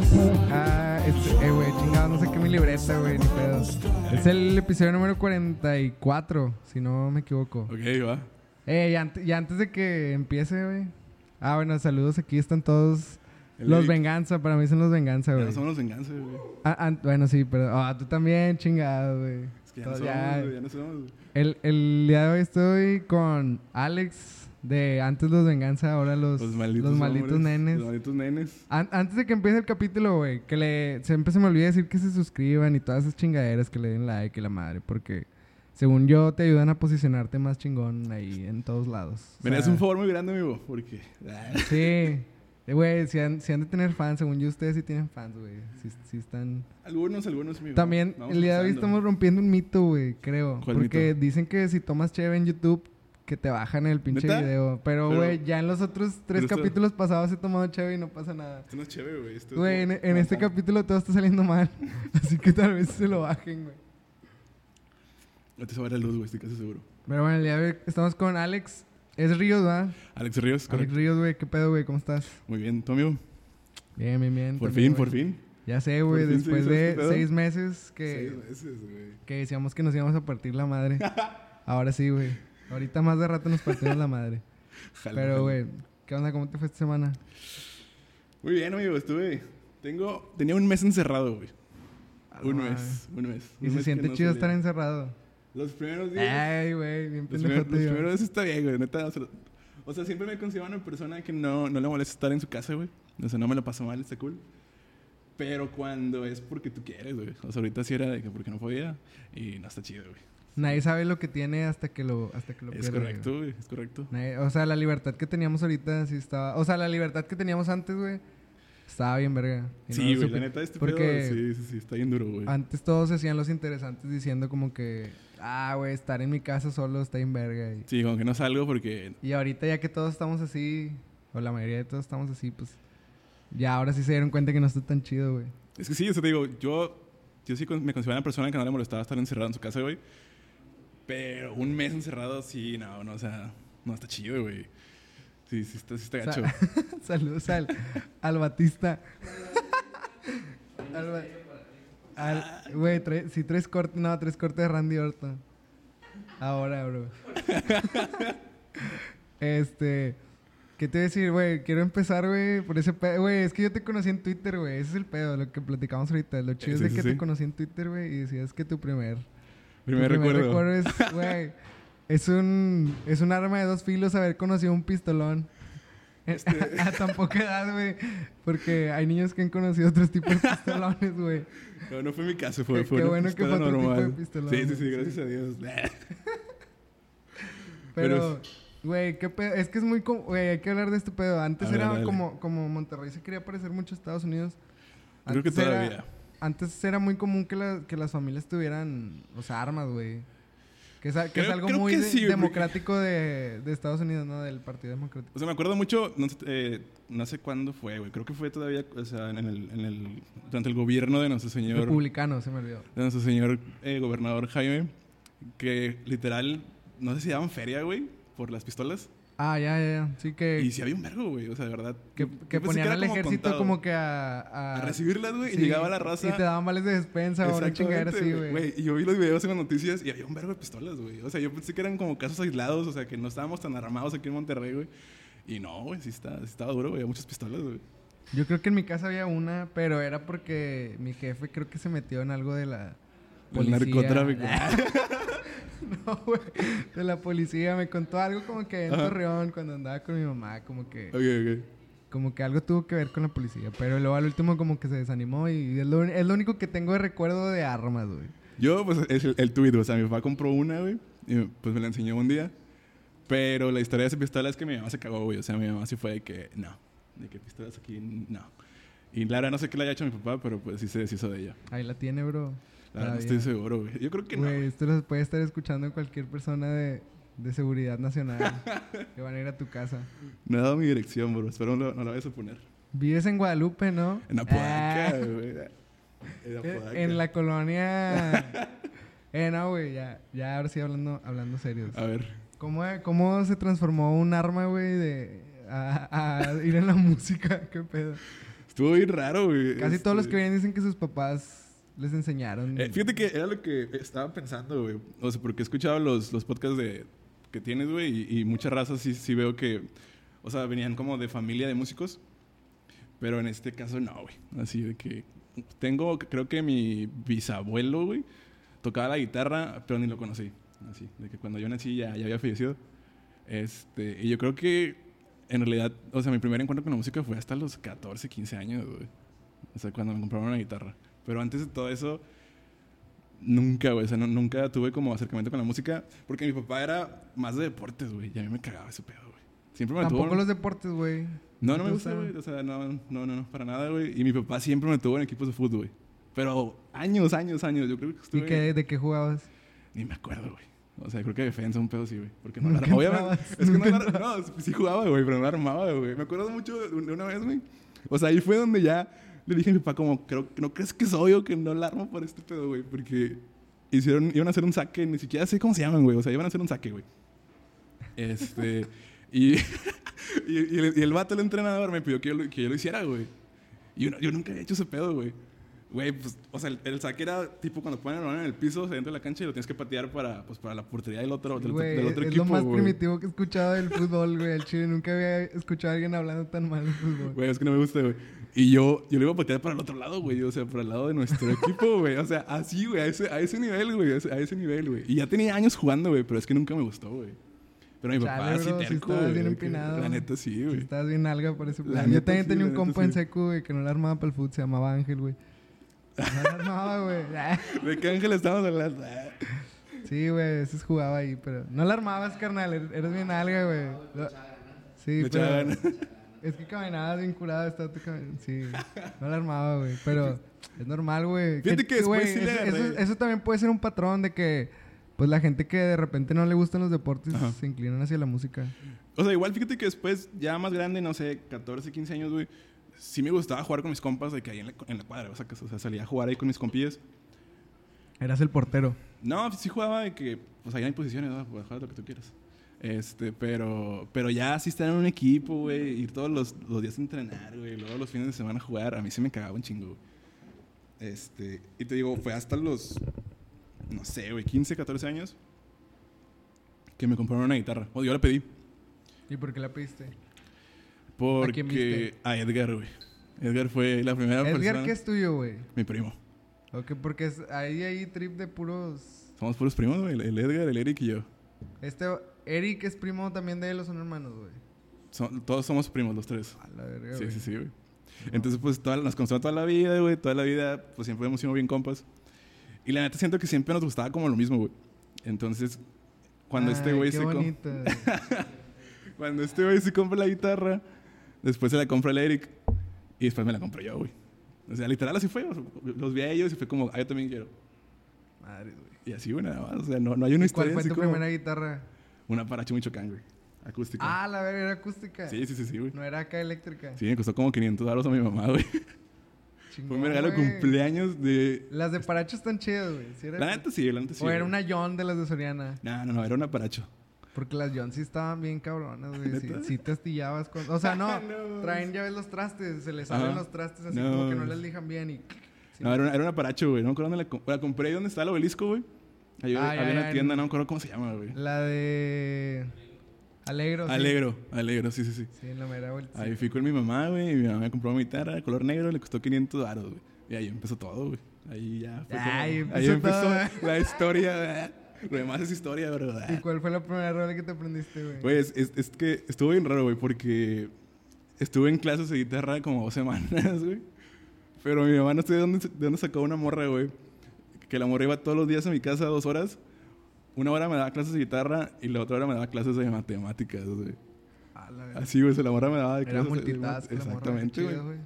bienvenidos a este, eh, güey, chingado, no sé qué mi libreta, güey, ni pedos. Es el episodio número 44, si no me equivoco. Ok, va. Eh, y, ante- y antes de que empiece, güey. Ah, bueno, saludos, aquí están todos El los Eric. venganza, para mí son los venganza, Ya güey. no somos los venganzas, güey. Ah, ah, bueno, sí, pero ah, tú también, chingado, güey. Es que ya no Todo- somos, ya- güey, ya no somos. güey. El, el día de hoy estoy con Alex de antes los venganza, ahora los, Los malditos, los malditos hombres, nenes. Los malditos nenes. An- antes de que empiece el capítulo, güey, que le siempre se me olvida decir que se suscriban y todas esas chingaderas, que le den like y la madre, porque según yo te ayudan a posicionarte más chingón ahí en todos lados. O Me sea, un favor muy grande, amigo, porque... ah, Sí. Eh, Güey, si han, si han de tener fans, según yo ustedes sí tienen fans, güey. Sí están... Algunos, algunos, amigo. También el día de hoy estamos rompiendo un mito, güey, creo. ¿Cuál porque mito? dicen que si tomas cheve en YouTube, que te bajan el pinche ¿Neta? video. Pero, güey, ya en los otros tres pero esto- capítulos pasados he tomado cheve y no pasa nada. Esto no es chévere, güey. Es Güey, en, este capítulo todo está saliendo mal. Así que tal vez se lo bajen, güey. No te se va la luz, güey, estoy casi seguro. Pero bueno, el día de hoy estamos con Alex. Es Ríos, ¿verdad? Alex Ríos, Alex. Ríos, güey. ¿Qué pedo, güey? ¿Cómo estás? Muy bien, ¿tú, amigo? Bien, bien, bien. Por también, fin, por fin. Ya sé, güey. Se Después de este seis meses que, Seis meses, güey. que decíamos que nos íbamos a partir la madre. Ahora sí, güey. Ahorita más de rato nos partimos la madre. Jalo, Pero, güey, ¿qué onda? ¿Cómo te fue esta semana? Muy bien, amigo, estuve... Tengo... Tenía un mes encerrado, güey. Un Ah, mes, un mes. Y un se mes siente no chido salía. estar encerrado. Los primeros días... Ay, güey, bien Los, primeros, los primeros días está bien, güey, neta. O sea, o sea, siempre me considero una persona que no, no le molesta estar en su casa, güey. O sea, no me lo paso mal, está cool. Pero cuando es porque tú quieres, güey. O sea, ahorita sí era de que porque no podía y no está chido, güey. Nadie sabe lo que tiene hasta que lo, hasta que lo Es pierde, correcto, güey, es correcto. Nadie- O sea, la libertad que teníamos ahorita sí estaba... O sea, la libertad que teníamos antes, güey, estaba bien verga. No Sí, lo güey, la neta, este porque pedo, sí, sí, sí, está bien duro, güey. Antes todos se hacían los interesantes diciendo como que... Ah, güey, estar en mi casa solo está bien verga. Y, Sí, como que no salgo porque... y ahorita ya que todos estamos así... O la mayoría de todos estamos así, pues... Ya ahora sí se dieron cuenta que no está tan chido, güey. Es que sí, o sea, te digo, yo, yo sí me considero una persona que no le molestaba estar encerrado en su casa, güey. Pero un mes encerrado, sí, no, no, o sea, no está chido, güey. Sí, sí está, sí está Sa- gacho. Saludos al, al Batista. Al Güey, trae- si tres cortes, no, tres cortes de Randy Orton. Ahora, bro. este, ¿qué te voy a decir, güey? Quiero empezar, güey, por ese pedo. Güey, es que yo te conocí en Twitter, güey. Ese es el pedo, lo que platicamos ahorita. Lo chido Sí, es de sí, que sí. te conocí en Twitter, güey, y decías que tu primer... Primer tu recuerdo. es, güey, es un, es un arma de dos filos haber conocido un pistolón. Este- A tan poca edad, güey. Porque hay niños que han conocido otros tipos de pistolones, güey. No, no fue mi caso, fue, fue qué una bueno que fue otro tipo de normal. pistola, Sí, sí, sí, gracias a Dios. Pero, güey, qué pedo. Es que es muy... Güey, hay que hablar de este pedo. Antes ver, era dale. como, como Monterrey se quería parecer mucho a Estados Unidos. Creo que Antes era- todavía. Antes era muy común que, la- que las familias tuvieran, o sea, armas, güey. Que, es, a- que es Creo- algo muy de- sí, democrático de, de Estados Unidos, ¿no? Del Partido Democrático. O sea, me acuerdo mucho, no, sé, eh, no sé cuándo fue, güey. Creo que fue todavía, o sea, en el, en el, durante el gobierno de nuestro señor, Republicano, se me olvidó. de nuestro señor eh, gobernador Jaime, que literal, no sé si daban feria, güey, por las pistolas. Ah, ya, ya. Sí que, Y sí había un vergo, güey, o sea, de verdad. que, que ponían al ejército contado. como que a... A, A recibirlas, güey, sí, y llegaba la raza. Y te daban vales de despensa o una chingadera así, güey. Y yo vi los videos en las noticias y había un vergo de pistolas, güey. O sea, yo pensé que eran como casos aislados, o sea, que no estábamos tan armados aquí en Monterrey, güey. Y no, güey, sí, está, sí estaba duro, güey. Había muchas pistolas, güey. Yo creo que en mi casa había una, pero era porque mi jefe creo que se metió en algo de la policía. narcotráfico. no, güey. De la policía. Me contó algo como que en Ajá. Torreón, cuando andaba con mi mamá, como que... Ok, ok. Como que algo tuvo que ver con la policía. Pero luego al último como que se desanimó y es lo, es lo único que tengo de recuerdo de armas, güey. Yo, pues, es el, el tuit, o sea, mi papá compró una, güey, y pues me la enseñó un día. Pero la historia de esa pistola es que mi mamá se cagó, güey. O sea, mi mamá sí fue de que, no, de que pistolas aquí, no. Y la verdad no sé qué le haya hecho a mi papá, pero pues sí se deshizo de ella. Ahí la tiene, bro. La verdad no estoy seguro, güey. Yo creo que no. Güey, esto lo puede estar escuchando cualquier persona de, de seguridad nacional que van a ir a tu casa. No he dado mi dirección, bro. Espero no, no la vayas a poner. Vives en Guadalupe, ¿no? En Apodaca, Ah, güey. En Apodaca. en la colonia. eh, no, güey, ya, ya ahora sí hablando, hablando serios. A ver. ¿Cómo, ¿Cómo se transformó un arma, güey, de a, a ir en la música? ¿Qué pedo? Estuvo bien raro, güey. Casi todos los Este, que vienen dicen que sus papás les enseñaron. eh, fíjate que era lo que estaba pensando, güey. O sea, porque he escuchado los, los podcasts de, que tienes, güey, y, y muchas razas sí, sí veo que, o sea, venían como de familia de músicos. Pero en este caso no, güey. Así de que tengo, creo que mi bisabuelo, güey, tocaba la guitarra, pero ni lo conocí. Así, de que cuando yo nací ya, ya había fallecido. Este, y yo creo que en realidad, o sea, mi primer encuentro con la música fue hasta los 14, 15 años, güey. O sea, cuando me compraron una guitarra. Pero antes de todo eso, nunca, güey. O sea, no- nunca tuve como acercamiento con la música. Porque mi papá era más de deportes, güey. Y a mí me cagaba ese pedo, güey. Siempre me Tampoco tuvo... los deportes, güey. No, no me gusta, güey. O sea, no, no, no, no, para nada, güey. Y mi papá siempre me tuvo en equipos de fútbol, güey. Pero años, años, años. Yo creo que ¿Y estuve... qué, de qué jugabas? Ni me acuerdo, güey. O sea, creo que defensa un pedo sí, güey. Porque no la Obviamente. Es que no, la- no, sí jugaba, güey, pero no la armaba, güey. Me acuerdo mucho de una vez, güey. O sea, ahí fue donde ya le dije a mi papá, como, creo, ¿no crees que es obvio que no la armo por este pedo, güey? Porque hicieron, iban a hacer un saque, ni siquiera sé cómo se llaman, güey. O sea, iban a hacer un saque, güey. Este. y, y, y el, y el vato, el entrenador, me pidió que yo lo, que yo lo hiciera, güey. Y yo nunca había hecho ese pedo, güey. Güey, pues, o sea, el, el saque era tipo cuando ponen el balón en el piso, dentro de la cancha y lo tienes que patear para, pues, para la portería del otro, del, del otro es equipo. lo más primitivo que he escuchado del fútbol, güey. El chile nunca había escuchado a alguien hablando tan mal de fútbol. Güey, es que no me gusta, güey. Y yo, yo le iba a patear para el otro lado, güey. O sea, para el lado de nuestro equipo, güey. O sea, así, güey. A ese, a ese nivel, güey. A ese, a ese nivel, güey. Y ya tenía años jugando, güey. Pero es que nunca me gustó, güey. Pero mi papá Chale, bro, sí terco, estabas güey, bien empinado. La neta sí, güey. Estabas bien alga por ese La plan. Yo también sí, tenía un compa en seco, güey, que no la armaba para el fútbol. Se llamaba Ángel, güey. No la armaba, güey. ¿De qué ángel estamos hablando? Sí, güey, veces jugaba ahí, pero no la armabas, carnal. er- Eres bien alga, güey. Sí, pero ganas. es que caminabas bien curado. Estaba tu cami- Sí, no la armaba, güey. Pero es normal, güey. Fíjate que después sí le eso, eso- eso también puede ser un patrón de que, pues, la gente que de repente no le gustan los deportes Ajá. se inclinan hacia la música. O sea, igual fíjate que después, ya más grande, no sé, 14, 15 años, güey. Sí me gustaba jugar con mis compas de que ahí en la, en la cuadra. O sea, que, o sea, salía a jugar ahí con mis compillas. Eras el portero. No, sí jugaba de que, pues ahí hay posiciones, ¿no? Puedes jugar lo que tú quieras. Este, pero, pero ya sí estar en un equipo, güey, ir todos los, los días a entrenar, güey, luego los fines de semana a jugar, a mí se me cagaba un chingo. Este, y te digo, fue hasta los, no sé, güey, 15, 14 años que me compraron una guitarra. O yo la pedí. ¿Y por qué la pediste? Porque quién viste? a Edgar, güey. Edgar fue la primera Edgar, persona. ¿qué es tuyo, güey? Mi primo. Ok, porque es, ahí hay trip de puros... Somos puros primos, güey. El Edgar, el Eric y yo. Este, Eric es primo también de él o son hermanos, güey. Son- todos somos primos, los tres. A la verga, Sí, güey. sí, sí, güey. Entonces, pues, toda, nos conocemos toda la vida, güey. Toda la vida, pues, siempre hemos sido bien compas. Y la neta siento que siempre nos gustaba como lo mismo, güey. Entonces, cuando este Ay, güey qué se... com- bonito. Cuando este güey se compra la guitarra, después se la compra el Eric. Y después me la compro yo, güey. O sea, literal así fue. los vi a ellos y fue como, ah, yo también quiero. Madre, güey. Y así, güey, nada más. O sea, no, no hay una ¿Y ¿Cuál historia fue así tu como... primera guitarra? Una Paracho Michoacán, güey. Acústica. Ah, la verga, era acústica. Sí, sí, sí, sí, güey. No era acá eléctrica. Sí, me costó como 500 dólares a mi mamá, güey. Chingón, Fue un regalo de cumpleaños de... Las de Paracho están chidas, güey. ¿Sí era- La neta sí, la neta sí. o era una John de las de Soriana. No, no, no, era una Paracho. Porque las John sí estaban bien cabronas, güey. Sí, sí te astillabas con... O sea, no, No. traen ya ves los trastes. Se les salen Ajá. los trastes así No. como que no les lijan bien y... Sí. No, era una, era una Paracho, güey. No me acuerdo dónde la, la compré. ¿Dónde está el obelisco, güey? Ahí Ah, había ya, una ya, tienda, en- no me acuerdo cómo se llama, güey. La de... Alegro. sí. Alegro, Alegro, sí, sí, sí. Sí, en la mera vuelta. Ahí fui con mi mamá, güey. Y mi mamá me compró mi guitarra de color negro. Le costó 500 baros, güey. Y ahí empezó todo, güey. Ahí ya fue como- Ahí ahí empezó empezó todo, la historia, güey. Lo demás es historia, bro. ¿Y cuál fue la primera rola que te aprendiste, güey? Güey, es, es- es que estuvo bien raro, güey, porque estuve en clases de guitarra como dos semanas, güey. Pero mi mamá no sé de dónde, de dónde sacó una morra, güey. Que la morra iba todos los días a mi casa dos horas. Una hora me daba clases de guitarra y la otra hora me daba clases de matemáticas, güey. Ah. Así, güey, se la morra me daba de Era clases de- multitask. Exactamente, güey.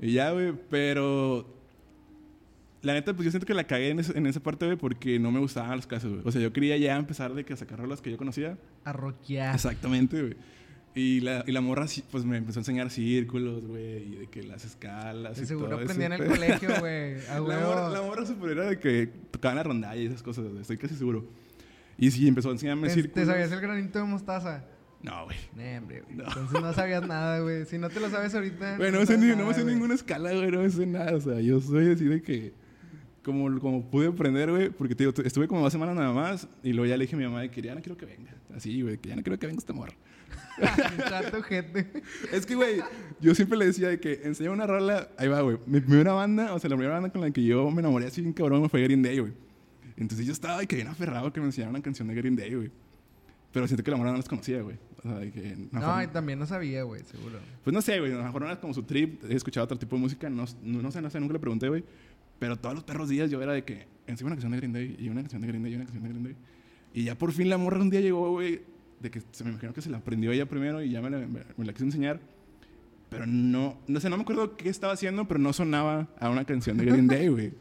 Y ya, güey, pero... La neta, pues yo siento que la cagué en, ese- en esa parte, güey, porque no me gustaban las clases, güey. O sea, yo quería ya empezar de que a sacar rolas que yo conocía. A rockear. Exactamente, güey. Y la, y la morra, pues me empezó a enseñar círculos, güey, y de que las escalas. De y seguro todo aprendí en el colegio, güey. La morra, la morra super era de que tocaban la rondalla y esas cosas, güey, estoy casi seguro. Y sí, empezó a enseñarme Te, círculos. te sabías el granito de mostaza. No, güey. Nah, hombre, güey. No. Entonces no sabías nada, güey. Si no te lo sabes ahorita. Güey, no sé, nada, no me sé ninguna escala, güey, no me sé nada. O sea, yo soy así de que. Como, como pude aprender, güey, porque te digo, tu- estuve como dos semanas nada más y luego ya le dije a mi mamá de que ya no quiero que venga. Así, güey, que ya no quiero que venga este morro. Trato gente. Es que, güey, yo siempre le decía de que enseña una rola, ahí va, güey. Mi primera banda, o sea, la primera banda con la que yo me enamoré así bien cabrón fue Green Day, güey. Entonces yo estaba de que bien aferrado que me enseñaran una canción de Green Day, güey. Pero siento que la morra no las conocía, güey. O sea, de que... No, mejor- y también no sabía, güey, seguro. Pues no sé, güey. A lo mejor no era como su trip. He escuchado otro tipo de música. No, no, no sé, no sé. Nunca le pregunté, güey. Pero todos los perros días yo era de que encima una canción de Green Day y una canción de Green Day y una canción de Green Day. Y ya por fin la morra un día llegó, güey. De que se me imagino que se la aprendió ella primero y ya me la, me, me la quiso enseñar. Pero no, no sé, no me acuerdo qué estaba haciendo, pero no sonaba a una canción de Green Day, güey.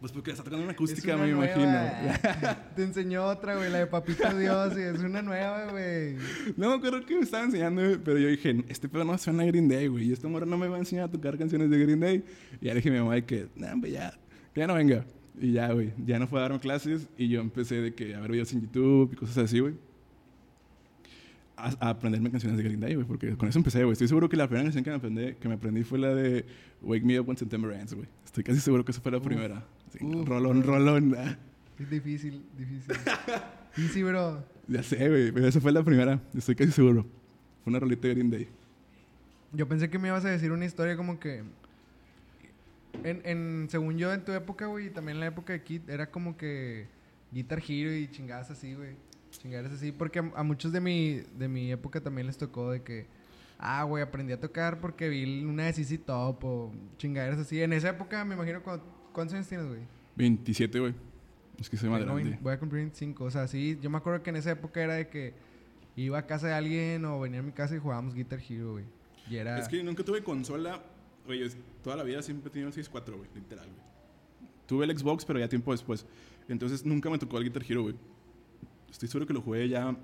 Pues porque está tocando una acústica, una me nueva. imagino. Te enseñó otra, güey, la de Papito Dios, y es una nueva, güey. No me acuerdo qué me estaba enseñando, pero yo dije, este pedo no suena a Green Day, güey. Y esta morra no me va a enseñar a tocar canciones de Green Day. Y ya le dije a mi mamá que, nah, hombre, ya, que ya no venga. Y ya, güey, ya no fue a darme clases. Y yo empecé de que a ver videos en YouTube y cosas así, güey. A, a aprenderme canciones de Green Day, güey, porque con eso empecé, güey. Estoy seguro que la primera canción que me aprendí, que me aprendí fue la de Wake Me Up When September Ends, güey. Estoy casi seguro que esa fue la primera. Sí, rolón, rolón. ah. Es difícil, difícil. Y sí, bro. Ya sé, güey, pero esa fue la primera. Estoy casi seguro. Fue una rolita de Green Day. Yo pensé que me ibas a decir una historia como que. En, en, según yo, en tu época, güey, y también en la época de Kid, era como que Guitar Hero y chingadas así, güey. Chingadas así. Porque a, a muchos de mi, de mi época también les tocó de que. Ah, güey, aprendí a tocar porque vi una de CC Top o chingaderas así. En esa época, me imagino, cuando- ¿cuántos años tienes, güey? 27, güey. Es que soy más Tengo grande. voy a cumplir 25. O sea, sí, yo me acuerdo que en esa época era de que iba a casa de alguien o venía a mi casa y jugábamos Guitar Hero, güey. Y era. Es que nunca tuve consola. Güey, toda la vida siempre he tenido el 64, güey, literal, güey. Tuve el Xbox, pero ya tiempo después. Entonces nunca me tocó el Guitar Hero, güey. Estoy seguro que lo jugué ya.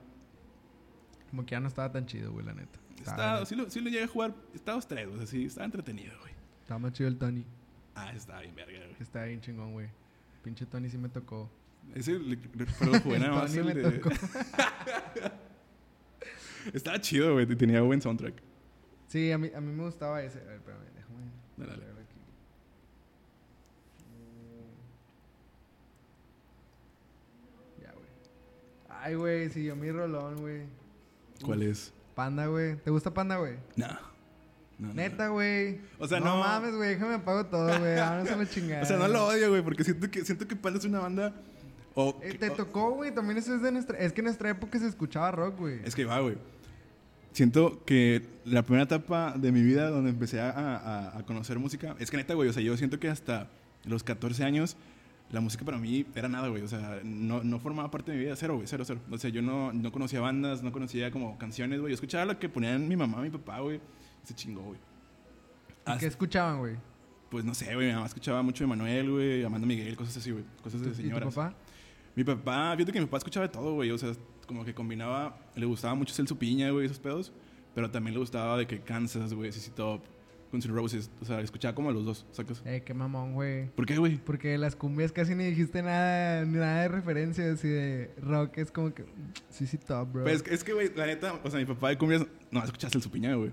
Como que ya no estaba tan chido, güey, la neta. Estaba, sí, lo, sí lo llegué a jugar. Estaba dos, tres, o sea, sí, estaba entretenido, güey. estaba más chido el Tony. Ah, estaba bien verga, güey. Estaba bien chingón, güey. Pinche Tony sí me tocó. Ese, le- pero lo jugué nada más. Tony el me de- tocó. Estaba chido, güey. Tenía buen soundtrack. Sí, a mí, a mí me gustaba ese. A ver, espérame, déjame. Dale, dale. aquí. Mm. Ya, güey. Ay, güey, siguió mi rolón, güey. ¿Cuál es? Panda, güey. ¿Te gusta Panda, güey? No. No, Neta, güey. O sea, no. no- mames, güey. Déjame apago todo, güey. Vámonos a la chingada. O sea, no lo odio, güey, porque siento que, siento que Panda es una banda. Eh, que- te tocó, güey. También eso es de nuestra. Es que en nuestra época se escuchaba rock, güey. Es que va, güey. Siento que la primera etapa de mi vida donde empecé a, a- a conocer música, es que neta, güey, o sea, yo siento que hasta los 14 años la música para mí era nada, güey, o sea, no, no formaba parte de mi vida, cero, güey, cero, cero. O sea, yo no, no conocía bandas, no conocía como canciones, güey, yo escuchaba lo que ponían mi mamá, mi papá, güey, se chingó, güey. ¿Y Hasta- qué escuchaban, güey? Pues no sé, güey, mi mamá escuchaba mucho de Manuel, güey, Amanda Miguel, cosas así, güey, cosas de ¿Y tu señoras. papá? Mi papá, fíjate que mi papá escuchaba de todo, güey. O sea, como que combinaba, le gustaba mucho Celso Piña, güey, esos pedos. Pero también le gustaba de que Kansas, güey, CC Top, Guns N' Roses. O sea, escuchaba como a los dos, ¿sacas? Eh, qué mamón, güey. ¿Por qué, güey? Porque las cumbias casi ni dijiste nada, nada de referencias y de rock. Es como que. Sí, sí, top, bro. Pues es que- güey, la neta, o sea, mi papá de cumbias, no, escuchaba Celso Piña, güey.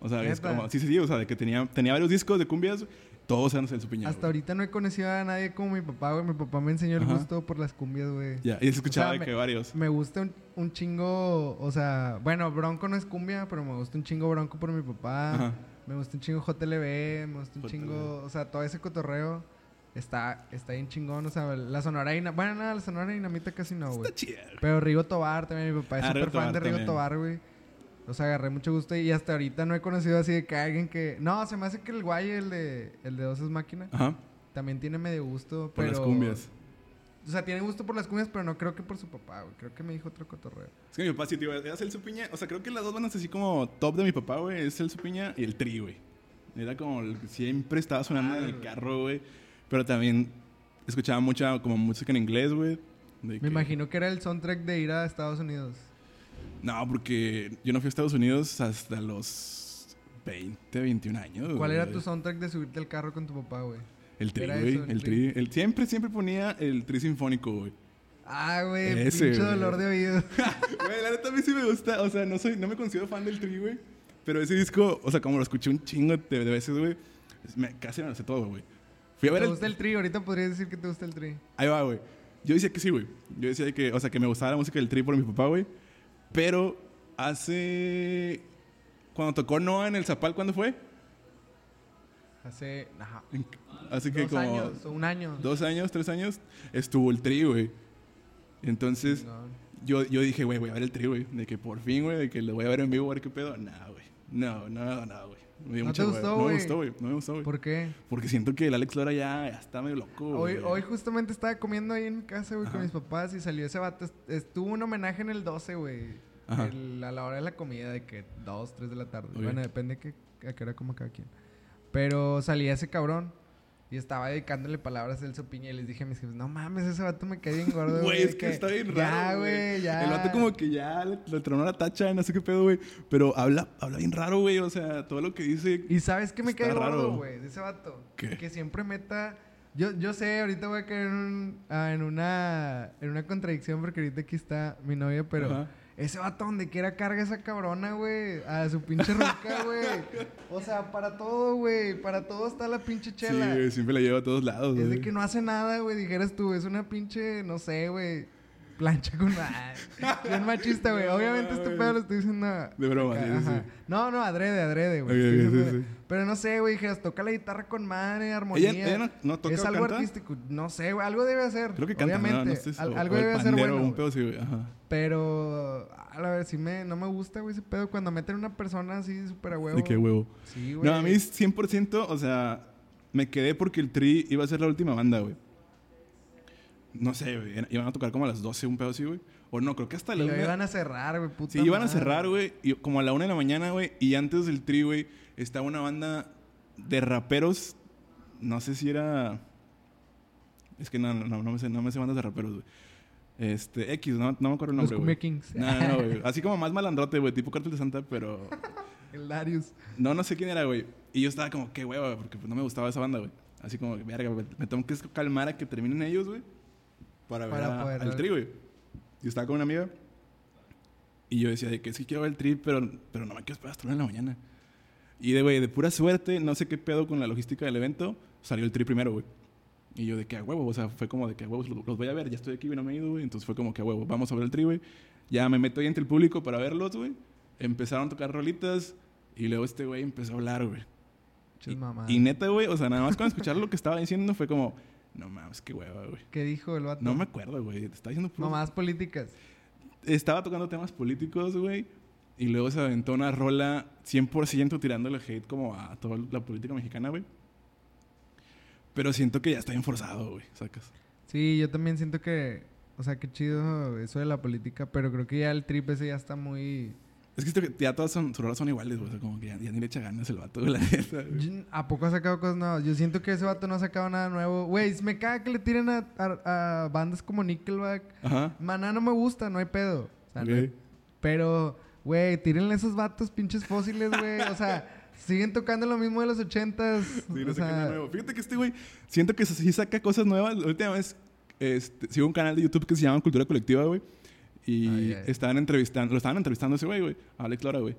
O sea, es como, sí, sí, sí, o sea, de que tenía, tenía varios discos de cumbias, todos eran Celso Piña. Hasta güey. ahorita no he conocido a nadie como mi papá, güey. Mi papá me enseñó el Ajá. gusto por las cumbias, güey. Ya, y se escuchaba O sea, de que varios. Me gusta un, un chingo, o sea, bueno, Bronco no es cumbia, pero me gusta un chingo Bronco por mi papá. Ajá. Me gusta un chingo JLB, me gusta un JLB. chingo, o sea, todo ese cotorreo está, está bien chingón, o sea, la Sonora Dina- bueno, nada, la Sonora Dinamita casi no, güey. Está chida. Pero Rigo Tobar también, mi papá es Ah, súper fan de Rigo también. Tobar, güey. O sea, agarré mucho gusto y hasta ahorita no he conocido así de que alguien que... No, se me hace que el guay, el de, el de Dos es Máquina, Ajá, también tiene medio gusto, por pero... las cumbias. O sea, tiene gusto por las cumbias, pero no creo que por su papá, güey. Creo que me dijo otro cotorreo. Es que mi papá sí, tío, era Celso Piña. O sea, creo que las dos bandas así como top de mi papá, güey, es Celso Piña y el Tri, güey. Era como el que siempre estaba sonando en el carro, güey. Pero también escuchaba mucha como música en inglés, güey. Me que- imagino que era el soundtrack de ir a Estados Unidos. No, porque yo no fui a Estados Unidos hasta los 20, 21 años. ¿Cuál era tu soundtrack de subirte al carro con tu papá, güey? El Tri, güey. eso, el El Tri? El, siempre, siempre ponía el Tri Sinfónico, güey. Ah, güey, Ese, pinche dolor de oído. Güey, la neta a mí sí me gusta. O sea, no, soy, no me considero fan del Tri, güey. Pero ese disco, o sea, como lo escuché un chingo de, de veces, güey, casi me lo sé todo, güey. Fui a ver ¿Te el, gusta el tri? Ahorita podrías decir que te gusta el tri. Ahí va, güey. Yo decía que sí, güey. Yo decía que, o sea, que me gustaba la música del Tri por mi papá, güey. Pero hace. Cuando tocó Noah en el Zapal, ¿cuándo fue? Hace ajá, Hace que dos como. años un año. Dos años, tres años, estuvo el Tri, güey. Entonces, yo, yo dije, güey, voy a ver el Tri, güey. De que por fin, güey, de que lo voy a ver en vivo, a ver qué pedo. Nah, güey. No, no, no, güey. Me dio ¿No mucha te gustó, No me güey? gustó, güey. No me gustó, güey. ¿Por qué? Porque siento que el Alex Lora ya, ya está medio loco, Hoy, güey. hoy justamente estaba comiendo ahí en mi casa, güey, con mis papás y salió ese vato. Est- Estuvo un homenaje en el 12, güey. El- A la hora de la comida, de que 2, 3 de la tarde. Ok. Bueno, depende que, a qué hora coma cada quien. Pero salía ese cabrón y estaba dedicándole palabras a Celso Piña y les dije a mis jefes, no mames, ese vato me cae bien gordo, Güey, es que que está bien Ya, raro, güey, ya. El vato como que ya le, le tronó la tacha, no sé qué pedo, güey. Pero habla, habla bien raro, güey. O sea, todo lo que dice... Y sabes que me cae raro. gordo, güey, de ese vato. ¿Qué? Que siempre meta. Yo, yo sé, ahorita voy a caer en, un- ah, en una en una contradicción porque ahorita aquí está mi novia, pero Ajá. Ese vato donde quiera carga esa cabrona, güey, a su pinche roca, güey. O sea, para todo, güey, para todo está la pinche Sí, chela. güey, siempre la lleva a todos lados, es de güey. que no hace nada, güey, dijeras tú, es una pinche, no sé, güey. Plancha con... Bien machista, güey. Obviamente este pedo lo estoy diciendo... De broma, acá, sí, sí, ajá. sí. No, no, adrede, adrede, güey. Ok, Estoy ok, sí. Pero no sé, güey, dijeras, toca la guitarra con madre, armonía. ¿Ella, ella no, no toca es algo canta? artístico. No sé, güey, algo debe hacer. Creo que canta, obviamente. ¿no? No estoy Al- seguro. algo debe hacer bueno. un güey. pedo sí, güey. Ajá. Pero, a la vez, sí me, no me gusta, güey, ese pedo cuando meten una persona así súper a huevo. De qué huevo. Sí, güey. No, a mí 100%, o sea, me quedé porque el Tri iba a ser la última banda, güey. No sé, güey. Iban a tocar como a las 12, un pedo así, güey. O no, creo que hasta Y la lo una. iban a cerrar, güey, puta Sí, iban a cerrar, güey. Y como a la una de la mañana, güey. Y antes del tri, güey, estaba una banda de raperos. No sé si era. Es que no, no, no, no me sé, no me sé bandas de raperos, güey. Este, X, no, no me acuerdo el nombre, güey. Kings. No, güey. Así como más malandrote, güey, tipo Cartel de Santa, pero. El Darius. No, no sé quién era, güey. Y yo estaba como, qué hueva, güey, porque pues, no me gustaba esa banda, güey. Así como, verga, güey, me tengo que calmar a que terminen ellos, güey. Para ver a- poder al ver. tri, güey. Yo estaba con una amiga. Y yo decía, de que sí quiero ver el tri, pero, pero no me quiero esperar hasta una de la mañana. Y de, güey, de pura suerte, no sé qué pedo con la logística del evento, salió el tri primero, güey. Y yo de que a huevo, o sea, fue como de que a huevos los, los voy a ver, ya estoy aquí, güey, no me he ido, güey. Entonces fue como que a huevo, vamos a ver el tri, güey. Ya me meto ahí entre el público para verlos, güey. Empezaron a tocar rolitas y luego este güey empezó a hablar, güey. Y, y neta, güey, o sea, nada más con escuchar lo que estaba diciendo fue como, no mames, qué hueva, güey. ¿Qué dijo el vato? No me acuerdo, güey. Te estaba diciendo puros- Mamás políticas. Estaba tocando temas políticos, güey. Y luego se aventó una rola 100% tirándole hate como a toda la política mexicana, güey. Pero siento que ya está bien forzado, güey. Sacas. Sí, yo también siento que... O sea, qué chido eso de la política, pero creo que ya el trip ese ya está muy... Es que que ya todas son, sus rolas son iguales, güey. O sea, como que ya, ya ni le echa ganas el vato, güey, la neta, ¿A poco ha sacado cosas nuevas? Yo siento que ese vato no ha sacado nada nuevo. Güey, me caga que le tiren a, a- a bandas como Nickelback. Ajá. Maná no me gusta, no hay pedo. O sea, no. Pero, güey, tírenle a esos vatos pinches fósiles, güey. O sea, siguen tocando lo mismo de los ochentas. Sí, no sé sea, nuevo. Fíjate que este güey, siento que sí saca cosas nuevas. La última vez este, sigo un canal de YouTube que se llama Cultura Colectiva, güey. Y Ay, ay. estaban entrevistando, lo estaban entrevistando a ese güey, güey. a Alex Lora, güey.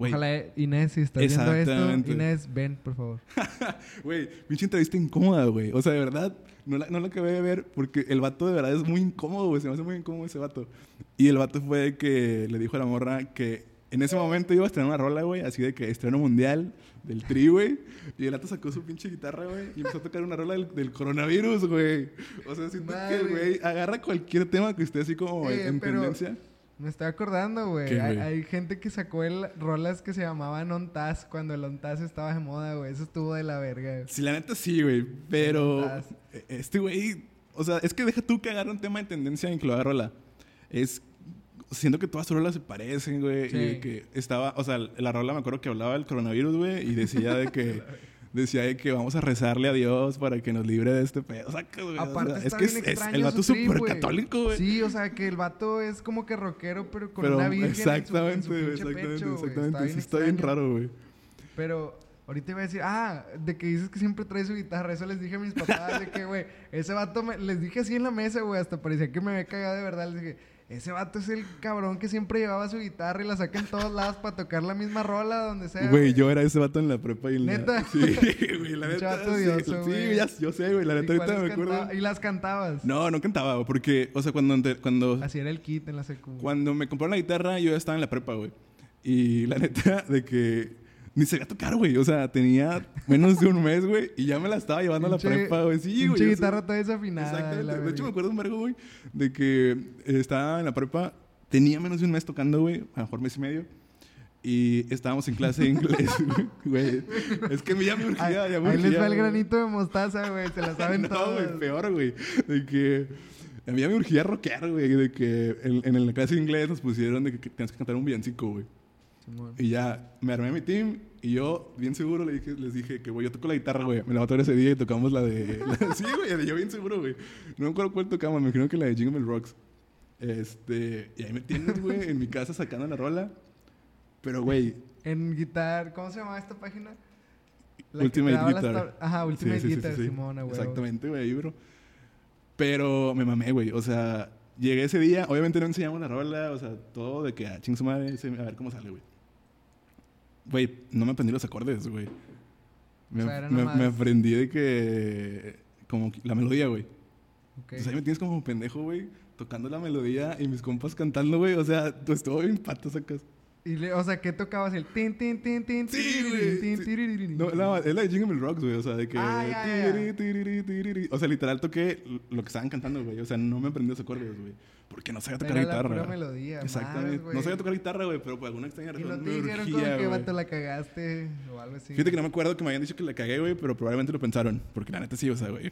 Ojalá, Inés, si estás viendo esto. Inés, ven, por favor. Güey, pinche entrevista incómoda, güey. O sea, de verdad, no la, no la acabé de ver porque el vato de verdad es muy incómodo, güey. Se me hace muy incómodo ese vato. Y el vato fue que le dijo a la morra que en ese momento iba a estrenar una rola, güey, así de que estreno mundial del tri, güey. Y el vato sacó su pinche guitarra, güey, y empezó a tocar una rola del, del coronavirus, güey. O sea, siento que el Madre. güey agarra cualquier tema que esté así como Eh, en tendencia. Me estoy acordando, güey. ¿Qué, Hay, hay gente que sacó el rolas que se llamaban OnTaz cuando el OnTaz estaba de moda, güey. Eso estuvo de la verga. Sí, la neta sí, güey. Pero eh, este güey, o sea, es que deja tú que agarre un tema de tendencia en que lo rola. Es siento que todas sus rolas se parecen, güey, Sí. y de que estaba, o sea, la rola me acuerdo que hablaba del coronavirus, güey, y decía de que decía de que vamos a rezarle a Dios para que nos libre de este pedo. Sacas, güey. o Aparte sea, es está que bien es, es- el vato es súper güey. católico, güey. Sí, o sea, que el vato es como que rockero, pero con Pero una virgen en su- en exactamente, su güey, exactamente, pecho, güey. exactamente. bien sí está bien raro, güey. Pero Ahorita iba a decir, ah, de que dices que siempre trae su guitarra. Eso les dije a mis papás, de que, güey, ese vato, me- les dije así en la mesa, güey, hasta parecía que me había cagado de verdad. Les dije, ese vato es el cabrón que siempre llevaba su guitarra y la saca en todos lados para tocar la misma rola donde sea. Güey, yo era ese vato en la prepa y en la... ¿Neta? Sí, güey, la neta. vato sí, odioso, sí, ya, yo sé, güey, la ¿Y neta ahorita me acuerdo. Y las cantabas. No, no cantaba, porque, o sea, cuando, cuando, Así era el kit en la secu. cuando me compraron la guitarra, yo ya estaba en la prepa, güey. Y la neta, de que ni sabía tocar, güey. O sea, tenía menos de un mes, güey, y ya me la estaba llevando a la prepa, güey. Sí, güey. Guitarra toda desafinada. Exactamente. la De hecho, me acuerdo un vergo, güey, de que estaba en la prepa, tenía menos de un mes tocando, güey, a lo mejor mes y medio. Y estábamos en clase de inglés, güey. Es que me ya me urgía, ya me ahí les urgía, va el granito de mostaza, güey. Se la saben no, todos. güey, peor, güey. De que a mí ya me urgía rockear, güey. De que en, en la clase de inglés nos pusieron de que, que tenías que cantar un villancico, güey. Simón. Y ya me armé mi team y yo, bien seguro, le dije, les dije que, güey, yo toco la guitarra, güey. Me la voy a tocar ese día y tocamos la de... la- sí, güey, yo bien seguro, güey. No me acuerdo cuál tocamos, me imagino que la de Jingle Bell Rocks. Este... Y ahí me tienes, güey, en mi casa sacando la rola. Pero, güey... En guitar, ¿cómo se llama esta página? La Ultimate Guitar. Ajá, Ultimate sí, sí, Guitar, sí. Simona, güey. Exactamente, güey, ahí, bro. Pero me mamé, güey. O sea, llegué ese día, obviamente no enseñamos la rola, o sea, todo de que a ching su madre, a ver cómo sale, güey. Güey, no me aprendí los acordes, güey. Me, O sea, era me- aprendí de que. Como la melodía, güey. Ok. O sea, ahí me tienes como pendejo, güey, tocando la melodía y mis compas cantando, güey. O sea, pues estuvo bien pato sacas. Y le- o sea, ¿qué tocabas? El tin, tin, tin, tin, Sí, tin, tin. No, no, es la de Jingle Rocks, güey. O sea, de que. Ah, ya, ya, tiri. O sea, literal toqué lo que estaban cantando, güey. O sea, no me aprendí los acordes, güey. Porque no sabía tocar Era la guitarra. pura güey. melodía. Exactamente. güey. no sabía tocar guitarra, güey, pero por alguna extraña Y razón no te dijeron urgía, como que vato la cagaste o algo así. Fíjate que no me acuerdo que me habían dicho que la cagué, güey, pero probablemente lo pensaron. Porque la neta sí, o sea, güey.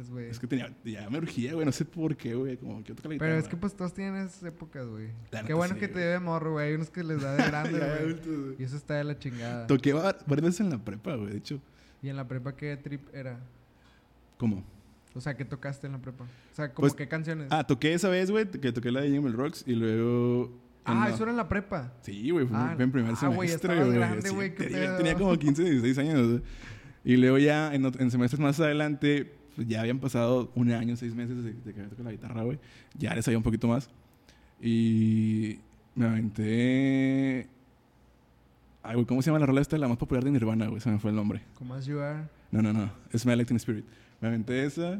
Madres, güey. Es que tenía, ya me urgía, güey. No sé por qué, güey. Como quiero tocar la guitarra. Pero es que pues todos tienen esas épocas, güey. Qué bueno sí, que te güey. dé de morro, güey. Hay unos que les da de grande, güey. Y eso está de la chingada. Toqué va- varias veces en la prepa, güey. De hecho, ¿Y en la prepa qué trip era? ¿cómo? O sea, ¿qué tocaste en la prepa? O sea, ¿como Pues- qué canciones? Ah, toqué esa vez, güey, que toqué la de Bell Rocks y luego. Ah, la- eso era en la prepa. Sí, güey, fue, Ah, en primer ah, semestre, güey. grande, tenía, como 15, 16 años, güey. Y luego ya en semestres más adelante, pues ya habían pasado un año, seis meses de, de que había tocado la guitarra, güey. Ya les sabía un poquito más. Y me aventé... Ay, güey, ¿cómo se llama la rola esta? La más popular de Nirvana, güey. Se me fue el nombre. Como As You Are. No, no, no. Smell Like Teen Spirit. Me aventé esa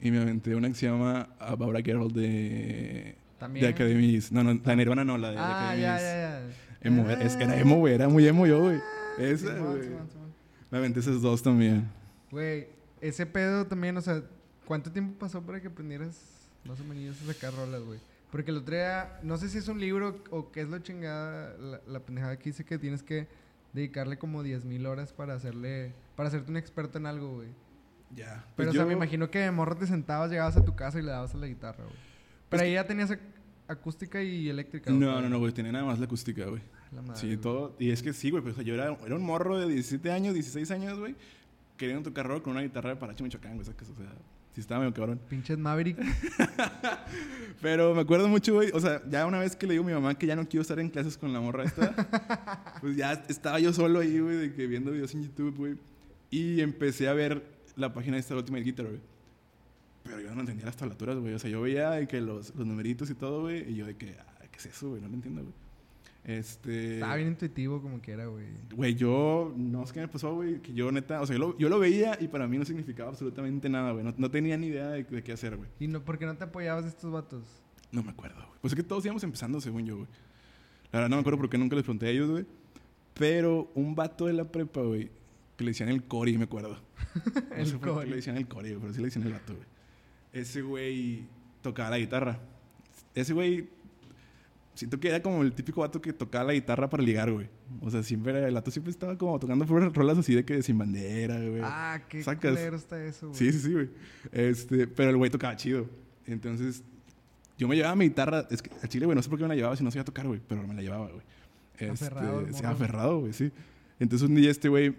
y me aventé una que se llama About a Girl de... También. De Academies. No, no, la de Nirvana no, la de Ah, Academies. ya, ya, ya. Era- es- era emo, güey. Era muy emo yo, güey. Esa, Simón, güey. Me aventé esas dos también. Güey, ese pedo también, o sea, ¿cuánto tiempo pasó para que aprendieras más o menos a sacar rolas, güey? Porque el otro día, no sé si es un libro o qué es lo chingada, la, la pendejada que dice que tienes que dedicarle como 10.000 mil horas para hacerle, para hacerte un experto en algo, güey. Ya. Pero, o sea, me imagino que de morro te sentabas, llegabas a tu casa y le dabas a la guitarra, güey. Pero ahí ya tenías ac- acústica y eléctrica. güey. No, no, no, güey. Tenía nada más la acústica, güey. La madre, Sí, güey. todo. Y es que sí, güey. Pues, o sea, yo era, era un morro de 17 años, 16 años, güey. Queriendo tocar rock con una guitarra de Paracho Michoacán, güey. O sea, sí estaba medio cabrón. Pinches Maverick. Pero me acuerdo mucho, güey. O sea, ya una vez que le digo a mi mamá que ya no quiero estar en clases con la morra esta, pues ya estaba yo solo ahí, güey, de que viendo videos en YouTube, güey. Y empecé a ver la página de esta Ultimate Guitar, güey. Pero yo no entendía las tablaturas, güey. O sea, yo veía de que los, los numeritos y todo, güey. Y yo de que, ah, ¿qué es eso, güey? No lo entiendo, güey. Este. Estaba bien intuitivo como que era, güey. Güey, yo, no sé qué me pasó, güey, que yo neta, o sea, yo lo, yo lo veía y para mí no significaba absolutamente nada, güey. No, no tenía ni idea de, de qué hacer, güey. ¿Y no, por qué no te apoyabas de estos vatos? No me acuerdo, güey. Pues es que todos íbamos empezando, según yo, güey. La verdad no me acuerdo por qué nunca les pregunté a ellos, güey. Pero un vato de la prepa, güey, que le decían el Cori, me acuerdo. No El sé por qué le decían el Cori, pero sí le decían el vato, güey. Ese güey tocaba la guitarra. Ese güey, siento que era como el típico vato que tocaba la guitarra para ligar, güey. O sea, siempre el vato siempre estaba como tocando puras rolas así de que sin bandera, güey. Ah, qué Sacas. culero está eso, güey. Sí, sí, sí, güey. Este, pero el güey tocaba chido. Entonces, yo me llevaba mi guitarra. Es que al chile, güey, no sé por qué me la llevaba si no sabía tocar, güey. Pero me la llevaba, güey. Este, Aferrado sí, aferrado, güey, sí. Entonces, un día este güey,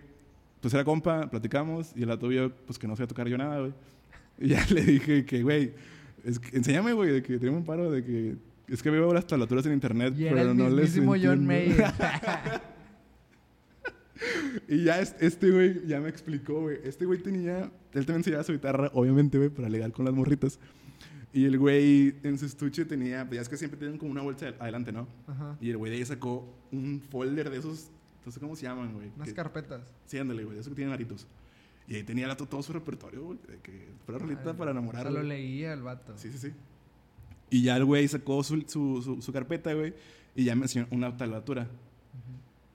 pues era compa, platicamos. Y el vato vio, pues que no sabía tocar yo nada, güey. Y ya le dije que, güey, es que- enséñame, güey, de que tengo un paro de que. Es que veo las tablaturas en internet, Y era pero el no les John. Mayer. Y ya es- este güey ya me explicó, güey. Este güey tenía, él también se llevaba su guitarra, obviamente, güey, para legal con las morritas. Y el güey en su estuche tenía, pues ya es que siempre tienen como una bolsa adelante, ¿no? Ajá. Y el güey de ahí sacó un folder de esos, no sé cómo se llaman, güey. Unas que- carpetas. Sí, ándale, güey, de esos que tienen aritos. Y ahí tenía la- todo su repertorio, güey, de que fuera rolita para enamorar. O sea, lo leía el vato. Sí, sí, sí. Y ya el güey sacó su, su, su, su carpeta, güey, y ya me enseñó una tablatura.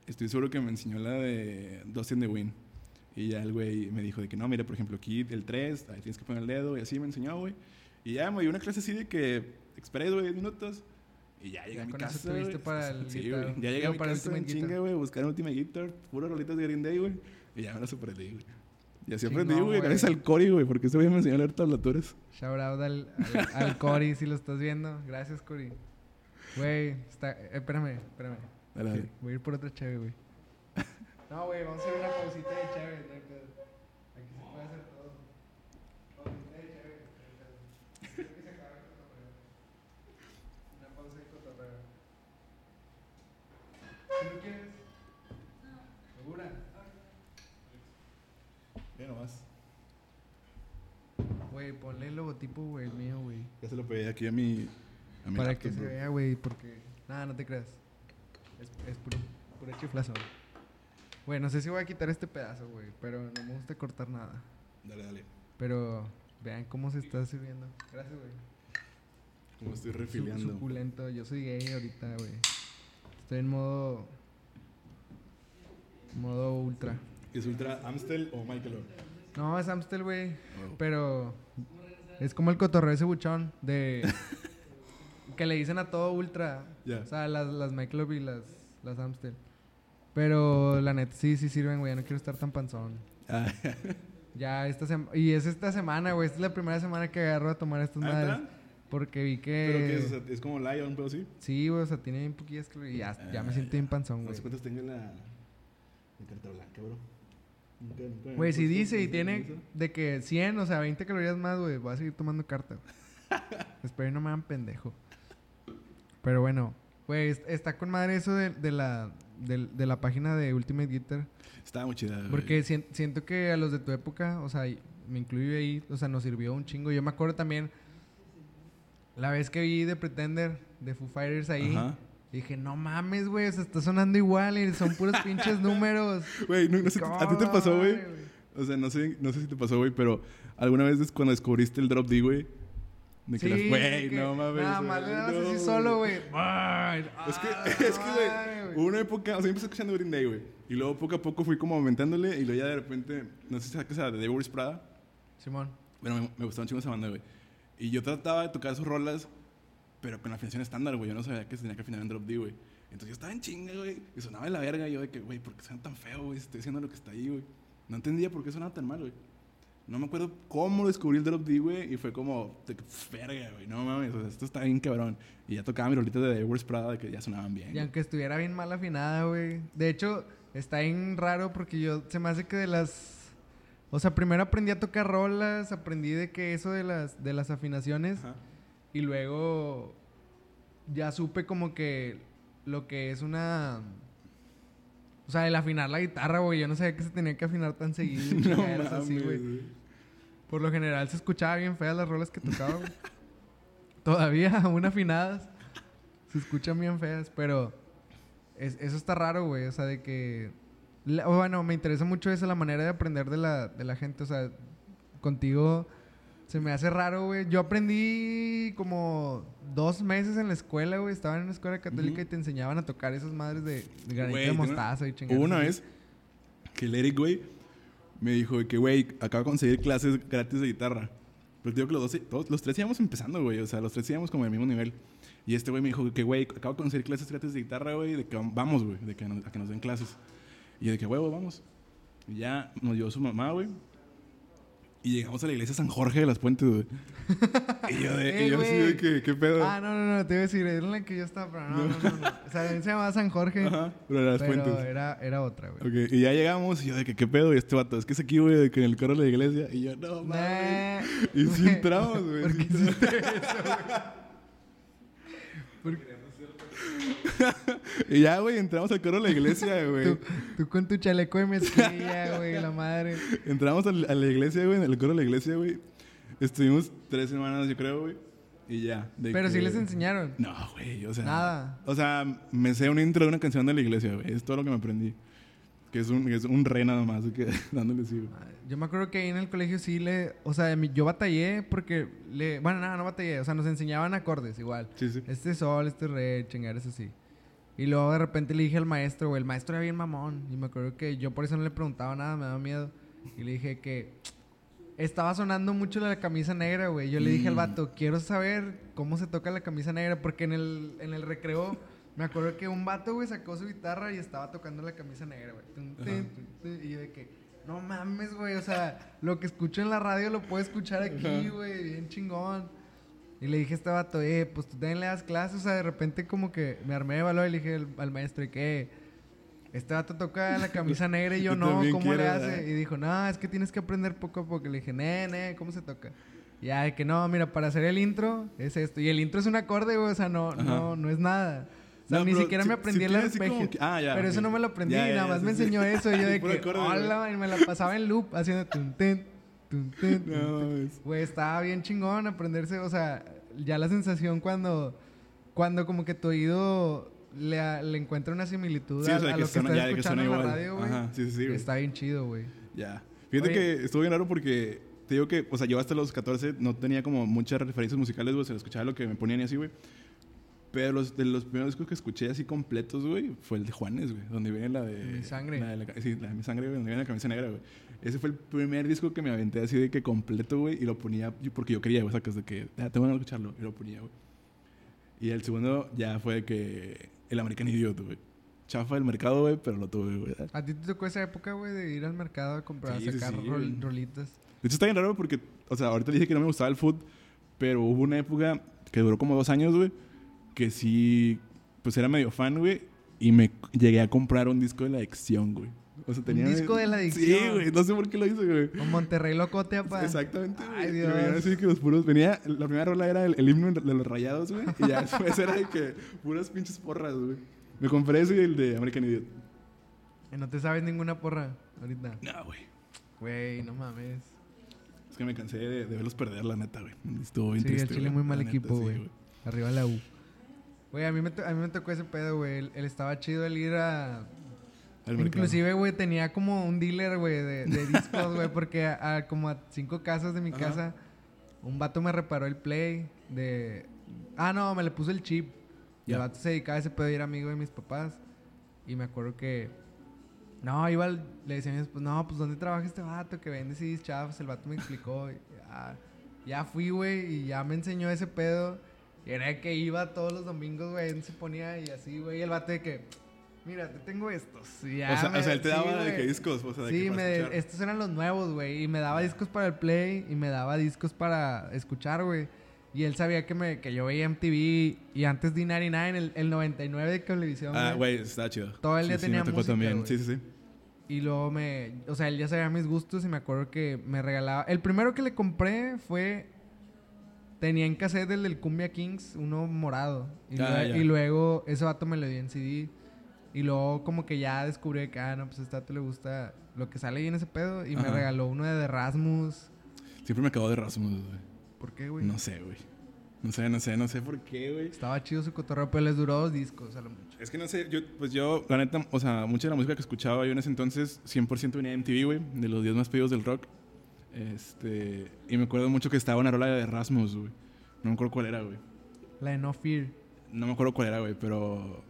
Estoy seguro que me enseñó la de Dustin the Wind. Y ya el güey me dijo de que no, mira, por ejemplo, aquí el 3, ahí tienes que poner el dedo, y así me enseñó, güey. Y ya me dio una clase así de que express, güey, 10 minutos. Y ya llegué Ya a mi con eso casa. güey. para el Sí, guitar- güey. Ya llegué a mi para casa en chinga, güey, buscar Ultimate Guitar, puras rolitas de Green Day, güey. Y ya me las aprendí, güey. Y así aprendí, güey, güey. gracias al Cory, güey, porque ese güey me enseñó a leer tablaturas. Shout out al, al, al Cory si lo estás viendo. Gracias, Cory. Güey, está. eh, espérame, espérame. Dale, dale. Voy a ir por otra cheve, güey. No, güey, vamos a hacer una pausita de cheve, no hay pedo. Aquí se puede hacer todo. Pausita de cheve, no hay pedo. Quiero que se acabe el cotorreo. Una pausa de cotorreo. ¿Sí lo quieres? Ya nomás. Güey, ponle el logotipo, güey, el mío, güey. Ya se lo pedí aquí a mi. A mi Para laptop, que se bro. vea, güey, porque... Nada, no te creas. Es, es puro, puro chiflazo. Güey, no sé si voy a quitar este pedazo, güey, pero no me gusta cortar nada. Dale, dale. Pero vean cómo se está sirviendo. Gracias, güey. Como estoy Su- refiliando. Suculento. Yo soy gay ahorita, güey. Estoy en modo... Modo ultra. ¿Es Ultra Amstel o Michael No, es Amstel, güey. Oh. Pero es como el cotorreo ese buchón de... que le dicen a todo ultra. Ya. O sea, las, las Michelob y las, las Amstel. Pero la neta sí, sí sirven, güey. Ya no quiero estar tan panzón. Ah, Ya esta semana... Y es esta semana, güey. Esta es la primera semana que agarro a tomar estas madres. Porque vi que... ¿Pero qué es? O sea, ¿Es como Lion, un pedo así? Sí, güey. O sea, tiene bien poquillas. Y ya, ya me Ah, siento bien panzón, güey. cuántas tengo en la. En carta blanca, bro. Güey, si puesto dice y tiene de que 100, o sea, 20 calorías más, güey, voy a seguir tomando carta. Espero no me hagan pendejo. Pero bueno, güey, est- está con madre eso de, de la, del- de, la página de Ultimate Guitar. Estaba muy chida, güey. Porque sien- siento que a los de tu época, o sea, me incluyo ahí, o sea, nos sirvió un chingo. Yo me acuerdo también la vez que vi de Pretender, de Foo Fighters ahí. Ajá. Dije, no mames, güey, o sea, está sonando igual y son puros pinches números. Güey, no, no sé, ¿a ti te pasó, güey? O sea, no sé, no sé si te pasó, güey, pero alguna vez cuando descubriste el drop D, güey. De que Sí, las- güey, no mames. Nada más le dabas así solo, güey. Es que, es que, güey, hubo una época, o sea, yo empecé escuchando Green Day, güey. Y luego poco a poco fui como aumentándole y luego ya de repente, no sé si sabes esa de Devil Wears Prada. Simón. Bueno, me, me gustaba un chingo esa banda, güey. Y yo trataba de tocar sus rolas, pero con afinación estándar, güey. Yo no sabía que se tenía que afinar en drop D, güey. Entonces yo estaba en chinga, güey. Y sonaba de la verga. Y yo de que, güey, ¿por qué suena tan feo, güey? Estoy haciendo lo que está ahí, güey. No entendía por qué sonaba tan mal, güey. No me acuerdo cómo descubrí el drop D, güey. Y fue como, de que, "Pff, verga, güey. No mames, o sea, esto está bien cabrón. Y ya tocaba mis rolitas de Edwards Prada de que ya sonaban bien. Y güey. aunque estuviera bien mal afinada, güey. De hecho, está bien raro porque yo se me hace que de las. O sea, primero aprendí a tocar rolas, aprendí de que eso de las, de las afinaciones. Ajá. Y luego ya supe como que lo que es una. O sea, el afinar la guitarra, güey. Yo no sabía que se tenía que afinar tan seguido. No chingaderas así, mames, güey. Por lo general se escuchaba bien feas las rolas que tocaba, güey. Todavía, aún afinadas, se escuchan bien feas, pero es- eso está raro, güey. O sea, de que... la- bueno, me interesa mucho esa la manera de aprender de la, de la gente. O sea, contigo se me hace raro, güey. Yo aprendí como dos meses en la escuela, güey. Estaba en una escuela católica Ujú. y te enseñaban a tocar esas madres de, de granito Güey, de mostaza y chingadas. Hubo una vez que el Eric, güey, me dijo que, güey, acabo de conseguir clases gratis de guitarra. Pero te digo que los, dos, todos, los tres íbamos empezando, güey. O sea, los tres íbamos como al mismo nivel. Y este güey me dijo que, güey, acabo de conseguir clases gratis de guitarra, güey, de que vam- vamos, güey, de que nos, a que nos den clases. Y yo de que, güey, vamos. Y ya nos llevó su mamá, güey. Y llegamos a la iglesia San Jorge de las Puentes, güey. y yo, de, Eh, y yo así de que, ¿qué pedo? Ah, no, no, no, te iba a decir, era en la que yo estaba, pero no, no, no. no. O sea, se llamaba San Jorge, Ajá, pero de las pero Puentes. era, era otra, güey. Ok, y ya llegamos y yo de que, ¿qué pedo? Y este vato, es que es aquí, güey, de que en el carro de la iglesia. Y yo, no, mames. Nah, Y güey, entramos, güey. ¿Por qué hiciste eso. y ya, güey, entramos al coro de la iglesia, güey. Tú, tú con tu chaleco de mezclilla, güey, la madre. Entramos a la iglesia, güey, en el coro de la iglesia, güey. Estuvimos tres semanas, yo creo, güey. Y ya. de Pero sí que- les enseñaron. No, güey, o sea. Nada. O sea, me sé un intro de una canción de la iglesia, güey. Es todo lo que me aprendí. Que es un, es un re nada más, que dándole sí. Yo me acuerdo que ahí en el colegio sí le... O sea, yo batallé porque le... Bueno, nada, no batallé. O sea, nos enseñaban acordes igual. Sí, sí. Este sol, este re, chingar, es así. Y luego de repente le dije al maestro, güey, el maestro era bien mamón. Y me acuerdo que yo por eso no le preguntaba nada, me daba miedo. Y le dije que estaba sonando mucho la camisa negra, güey. Yo le dije al Mm. vato, quiero saber cómo se toca la camisa negra, porque en el, en el recreo me acuerdo que un vato, güey, sacó su guitarra y estaba tocando la camisa negra, güey. Y yo de que, no mames, güey, o sea, lo que escucho en la radio lo puedo escuchar aquí, güey, bien chingón. Y le dije a este vato, eh, pues tú también le das clases, o sea, de repente como que me armé de valor y le dije al, al maestro, ¿y qué? Este vato toca la camisa negra y yo Yo no, ¿cómo le hace? ¿verdad? Y dijo, no, es que tienes que aprender poco a poco. Le dije, ne, ne, ¿cómo se toca? Y ya, que no, mira, para hacer el intro es esto. Y el intro es un acorde, güey, o sea, no, Ajá. no, no es nada. Sea, No, ni siquiera me aprendí sí el arpegio. que- ah, ya, pero eso no me lo aprendí, Ya, ya, nada más me enseñó eso. Y yo de que, hola, y me la pasaba en loop haciendo tun, tun, tun, tun, tun, No, tun. mames. Güey, estaba bien chingón aprenderse, o sea, ya la sensación cuando, cuando como que tu oído le, le encuentra una similitud Sí, o sea, a que lo que suena- estás ya, que escuchando suena en la radio, güey. Sí, sí. Está bien chido, güey. Ya. Fíjate Oye. que estuvo bien raro porque te digo que, o sea, yo hasta los 14 no tenía como muchas referencias musicales, güey. O sea, escuchaba lo que me ponían y así, güey. Pero los, de los primeros discos que escuché así completos, güey, fue el de Juanes, güey. Donde viene la de... Mi sangre. La de la, sí, la de mi sangre, güey. Donde viene la camisa negra, güey. Ese fue el primer disco que me aventé así de que completo, güey. Y lo ponía porque yo quería, güey. Sacas de que, ah, tengo que escucharlo. Y lo ponía, güey. Y el segundo ya fue de que... El American Idiot, güey. Chafa del mercado, güey, pero lo tuve, güey. De ¿A ti te tocó esa época, güey, de ir al mercado a comprar, Sí, sí, sacar sí, rol- rolitas? hecho, está bien raro porque, o sea, ahorita dije que no me gustaba el food, pero hubo una época que duró como dos años, güey, que sí, pues era medio fan, güey, y me llegué a comprar un disco de la adicción, güey. O sea, tenía... disco de La Sí, Adicción? güey, no sé por qué lo hice, güey. Con Monterrey Locote, apa. Exactamente, güey. Ay, Dios. venían así que los puros... Venía... La primera rola era el, el himno de los rayados, güey. Y ya después era de que... Puras pinches porras, güey. Me compré ese y el de American Idiot. Y no te sabes ninguna porra ahorita. No, güey. Güey, no mames. Es que me cansé de, de verlos perder, la neta, güey. Estuvo bien Sí, el triste, Chile güey. muy mal La neta, equipo, sí, güey. Arriba la U. Güey, a mí, me a mí me tocó ese pedo, güey. Él, él estaba chido el ir a... Inclusive, güey, tenía como un dealer, güey, de, de discos, güey. Porque a, a como a cinco casas de mi Ajá. casa, un vato me reparó el play de... Ah, no, me le puso el chip. Y el vato se dedicaba a ese pedo y era amigo de mis papás. Y me acuerdo que... No, iba al- le decía a mis papás, no, pues ¿dónde trabaja este vato que vende CDs chavos? El vato me explicó. y ya fui, güey, y ya me enseñó ese pedo. Y era de que iba todos los domingos, güey, él se ponía y así, güey. Y el vato de que, mira, te tengo estos. Y ya O sea, me- o sea, él te sí, daba de que discos, o sea, de Sí, que me- escuchar. estos eran los nuevos, güey. Y me daba discos para el play y me daba discos para escuchar, güey. Y él sabía que, me, que yo veía MTV y antes D99, el, el 99 de televisión. Ah, güey, está chido. Todo el día sí, sí, tenía me tocó música, también. güey. Sí, sí, sí. Y luego me... O sea, él ya sabía mis gustos y me acuerdo que me regalaba... El primero que le compré fue... Tenía en cassette el del Cumbia Kings, uno morado. Y, Ah, lue- ya. y luego ese vato me lo dio en CD. Y luego como que ya descubrí que, ah, no, pues a este vato le gusta lo que sale ahí en ese pedo. Y me Ajá. regaló uno de Erasmus. Siempre me acabo de Rasmus, güey. ¿Por qué, güey? No sé, güey. No sé, no sé, no sé por qué, güey. Estaba chido su cotorreo, pero les duró dos discos a lo mucho. Es que no sé, yo, pues yo, la neta, o sea, mucha de la música que escuchaba yo en ese entonces, 100% venía de MTV, güey, de los 10 más pedidos del rock. Este, y me acuerdo mucho que estaba una rola de Erasmus, güey. No me acuerdo cuál era, güey. La de No Fear. No me acuerdo cuál era, güey, pero...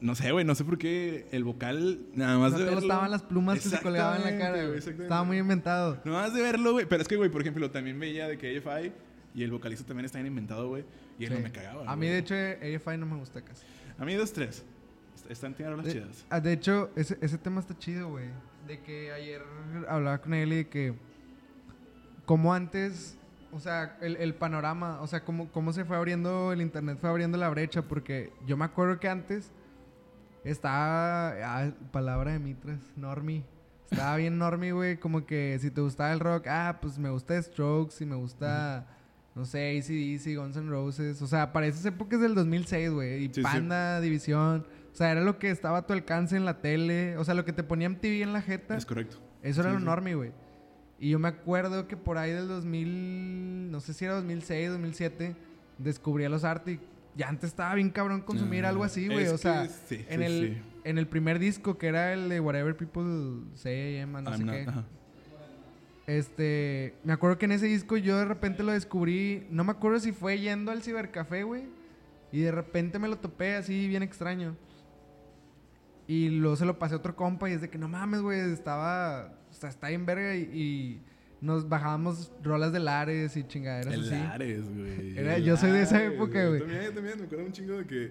No sé, güey, no sé por qué el vocal, nada más No de verlo... gustaban las plumas que se colgaban en la cara, güey. Estaba muy inventado. Nada más de verlo, güey. Pero es que, güey, por ejemplo, también veía de que AFI y el vocalista también está bien inventado, güey. Y él Sí. no me cagaba. A mí, de hecho, AFI no me gusta casi. A mí dos, tres. Est- Están teniendo las chidas. ah, de hecho, ese, ese tema está chido, güey. De que ayer hablaba con él y de que... Como antes... O sea, el, el panorama... O sea, cómo, cómo se fue abriendo el internet, fue abriendo la brecha. Porque yo me acuerdo que antes... Estaba... Ah, palabra de Mitras. Normie. Estaba bien normie, güey. Como que si te gustaba el rock... Ah, pues me gusta Strokes y me gusta... no sé, ACDC, Guns N' Roses. O sea, para esas épocas del 2006, güey. Y Sí, sí. Panda, División. O sea, era lo que estaba a tu alcance en la tele. O sea, lo que te ponía MTV en la jeta. Es correcto. Eso era Sí, lo sí. normie, güey. Y yo me acuerdo que por ahí del 2000, no sé si era 2006, 2007, descubrí a los Arctic. Ya antes estaba bien cabrón consumir Ah, algo así, güey. O sea, sí, en, sí, el, sí. en el primer disco, que era el de Whatever People Say I Am, no I'm sé not- qué. Este, me acuerdo que en ese disco yo de repente lo descubrí, no me acuerdo si fue yendo al cibercafé, güey, y de repente me lo topé así bien extraño. Y luego se lo pasé a otro compa y es de que no mames, güey, estaba, o sea, está en verga y, y nos bajábamos rolas de Lares y chingaderas El así. Lares, güey. Yo soy de esa época, güey. También, yo también me acuerdo un chingo de que.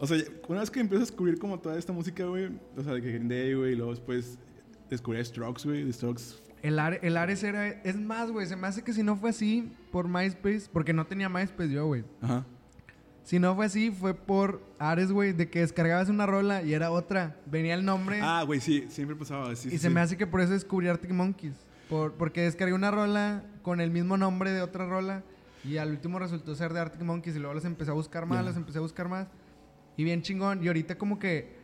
O sea, una vez que empiezo a descubrir como toda esta música, güey. O sea, de que Green Day, güey. Y luego después descubrí a Strokes, güey. Strokes. El, Are- el Ares era, es más, güey, se me hace que si no fue así por MySpace, porque no tenía MySpace yo, güey. Ajá. Si no fue así, fue por Ares, güey, de que descargabas una rola y era otra. Venía el nombre Ah, güey, sí. Siempre pasaba. Sí, y sí, se sí. me hace que por eso descubrí Arctic Monkeys. Por, porque descargué una rola con el mismo nombre de otra rola y al último resultó ser de Arctic Monkeys y luego los empecé a buscar más, Ya. los empecé a buscar más. Y bien chingón. Y ahorita como que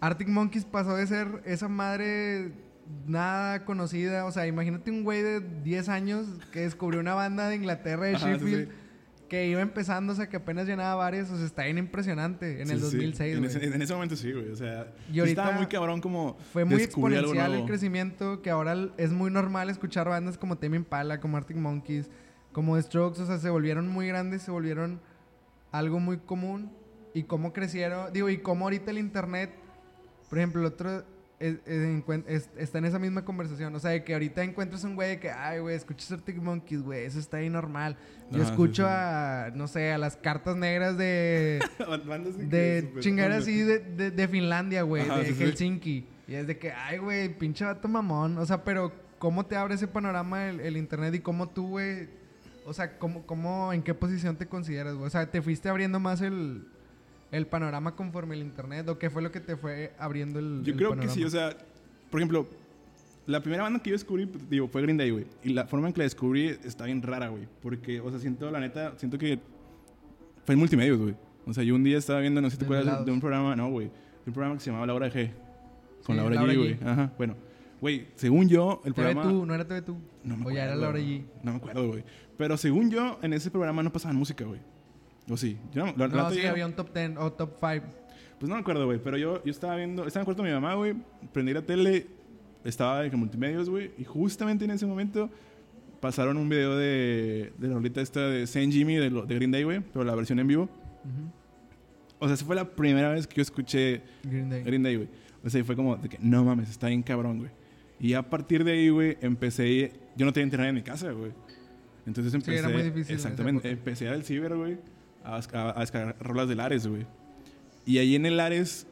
Arctic Monkeys pasó de ser esa madre nada conocida. O sea, imagínate un güey de 10 años que descubrió una banda de Inglaterra, de Ajá, sí, Sheffield. sí. Que iba empezando, o sea, que apenas llenaba bares, o sea, está bien impresionante en el Sí, sí. 2006. En ese, en ese momento sí, güey. O sea, Y ahorita estaba muy cabrón como. Fue muy exponencial el crecimiento que ahora es muy normal escuchar bandas como Tame Impala, como Arctic Monkeys, como The Strokes, o sea, se volvieron muy grandes, se volvieron algo muy común y cómo crecieron, digo, y cómo ahorita el internet, por ejemplo, el otro es- es- está en esa misma conversación, o sea, de que ahorita encuentras un güey de que, ay, güey, escuchas Arctic Monkeys, güey, eso está ahí normal. Yo Ajá, escucho sí. a, no sé, a las cartas negras de de chingar así de, de, de Finlandia, güey, de sí. Helsinki. Y es de que, ay, güey, pinche vato mamón. O sea, pero ¿cómo te abre ese panorama el, el internet y cómo tú, güey? O sea, ¿cómo, cómo, en qué posición te consideras, güey? O sea, ¿te fuiste abriendo más el, el panorama conforme el internet? ¿O qué fue lo que te fue abriendo el Yo el creo que panorama? sí, o sea, por ejemplo, la primera banda que yo descubrí, pues, digo, fue Green Day, güey. Y la forma en que la descubrí está bien rara, güey. Porque, o sea, siento, la neta, siento que fue en multimedios, güey. O sea, yo un día estaba viendo, no sé si te acuerdas, de, un programa, no, güey. De un programa que se llamaba La Hora G. Con Sí, La Hora G, güey. Ajá, bueno. Güey, según yo, el TV programa... tú, no era TV tú. No me O ya era la hora. G. No me acuerdo, güey. Pero según yo, en ese programa no pasaban música, güey. O sí. Yo no, la- No, sí, había un top 10 o top 5. pues no me acuerdo, güey, pero yo, yo estaba viendo, estaba en cuarto de mi mamá, güey, prendí la tele, estaba en multimedios, güey, y justamente en ese momento pasaron un video de, de la rolita esta de Saint Jimmy de, de Green Day, güey, pero la versión en vivo. O sea, esa fue la primera vez que yo escuché Green Day. Green Day, güey. O sea, y fue como de que, no mames, está bien cabrón, güey. Y a partir de ahí, güey, empecé, yo no tenía internet en mi casa, güey. Entonces empecé, era muy difícil exactamente, empecé al ciber, güey, a, a- a descargar rolas del Ares, güey. Y ahí en el Ares,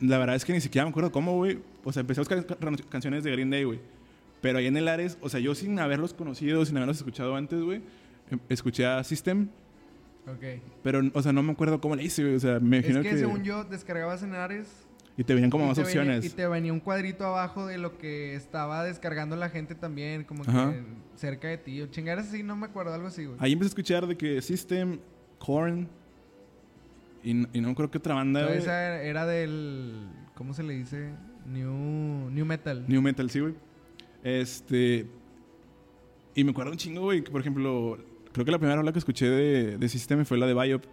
la verdad es que ni siquiera me acuerdo cómo, güey. O sea, empecé a buscar can- canciones de Green Day, güey. Pero ahí en el Ares, o sea, yo sin haberlos conocido, sin haberlos escuchado antes, güey, em- escuché a System, Ok. pero, o sea, no me acuerdo cómo le hice, güey. O sea, me Es imagino que, que... según yo, descargabas en Ares y te venían como más te venía- opciones. y te venía un cuadrito abajo de lo que estaba descargando la gente también, como Ajá. que cerca de ti. O chingaras así, no me acuerdo, algo así, güey. Ahí empecé a escuchar de que System, Korn y, no creo que otra banda, güey. esa era- del. ¿Cómo se le dice? New, new Metal. New Metal, sí, güey. Este. Y me acuerdo un chingo, güey, que por ejemplo, creo que la primera rola que escuché de, de System fue la de Biop.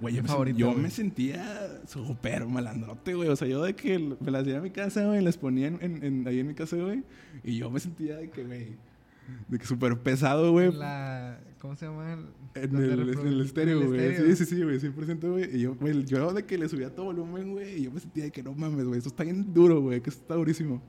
Güey, yo, Mi me, yo güey. me sentía súper malandrote, güey. O sea, yo de que me las llevaba a mi casa, güey, las ponía en, en- en- ahí en mi casa, güey. Y yo me sentía de que, güey, de que súper pesado, güey. La, ¿Cómo se llama? En el, en el estéreo, güey. Sí, sí, sí, güey, 100%, güey. Y yo, güey, yo de que le subía todo volumen, güey, y yo me sentía de que no mames, güey, eso está bien duro, güey, que eso está durísimo.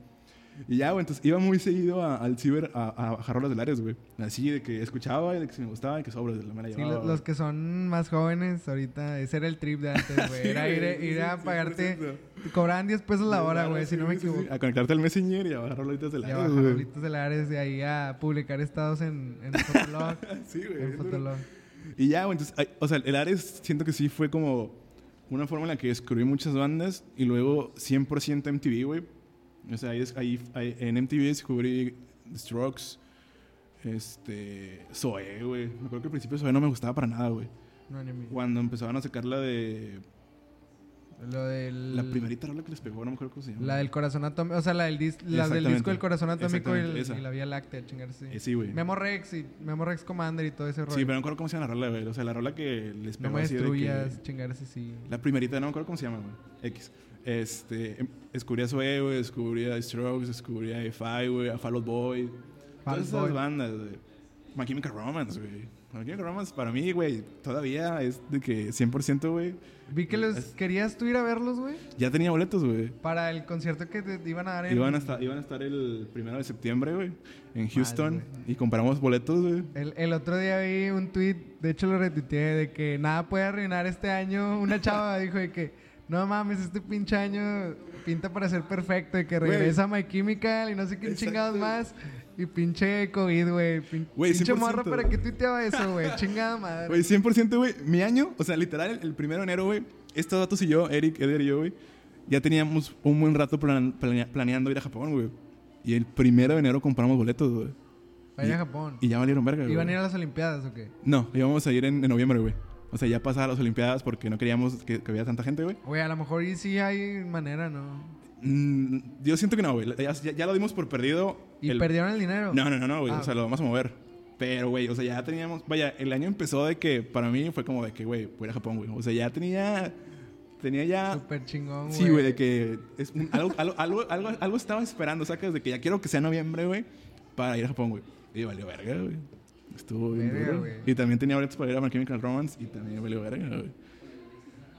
Y ya, güey, entonces iba muy seguido a- al ciber a, a bajar rolas del Ares, güey. Así de que escuchaba y de que si me gustaba y que sobres me la Sí, llevaba. lo- los que son más jóvenes ahorita, ese era el trip de antes, güey. Sí, Era ir, güey, ir sí, a sí, pagarte. 100%. Te cobraban 10 pesos la hora, güey, si no me Sí, sí, sí. equivoco. A conectarte al Messenger y a bajar rolitas del Ares, bajar güey. rolitos de Lares de ahí a publicar estados en, en Fotolog. Sí, güey. en. Fotolog. Y ya, güey, entonces, o sea, el Ares siento que sí fue como una forma en la que descubrí muchas bandas y luego 100% MTV, güey. O sea, ahí, es- ahí, ahí en MTV descubrí Strokes, Este. Zoe, güey. Me acuerdo que al principio Zoe no me gustaba para nada, güey. No. Cuando empezaban a sacar la de. Lo del... La primerita rola que les pegó, no me acuerdo cómo se llama. La del corazón atómico. O sea, la del, dis- la del Exactamente. disco del corazón atómico y, el- la Vía Láctea, chingarse. Eh, sí, güey. Memo Rex y Memo Rex Commander y todo ese rollo. Sí, pero no me acuerdo cómo se llama la rola, güey. O sea, la rola que les No pegó me así de que- chingarse sí. La primerita, no me acuerdo cómo se llama, güey. X. Este, descubrí a Zoe, güey, descubrí a Strokes, descubrí a EFI, güey, a Fall Out Boy. Fall Todas esas Boy. bandas, güey. My Chemical Romance, güey. My Chemical Romance para mí, güey, todavía es de que 100%, güey. Vi que los... Es- ¿Querías tú ir a verlos, güey? Ya tenía boletos, güey. Para el concierto que te iban a dar en... Iban a, estar, iban a estar el primero de septiembre, güey, en Houston. y compramos boletos, güey. El, el otro día vi un tweet, de hecho lo retuiteé, de que nada puede arruinar este año. Una chava dijo de que, no mames, este pinche año pinta para ser perfecto, y que regresa My Chemical y no sé qué Exacto. chingados más. Y pinche COVID, güey. Pin- pinche 100%. morra, ¿para qué tuiteaba eso, güey? Chingada madre. Güey, 100%, güey. Mi año, o sea, literal, el, primero de enero, güey. Estos datos y yo, Eric, Eder y yo, güey, ya teníamos un buen rato plan- planea- planeando ir a Japón, güey. Y el primero de enero compramos boletos, güey. Vaya a y- Japón. Y ya valieron verga, güey. ¿Iban a ir a las Olimpiadas o qué? No, íbamos a ir en, en noviembre, güey. O sea, ya pasadas las Olimpiadas porque no queríamos que, que hubiera tanta gente, güey. Güey, a lo mejor y sí hay manera, ¿no? Mm, yo siento que no, güey. Ya, ya- ya lo dimos por perdido. Y el- perdieron el dinero. No, no, no, no, güey. Ah. O sea, lo vamos a mover. Pero, güey, o sea, ya teníamos. Vaya, el año empezó de que para mí fue como de que, güey, voy a ir a Japón, güey. O sea, ya tenía. Tenía ya. Súper chingón, güey. Sí, güey, de que es un- algo, algo, algo, algo, algo estaba esperando, sacas de que ya quiero que sea noviembre, güey, para ir a Japón, güey. Y valió verga, güey. Estuvo bien Verga, duro. güey. Y también tenía boletos para ir a My Chemical Romance y también valió verga, güey.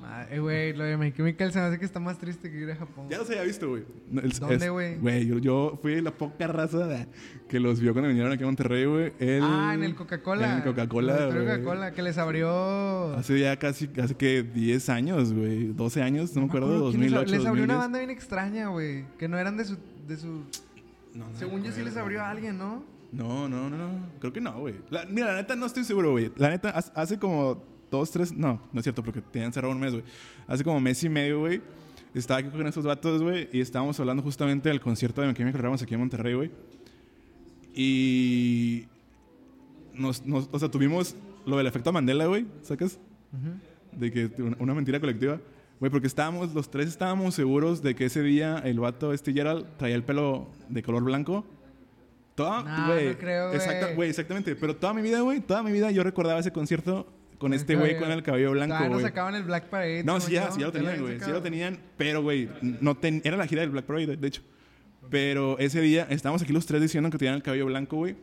Madre, güey, lo de My Chemical se me hace que está más triste que ir a Japón. Ya los había visto, güey. No, el- ¿Dónde, es- güey? Güey, yo, yo fui la poca raza de- que los vio cuando vinieron aquí a Monterrey, güey. El- Ah, en el Coca-Cola. En el Coca-Cola, En el güey. Coca-Cola, que les abrió. Hace ya casi, hace que 10 años, güey. 12 años, no me acuerdo, quién les ab- 2008, Les abrió una 2010. banda bien extraña, güey. Que no eran de su. De su... No, no Según yo sí les abrió a alguien, ¿no? No, no, no, no. Creo que no, güey. La- Mira, la neta no estoy seguro, güey. La neta, hace- como dos, tres. No, no es cierto, porque tenían cerrado un mes, güey. Hace como mes y medio, güey. Estaba aquí con esos vatos, güey. Y estábamos hablando justamente del concierto de My Chemical Romance aquí en Monterrey, güey. Y. Nos, nos- o sea, tuvimos lo del efecto Mandela, güey. ¿Sacas? De que una, una mentira colectiva. Güey, porque estábamos, los tres estábamos seguros de que ese día el vato, este Gerald, traía el pelo de color blanco. Toda, No, güey. no creo, güey. exacta- güey, exactamente. Pero toda mi vida, güey, toda mi vida yo recordaba ese concierto con El este güey con el cabello blanco, Todavía no güey. sacaban el Black Parade. No, sí, ya, sí, ya lo tenían, güey. Sí, ya lo tenían. Pero, güey, no ten- era la gira del Black Parade, de hecho. Pero ese día estábamos aquí los tres diciendo que tenían el cabello blanco, güey.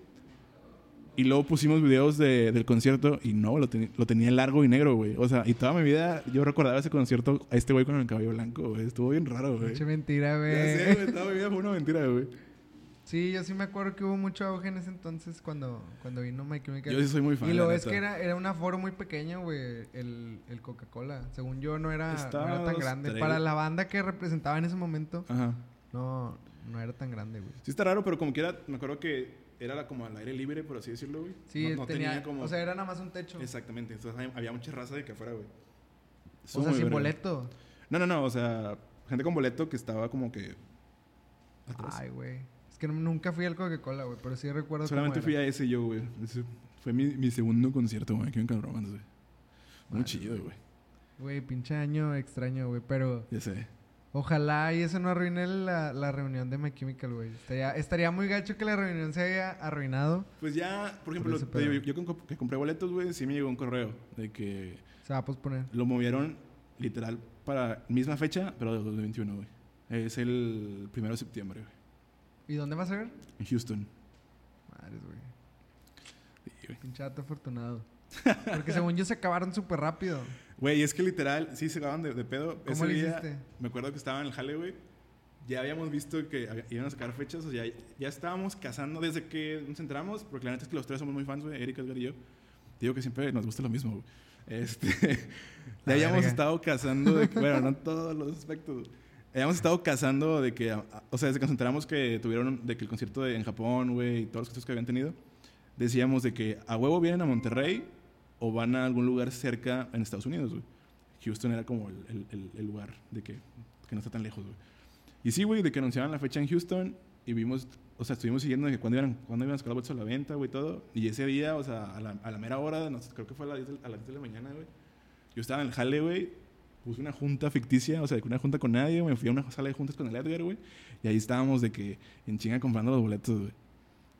Y luego pusimos videos de- del concierto y no, lo, teni- lo tenía largo y negro, güey. O sea, y toda mi vida yo recordaba ese concierto a este güey con el cabello blanco, güey. Estuvo bien raro, güey. Pinche mentira, Ya sé, güey. güey. Toda mi vida fue una mentira, güey. Sí, yo sí me acuerdo que hubo mucho auge en ese entonces cuando, cuando vino My Chemical. Yo sí soy muy fan. Y lo es neta. que era, era un aforo muy pequeño, güey, el, el Coca-Cola. Según yo, no era, no era tan grande. tres. Para la banda que representaba en ese momento, Ajá. no, no era tan grande, güey. Sí está raro, pero como quiera, me acuerdo que era como al aire libre, por así decirlo, güey. Sí, no, no tenía, como... O sea, era nada más un techo. Exactamente. Entonces había mucha raza de que afuera, güey. o Estuvo sea, sin boleto. No, no, no, o sea, gente con boleto que estaba como que atrás. Ay, güey. Que nunca fui al Coca-Cola, güey, pero sí recuerdo Solamente fui a ese yo, güey. Ese fue mi, mi segundo concierto, güey, aquí en Romance, güey. Muy chido, güey. Güey, pinche año extraño, güey, pero Ya sé. ojalá y eso no arruine la, la reunión de My Chemical, güey. Estaría, estaría muy gacho que la reunión se haya arruinado. Pues ya, por ejemplo, te digo, yo, que compré boletos, güey, sí me llegó un correo de que Se va a posponer. lo movieron literal para misma fecha, pero de 2021, güey. Es el primero de septiembre, güey. ¿Y dónde va a ser? En Houston. Madres, güey. Pinche afortunado. Porque según yo se acabaron súper rápido. Güey, es que literal, sí se acaban de, de pedo. ¿Cómo Ese le día, hiciste? Me acuerdo que estaba en el jale, güey. Ya habíamos visto que iban a sacar fechas, o sea, ya, ya estábamos cazando desde que nos entramos, porque la neta es que los tres somos muy fans, güey, Erika, Edgar y yo. Te digo que siempre nos gusta lo mismo, güey. Este, ya habíamos verga. estado cazando, de bueno, no en todos los aspectos. Habíamos estado cazando de que, o sea, desde que nos enteramos que tuvieron, de que el concierto de- en Japón, güey, y todos los conciertos que habían tenido, decíamos de que a huevo vienen a Monterrey o van a algún lugar cerca en Estados Unidos, güey. Houston era como el, el- el- lugar de que, que no está tan lejos, güey. Y sí, güey, de que anunciaban la fecha en Houston y vimos, o sea, estuvimos siguiendo de que cuándo iban, cuándo iban a sacar a la venta, güey, todo. Y ese día, o sea, a la, a la mera hora, no sé, creo que fue a las 10 de, a las 10 de la mañana, güey. Yo estaba en el jale, güey. Puse una junta ficticia, o sea, una junta con nadie, me fui a una sala de juntas con el Edgar, güey. Y ahí estábamos de que en chinga comprando los boletos, güey.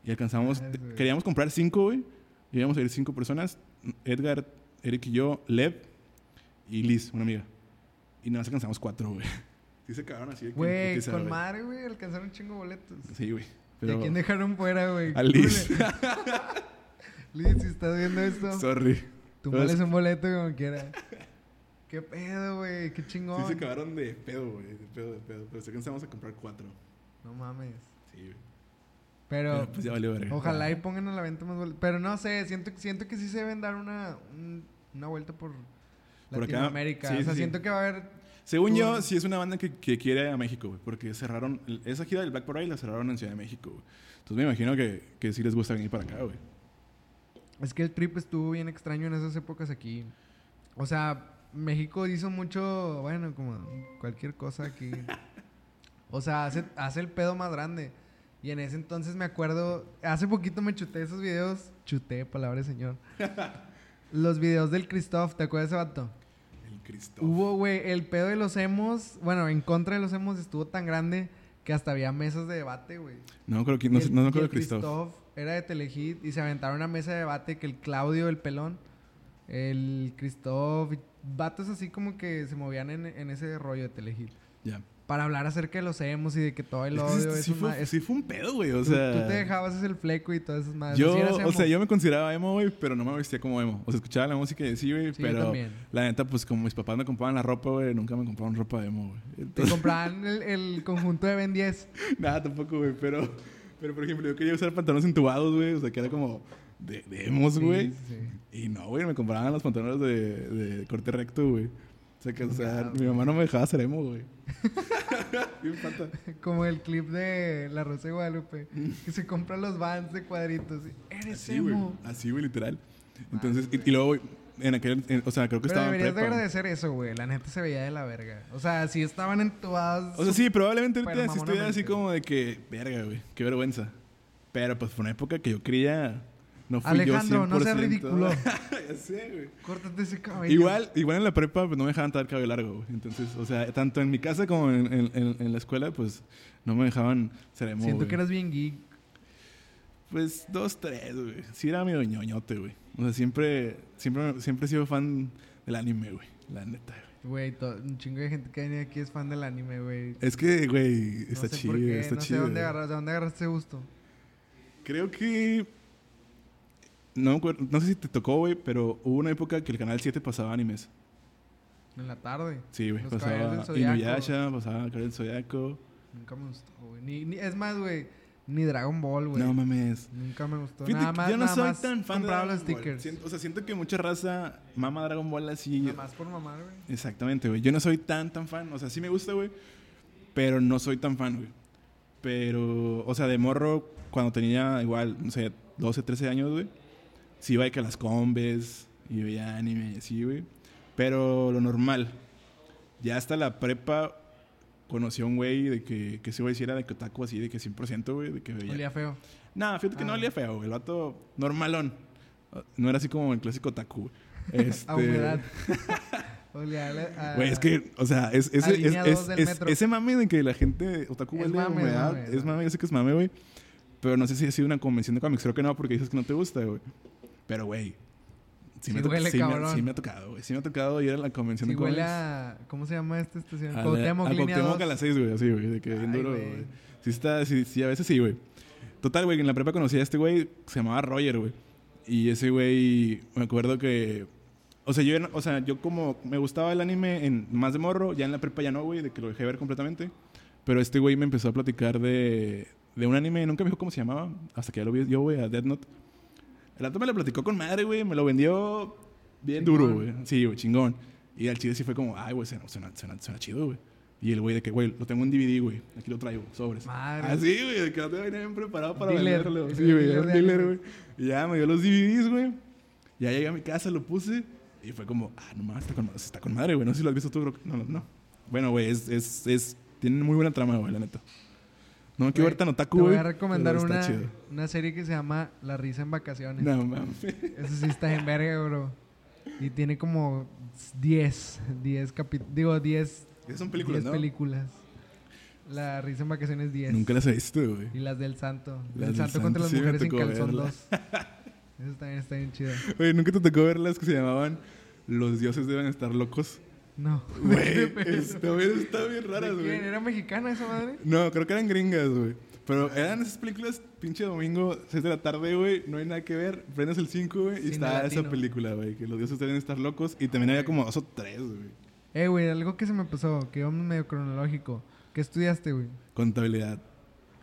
Y alcanzamos, güey. queríamos comprar cinco, güey. Y íbamos a ir cinco personas. Edgar, Eric y yo, Lev y Liz, una amiga. Y nada más alcanzamos cuatro, güey. Sí se cagaron así Güey, con güey. madre, güey, alcanzaron un chingo boletos. Sí, güey. ¿Y Pero... a quién dejaron fuera, güey? A Liz. Liz, si estás viendo esto, Sorry. tú Pero un boleto como quiera. ¿Qué pedo, güey? Qué chingón. Sí se cagaron de pedo, güey. De pedo, de pedo. Pero sí alcanzamos a comprar cuatro. No mames. Sí, güey. Pero, Pero, pues ya valió verga. ojalá y pongan a la venta más boletos. Pero no sé, siento, siento que sí se deben dar una, un- una vuelta por Por acá. Latinoamérica. Sí, o sea, sí, sí. siento que va a haber... Según yo, sí es una banda que, que quiere a México, güey. Porque cerraron... Esa gira del Black Parade la cerraron en Ciudad de México, güey. Entonces me imagino que, que sí les gusta venir para acá, güey. Es que el trip estuvo bien extraño en esas épocas aquí. O sea, México hizo mucho, bueno, como cualquier cosa aquí. O sea, hace, hace el pedo más grande. Y en ese entonces me acuerdo, hace poquito me chuté esos videos, chuté, palabra de señor. Los videos del Christoph, ¿te acuerdas de ese vato? El Cristo. Hubo, güey, el pedo de los emos, bueno, en contra de los emos estuvo tan grande que hasta había mesas de debate, güey. No, creo que... No, el- no me y acuerdo el Christoph. Christoph era de Telehit y se aventaron una mesa de debate que el Claudio, el pelón, el Christoph, y vatos así como que se movían en, en ese rollo de Telehit. Ya. Para hablar acerca de los emos y de que todo el odio sí, es fue, una... es- sí fue un pedo, güey. O sea... tú te dejabas ese el fleco y todas esas madres. Yo, Sí o sea, yo me consideraba emo, güey, pero no me vestía como emo. O sea, escuchaba la música y sí, güey, Sí, pero también. la neta, pues como mis papás me compraban la ropa, güey, nunca me compraban ropa de emo, güey. Te compraban el, el conjunto de Ben 10. nada, tampoco, güey, pero, pero por ejemplo, yo quería usar pantalones entubados, güey, o sea, que era como de, de emos, güey. Sí, sí. Y no, güey, me compraban los pantalones de, de corte recto, güey. O sea, que, o sea, mi mamá no me dejaba ser emo, güey. Como el clip de La Rosa de Guadalupe, que se compra los vans de cuadritos. Eres Así, emo. Así, güey, literal. Entonces, y, y luego, güey, en aquel, en- o sea, creo que Pero estaba en deberías de prepa. agradecer eso, güey. La neta se veía de la verga. O sea, si estaban entubados. O sea, sí, probablemente ahorita sí estoy así como de que, verga, güey, qué vergüenza. Pero pues fue una época que yo creía, no fui Alejandro, yo 100%. no seas ridículo. ya sé, güey. Córtate ese cabello. Igual, igual en la prepa pues, no me dejaban traer cabello largo, güey. Entonces, o sea, tanto en mi casa como en, en- en- en la escuela, pues no me dejaban ser emo, Siento güey. que eras bien geek. Pues dos, tres, güey. Sí era medio ñoñote, güey. O sea, siempre, siempre, siempre he sido fan del anime, güey. La neta, güey. Güey, un chingo de gente que viene aquí es fan del anime, güey. Es que, güey, está no sé chido, está no sé chido. dónde güey. agarras, de dónde agarraste ese gusto. Creo que. No, no sé si te tocó, güey, pero hubo una época que el canal 7 pasaba animes. En la tarde. Sí, güey. Pasaba. Inuyasha, pasaba Caballero del Zodiaco. Nunca me gustó, güey. Ni, ni- es más, güey, ni Dragon Ball, güey. No mames. Nunca me gustó. Fíjate Nada más, yo no nada soy más tan fan de Dragon los Ball. stickers. Siento- o sea, siento que mucha raza mama Dragon Ball así. Nada más por mamar, güey. Exactamente, güey. Yo no soy tan, tan fan. O sea, sí me gusta, güey. Pero no soy tan fan, güey. Pero, o sea, de morro, cuando tenía igual, no sé, 12, 13 años, güey. Sí iba que a las combes y veía anime y así, güey. Pero lo normal. Ya hasta la prepa conocí a un güey de que, que ese güey sí era de que otaku así, de que 100%, güey, de que veía. Olía feo. Nah, fíjate que no Ah. olía feo, güey. El vato normalón. No era así como el clásico otaku, güey. Este... A humedad. Olía a... a- Güey, es que, o sea, es, es, es- es- ese mame de que la gente otaku Es huele a humedad. mame, es mame, yo sé que es mame, güey. Pero no sé si ha sido una convención de cómics. Creo que no, porque dices que no te gusta, güey. Pero, güey. Sí, me, Sí to- huele sí me- sí me ha tocado, güey. Sí me ha tocado ir a la convención Sí de huele a... ¿Cómo se llama esta estación? A la- Cuauhtémoc, a línea Cuauhtémoc 2. a las 6, güey. Así, güey. De que bien duro, güey. Sí, está, sí, sí, a veces sí, güey. Total, güey, en la prepa conocí a este güey, se llamaba Roger, güey. Y ese güey, me acuerdo que. O sea, yo, o sea, yo como me gustaba el anime en más de morro, ya en la prepa ya no, güey, de que lo dejé ver completamente. Pero este güey me empezó a platicar de, de un anime, nunca me dijo cómo se llamaba, hasta que ya lo vi yo, güey, a Death Note. El rato me lo platicó con madre, güey, me lo vendió bien Chingón. duro, güey. Sí, güey, chingón. Y al chile sí fue como, ay, güey, suena, suena, suena, suena chido, güey. Y el güey de que, güey, lo tengo en DVD, güey. Aquí lo traigo, sobres. Madre. Así, güey, de que no te venía bien preparado para Dealer. venderlo. Sí, güey, era dealer, güey. Y ya me dio los DVDs, güey. Ya llegué a mi casa, lo puse. Y fue como, ah, no mames, está con, está con madre, güey. No sé si lo has visto tú, creo que- No, no, no. Bueno, güey, es, es, es, tiene muy buena trama, güey, la neta. No me quiero Güey, ver tan otaku, Te voy güey. a recomendar una, una serie que se llama La risa en vacaciones. No, mames. Eso sí está en verga, bro. Y tiene como 10, 10 capítulos, digo 10, Esas son películas, 10 ¿no? películas. La risa en vacaciones 10. Nunca las he visto, güey. Y las del santo. Las el del santo contra santo, las sí mujeres tocó calzón verla. 2. Eso también está bien chido. Oye, ¿nunca te tocó ver las que se llamaban Los dioses deben estar locos? No. Güey, Pero- está bien, está bien raras, ¿De güey. ¿Era mexicana esa madre? No, creo que eran gringas, güey. Pero eran esas películas, pinche domingo, 6 de la tarde, güey, no hay nada que ver. Prendes el 5, güey, y Cine está latino. esa película, güey, que los dioses deben estar locos. Y también había como dos o tres, güey. Eh, güey, algo que se me pasó, que íbamos medio cronológico. ¿Qué estudiaste, güey? Contabilidad.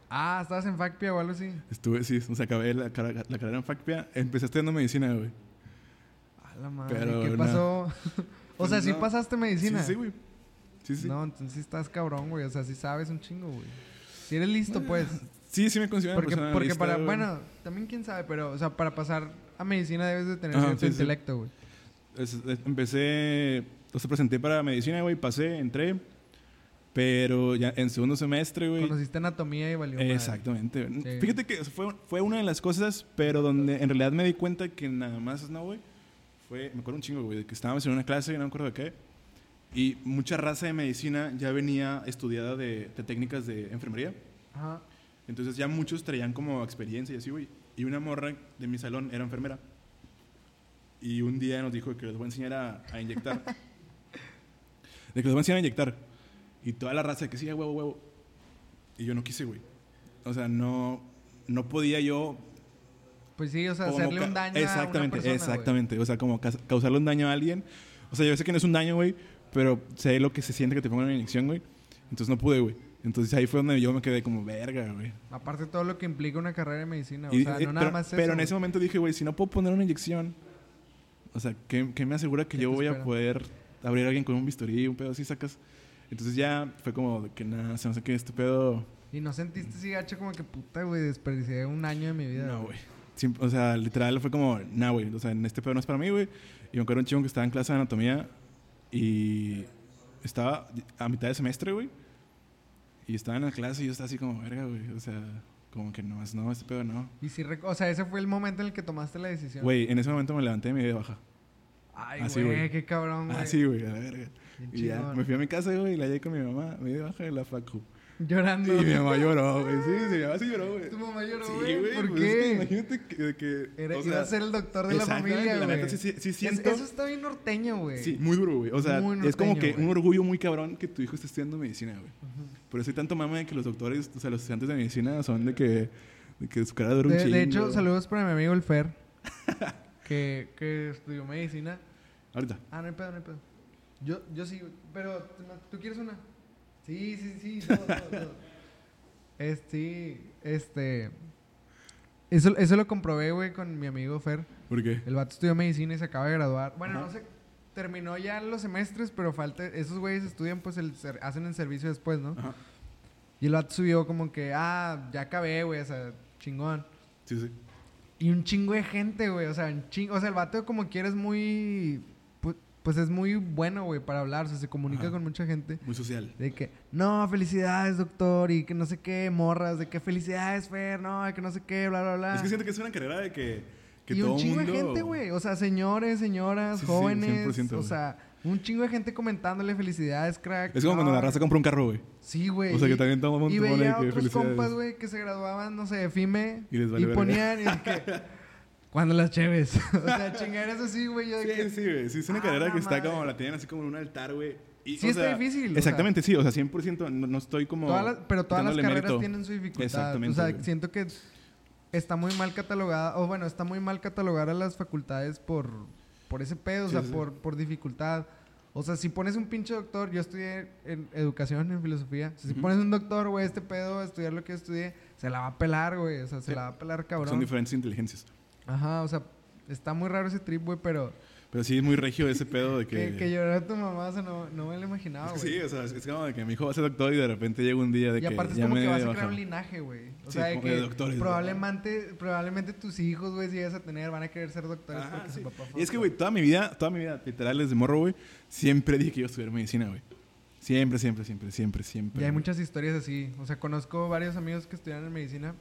Ah, estabas en FACPIA o algo así. Estuve, sí, o sea, acabé la, carrera en FACPIA. Empecé estudiando medicina, güey. A la madre, Pero ¿qué no. pasó? o sea, Pues ¿sí no. pasaste medicina? Sí, sí, güey. Sí, sí. No, entonces sí estás cabrón, güey. O sea, sí sabes un chingo, güey. Si eres listo, pues. Sí, sí me considero una Porque, persona porque lista, para, güey. bueno, también quién sabe, pero, o sea, para pasar a medicina debes de tener Ajá, cierto sí, sí. intelecto, güey. Es- es- empecé, o sea, presenté para medicina, güey, pasé, entré. Pero ya en segundo semestre, güey. Conociste anatomía y valió madre. Exactamente. Sí. Fíjate que fue, fue una de las cosas, pero donde en realidad me di cuenta que nada más no, güey. Fue, me acuerdo un chingo, güey, de que estábamos en una clase, no me acuerdo de qué. Y mucha raza de medicina ya venía estudiada de, de técnicas de enfermería. Ajá. Entonces ya muchos traían como experiencia y así, güey. Y una morra de mi salón era enfermera. Y un día nos dijo que les voy a enseñar a, a inyectar. de que les voy a enseñar a inyectar. Y toda la raza de que sí, huevo, huevo. Y yo no quise, güey. O sea, no, no podía yo... Pues sí, o sea, hacerle un daño Exactamente, a una persona, exactamente. O sea, como ca- causarle un daño a alguien. O sea, yo sé que no es un daño, güey. Pero sé lo que se siente que te pongan una inyección, güey. Entonces no pude, güey. Entonces ahí fue donde yo me quedé como verga, güey. Aparte todo lo que implica una carrera de medicina, o Y- sea, eh, no nada pero, más eso. pero en ese momento dije, güey, si no puedo poner una inyección, o sea, ¿qué, qué me asegura que ¿Qué yo voy a espera? poder abrir a alguien con un bisturí, un pedo así, sacas? Entonces ya fue como de que nada, o sea, no sé qué, este pedo. Y no sentiste así gacho como que puta, güey, desperdicié un año de mi vida. No, güey. Sim- O sea, literal fue como, nah, güey, o sea, en este pedo no es para mí, güey. Y me acuerdo un chico que estaba en clase de anatomía y estaba a mitad de semestre, güey. Y estaba en la clase y yo estaba así como, verga, güey. O sea, como que no, es- no, este pedo no. Y rec- o sea, ese fue el momento en el que tomaste la decisión. Güey, en ese momento me levanté y me di de baja. Ay, así, güey, güey. qué cabrón, güey. Ah, sí, güey, a la verga. Bien Y ya, chingón. me fui a mi casa, güey, y la llegué con mi mamá, me di de baja de la facu. Llorando. Y mi mamá lloró, güey, sí, sí, mi mamá sí lloró, güey. Tu mamá lloró, Sí, güey. güey, ¿Por pues qué? imagínate que... que Era, o iba a ser el doctor de la familia, la güey. neta, sí, sí, sí Es- eso está bien norteño, güey. Sí, muy duro, güey. O sea, es como que un güey. orgullo muy cabrón que tu hijo esté estudiando medicina, güey. Por eso hay tanto mame de que los doctores, o sea, los estudiantes de medicina son de que, de que su cara dura un De, chingo. de hecho, saludos para mi amigo el Fer, que, que estudió medicina. Ahorita. Ah, no hay pedo, no hay pedo. Yo, yo sí, pero ¿tú quieres una? Sí, sí, sí, todo. Es, sí, este... Eso, eso lo comprobé, güey, con mi amigo Fer. ¿Por qué? El vato estudió medicina y se acaba de graduar. Bueno, Ajá. no sé, terminó ya los semestres, pero falta... Esos güeyes estudian, pues, el, hacen el servicio después, ¿no? Ajá. Y el vato subió como que, ah, ya acabé, güey, o sea, chingón. Sí, sí. Y un chingo de gente, güey. O sea, un chingo. O sea, el vato como quiera es muy. Pu- Pues es muy bueno, güey, para hablar. O sea, se comunica Ajá. con mucha gente. Muy social. De que, no, felicidades, doctor. Y que no sé qué, morras. De que felicidades, Fer. No, que no sé qué, bla, bla, bla. Es que siento que es una carrera de que, que y todo un chingo mundo... de gente, güey. O sea, señores, señoras, Sí, sí, jóvenes. 100%, o sea, un chingo de gente comentándole felicidades, crack. Es como cuando la raza compra un carro, güey. Sí, güey. O sea, que también todo el mundo y veía otros compas, güey, que se graduaban, no sé, de FIME. Y les vale y ponían, y que, ¿cuándo las cheves? o sea, chingaderas así, güey. Sí, que, sí, güey. Sí, es una Ah, carrera que está como, la tienen así como en un altar, güey. Y, Sí está sea, difícil, o Exactamente, sí. O sea, 100% no, no estoy como... todas las- pero todas las carreras mérito. tienen su dificultad. Exactamente, O sea, güey. siento que está muy mal catalogada, o bueno, está muy mal catalogar a las facultades por, por ese pedo, o sea, sí. por, por dificultad. O sea, si pones un pinche doctor, yo estudié en educación, en filosofía. Si pones un doctor, güey, este pedo, a estudiar lo que yo estudié, se la va a pelar, güey. O sea, se Sí. la va a pelar cabrón. Son diferentes inteligencias. Ajá, o sea, está muy raro ese trip, güey, pero Pero sí es muy regio ese pedo de que... que, que llorara tu mamá, o sea, no, no me lo imaginaba, güey. sí, o sea, es- es como de que mi hijo va a ser doctor y de repente llega un día de y que aparte es como que vas a crear un linaje, güey. O Sí, sea, de que de doctores, ¿no? probablemente, probablemente tus hijos, güey, si llegas a tener, van a querer ser doctores Ajá, porque sí. su papá fue Y es que, güey, toda mi vida, toda mi vida, literal, desde morro, güey, siempre dije que iba a estudiar medicina, güey. Siempre, siempre, siempre, siempre, siempre. Y hay muchas historias así. O sea, conozco varios amigos que estudian en medicina.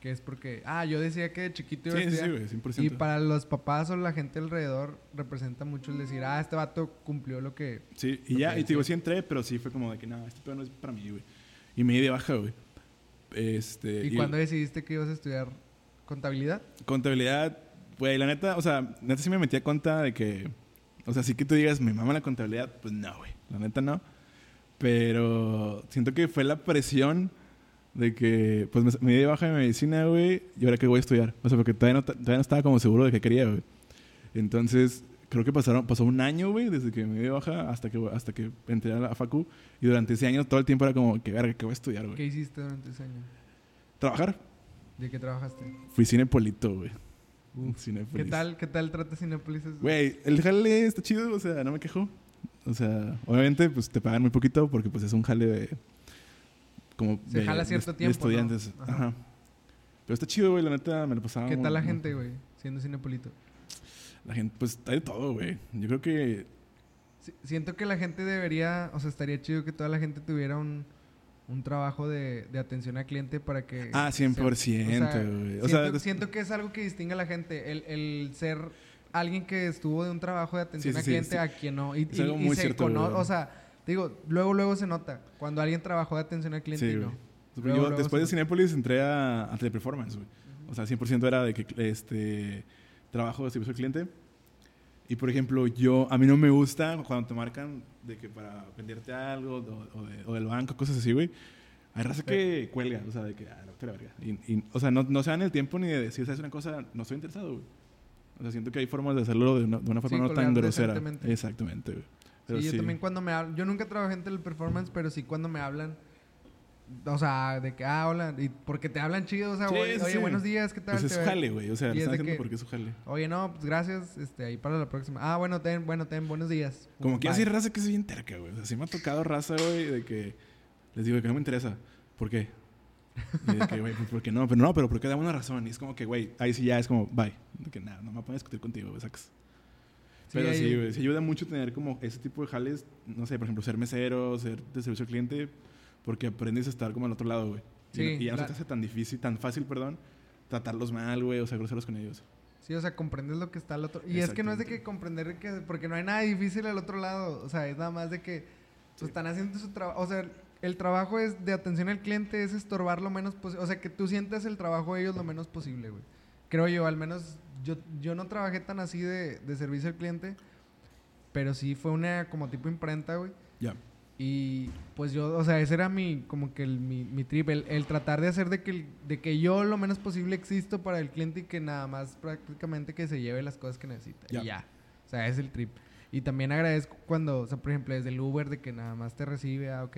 Que es porque, ah, yo decía que de chiquito iba a Sí, sí, sí, estudiar. güey, 100%. y para los papás o la gente alrededor representa mucho el decir, ah, este vato cumplió lo que... Sí, y ya, y te digo, sí entré, pero sí fue como de que, no, este pedo no es para mí, güey. Y me di de baja, güey. Este, ¿Y, cuándo decidiste que ibas a estudiar contabilidad? Contabilidad, güey, la neta, o sea, neta sí me metí a cuenta de que, o sea, sí que tú digas, me mama la contabilidad, pues no, güey, la neta no. Pero siento que fue la presión de que, pues me, me di de baja de medicina, güey, y ahora que voy a estudiar. O sea, porque todavía no, todavía no estaba como seguro de que quería, güey. Entonces, creo que pasaron, pasó un año, güey, desde que me di de baja hasta que, hasta que entré a la facu. Y durante ese año todo el tiempo era como, que verga, que voy a estudiar, ¿Qué güey. hiciste durante ese año? Trabajar. ¿De qué trabajaste? Fui cinepolito, güey. Uf, ¿Qué tal, qué tal trata Cinépolis? eso? Güey, el jale está chido, o sea, no me quejo. O sea, obviamente, pues te pagan muy poquito porque pues es un jale de... Como Se de, jala de- cierto de tiempo, ¿no? estudiantes. Ajá. Ajá. Pero está chido, güey, la neta me lo pasaba. ¿Qué tal la gente, güey? Siendo Cinepolito. La gente, pues hay de todo, güey. Yo creo que... Si- Siento que la gente debería, o sea, estaría chido que toda la gente tuviera un, un trabajo de, de atención al cliente para que... Ah, se- 100%, o sea, güey. O siento, sea, siento que es algo que distingue a la gente, el, el ser alguien que estuvo de un trabajo de atención Sí, cliente sí. a quien no. Y, Es y- algo y muy se cierto, cono- güey. O sea, digo, luego, luego se nota cuando alguien trabajó de atención al cliente Sí, no. Yo Luego, luego después de Cinépolis entré a, a Teleperformance, güey. O sea, 100% era de que este trabajo de servicio al cliente. Y por ejemplo, yo a mí no me gusta cuando te marcan de que para venderte algo o, o de- o del banco, cosas así, güey. Hay raza que cuelga, o sea, de que, ah, la verga. Y, y, o sea, no, no se dan el tiempo ni de decir, ¿sabes una cosa? No estoy interesado, güey. O sea, siento que hay formas de hacerlo de una, de una forma Sí, no tan grosera. Exactamente, güey. Pero Sí, yo también cuando me hablan, yo nunca trabajé en teleperformance, pero sí cuando me hablan, o sea, de que, ah, hola, y porque te hablan chido, o sea, Sí, oye, sí, oye, sí. buenos días, ¿qué tal? Pues es su jale, güey. O sea, de haciendo que- porque es su jale. Oye, no, pues gracias, este, ahí para la próxima. Ah, bueno, ten, bueno, ten, buenos días. Como que Bye. así raza que es bien terca, güey. O sea, sí me ha tocado raza, güey, de que les digo que no me interesa. ¿Por qué? Y de que, güey, pues porque no, pero no, pero porque dame una razón. Y es como que, güey, ahí sí ya es como, bye. De que nada, no me voy a discutir contigo, güey, sacas. Pero sí, güey, sí ayuda mucho tener como ese tipo de jales, no sé, por ejemplo, ser mesero, ser de servicio al cliente, porque aprendes a estar como al otro lado, güey. Y Sí, no- y, ya no se te hace tan difícil, tan fácil, perdón, tratarlos mal, güey, o sea, groseros con ellos. Sí, o sea, comprendes lo que está al otro. Y es que no es de que comprender que. Porque no hay nada difícil al otro lado. O sea, es nada más de que. pues, Sí. están haciendo su trabajo. O sea, el trabajo es de atención al cliente es estorbar lo menos posible. O sea, que tú sientas el trabajo de ellos lo menos posible, güey. Creo yo, al menos. Yo, yo no trabajé tan así de, de servicio al cliente. Pero sí fue una como tipo imprenta, güey. Ya. Y pues yo, o sea, ese era mi, como que el, mi, mi trip, el, el tratar de hacer de que, de que yo lo menos posible existo para el cliente y que nada más prácticamente que se lleve las cosas que necesita. Ya. Y ya. O sea, es el trip. Y también agradezco cuando, o sea, por ejemplo, desde el Uber, de que nada más te recibe, ah, ok,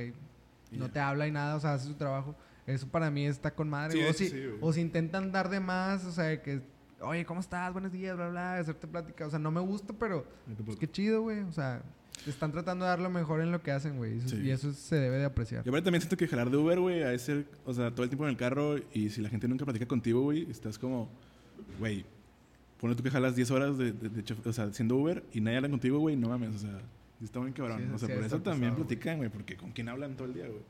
Y no te habla y nada, o sea, hace su trabajo. Eso para mí está con madre. Sí, o, si, sí, o si intentan dar de más, o sea, que, oye, ¿cómo estás? Buenos días, bla, bla, hacerte plática. O sea, no me gusta, pero pues qué chido, güey. O sea, están tratando de dar lo mejor en lo que hacen, güey. Sí. Y eso se debe de apreciar. Y aparte también siento que jalar de Uber, güey, a ser, o sea, todo el tiempo en el carro y si la gente nunca platica contigo, güey, estás como, güey, ponle tú que jalas 10 horas de, de, o sea, siendo Uber y nadie habla contigo, güey, no mames, o sea, está muy cabrón. Sí, o sea, sí, por eso también platican, güey, porque con quién hablan todo el día, güey.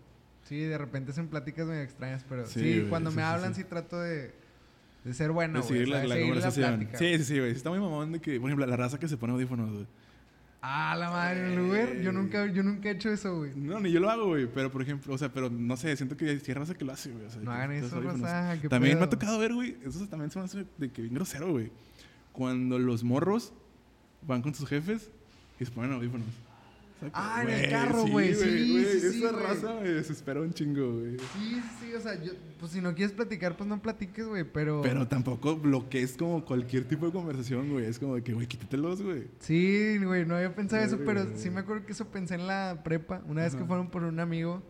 Sí, de repente hacen pláticas medio extrañas, pero Sí, cuando me hablan sí, trato de, de ser bueno, de güey. seguir sea, la, de la seguir conversación. plática, sí, güey. sí, sí, güey. Está muy mamón de que, por ejemplo, la raza que se pone audífonos, güey. Ah, la madre del Uber. Yo nunca, yo nunca he hecho eso, güey. No, ni yo lo hago, güey, pero por ejemplo, o sea, pero no sé, siento que hay raza que lo hace, güey. o sea, No hagan eso, raza. ¿qué También me ha pedo? tocado ver, güey, eso también se me hace de que bien grosero, güey. Cuando los morros van con sus jefes y se ponen audífonos. Ah, en el carro, güey, sí, sí, sí, Esa güey. raza me desespera un chingo, güey. Sí, sí, sí, o sea, yo, pues si no quieres platicar, pues no platiques, güey, pero... Pero tampoco bloquees como cualquier tipo de conversación, güey. Es como de que, güey, quítatelos, güey. Sí, güey, no había pensado eso, pero sí me acuerdo que eso pensé en la prepa. Una vez que fueron por un amigo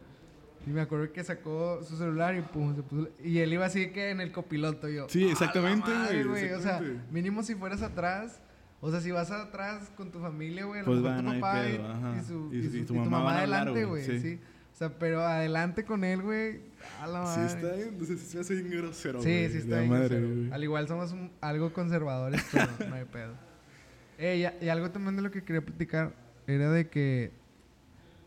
y me acuerdo que sacó su celular y pum, se puso... Y él iba así que en el copiloto yo... Sí, "A la exactamente, güey, O sea, mínimo si fueras atrás... O sea, si vas atrás con tu familia, güey, a lo Pues mejor tu papá y, su, Y- su- tu y tu mamá adelante, güey, sí. sí. O sea, pero adelante con él, güey. A la Sí, madre. está bien. Entonces, sí me hace bien grosero, Sí, sí está bien. madre, grosero. Al igual somos un- algo conservadores, pero no hay pedo. Eh, y, y algo también de lo que quería platicar era de que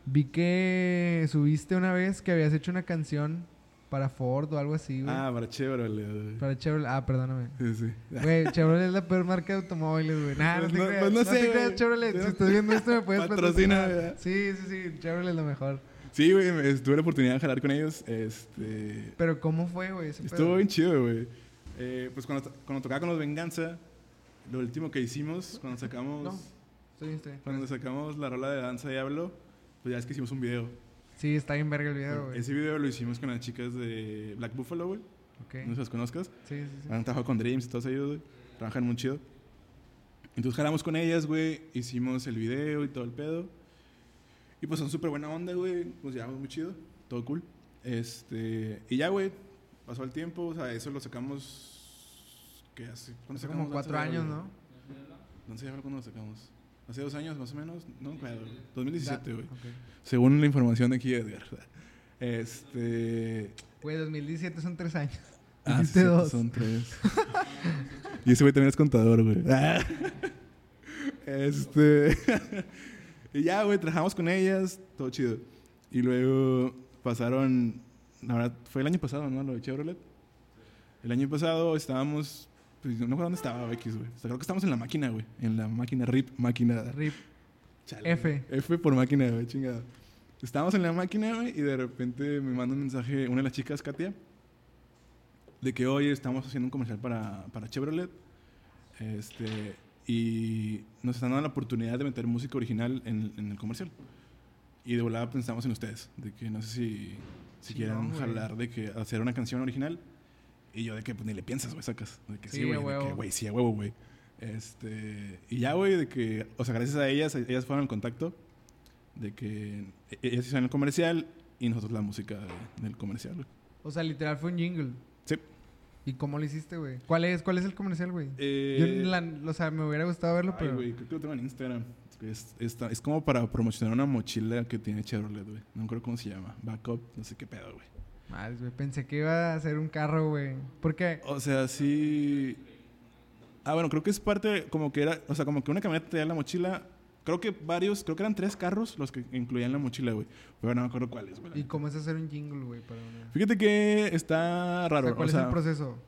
Vi que subiste una vez que habías hecho una canción para Ford o algo así, güey. Ah, para Chevrolet, güey. Para Chevrolet. Ah, perdóname. Sí, sí. Güey, Chevrolet es la peor marca de automóviles, güey. Nah, no, Pues te no- creas. pues no no sé, te creas. Chevrolet. Si estás viendo esto, me puedes Patrocina, patrocinar. Sí, sí, sí. Chevrolet es lo mejor. Sí, güey, tuve la oportunidad de jalar con ellos. Este. Pero ¿cómo fue, güey? Estuvo bien chido, güey. Eh, pues cuando, cuando tocaba con los Venganza, lo último que hicimos, cuando sacamos. No. Estoy bien, estoy bien. Cuando sacamos la rola de Danza Diablo, pues ya es que hicimos un video. Sí, está bien verga el video, güey. Ese video lo hicimos con las chicas de Black Buffalo, güey. Ok. No si las conozcas. Sí, sí, sí. Han trabajado con Dreams y todos ellos, güey. Trabajan muy chido. Entonces jalamos con ellas, güey. Hicimos el video y todo el pedo. Y pues son súper buena onda, güey. Nos llevamos muy chido. Todo cool. Este... Y ya, güey. Pasó el tiempo. O sea, eso lo sacamos... ¿Qué hace? ¿Cuándo Hace como cuatro años? ¿no? No sé cuándo lo sacamos. Hace dos años más o menos. No, claro. 2017, güey. Según la información de aquí, Edgar. Este... Güey, 2017 son tres años. Ah, sí, dos. son tres. y ese güey también es contador, güey. Este. y ya, güey, trabajamos con ellas, todo chido. Y luego pasaron. La verdad, fue el año pasado, ¿no? Lo de Chevrolet. El año pasado estábamos. No me dónde estaba X, güey. O sea, creo que estábamos en la máquina, güey. En la máquina RIP, máquina. RIP. Chale, F. güey. F por máquina, güey, chingada. Estábamos en la máquina, güey, y de repente me manda un mensaje una de las chicas, Katia, de que, oye, estamos haciendo un comercial para, para Chevrolet. Este, y nos están dando la oportunidad de meter música original en, en el comercial. Y de volada pensamos en ustedes, de que no sé si, si Chingón, quieran güey. jalar de que hacer una canción original. Y yo de que pues, ni le piensas, güey, sacas. De que sí, Sí, güey, huevo. güey, sí, a huevo, güey. Este, y ya, güey, de que, o sea, gracias a ellas, ellas fueron el contacto de que e- ellas hicieron el comercial y nosotros la música de- del comercial, güey. O sea, literal fue un jingle. Sí. ¿Y cómo lo hiciste, güey? ¿Cuál es, ¿Cuál es el comercial, güey? Eh, Yo, la- o sea, me hubiera gustado verlo, ay, pero... güey, creo que lo tengo en Instagram. Es, como para promocionar una mochila que tiene Chevrolet, güey. No acuerdo cómo se llama. Backup, no sé qué pedo, güey. Madres, güey. Pensé que iba a ser un carro, güey. Porque... O sea, sí. Ah, bueno, creo que es parte, como que era, o sea, como que una camioneta tenía la mochila. Creo que varios, creo que eran tres carros los que incluían la mochila, güey. Pero no me acuerdo cuáles, güey. ¿Y cómo es hacer un jingle, güey? Para. Fíjate que está O raro. sea, ¿cuál o es el proceso?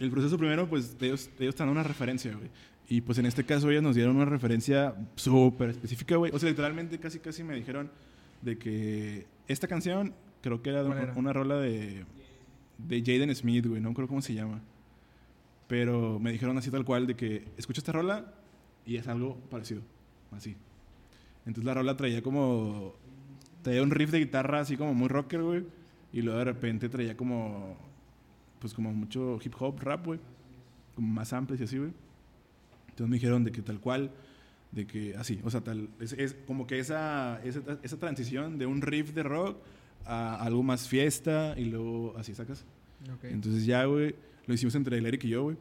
El proceso primero, pues ellos, ellos te dan una referencia, güey. Y pues en este caso ellas nos dieron una referencia súper específica, güey. O sea, literalmente casi casi me dijeron de que esta canción creo que era, de ¿Cuál un- era? una rola de, de Jaden Smith, güey. No acuerdo cómo se llama. Pero me dijeron así tal cual de que escucha esta rola y es algo parecido. Así. Entonces la rola traía como... Traía un riff de guitarra así como muy rocker, güey. Y luego de repente traía como... Pues como mucho hip hop, rap, güey. Como más amplios y así, güey. Entonces me dijeron de que tal cual, de que así, o sea, tal, es, es como que esa, esa, esa transición de un riff de rock a algo más fiesta y luego así sacas. Ok. Entonces ya, güey, lo hicimos entre el Eric y yo, güey.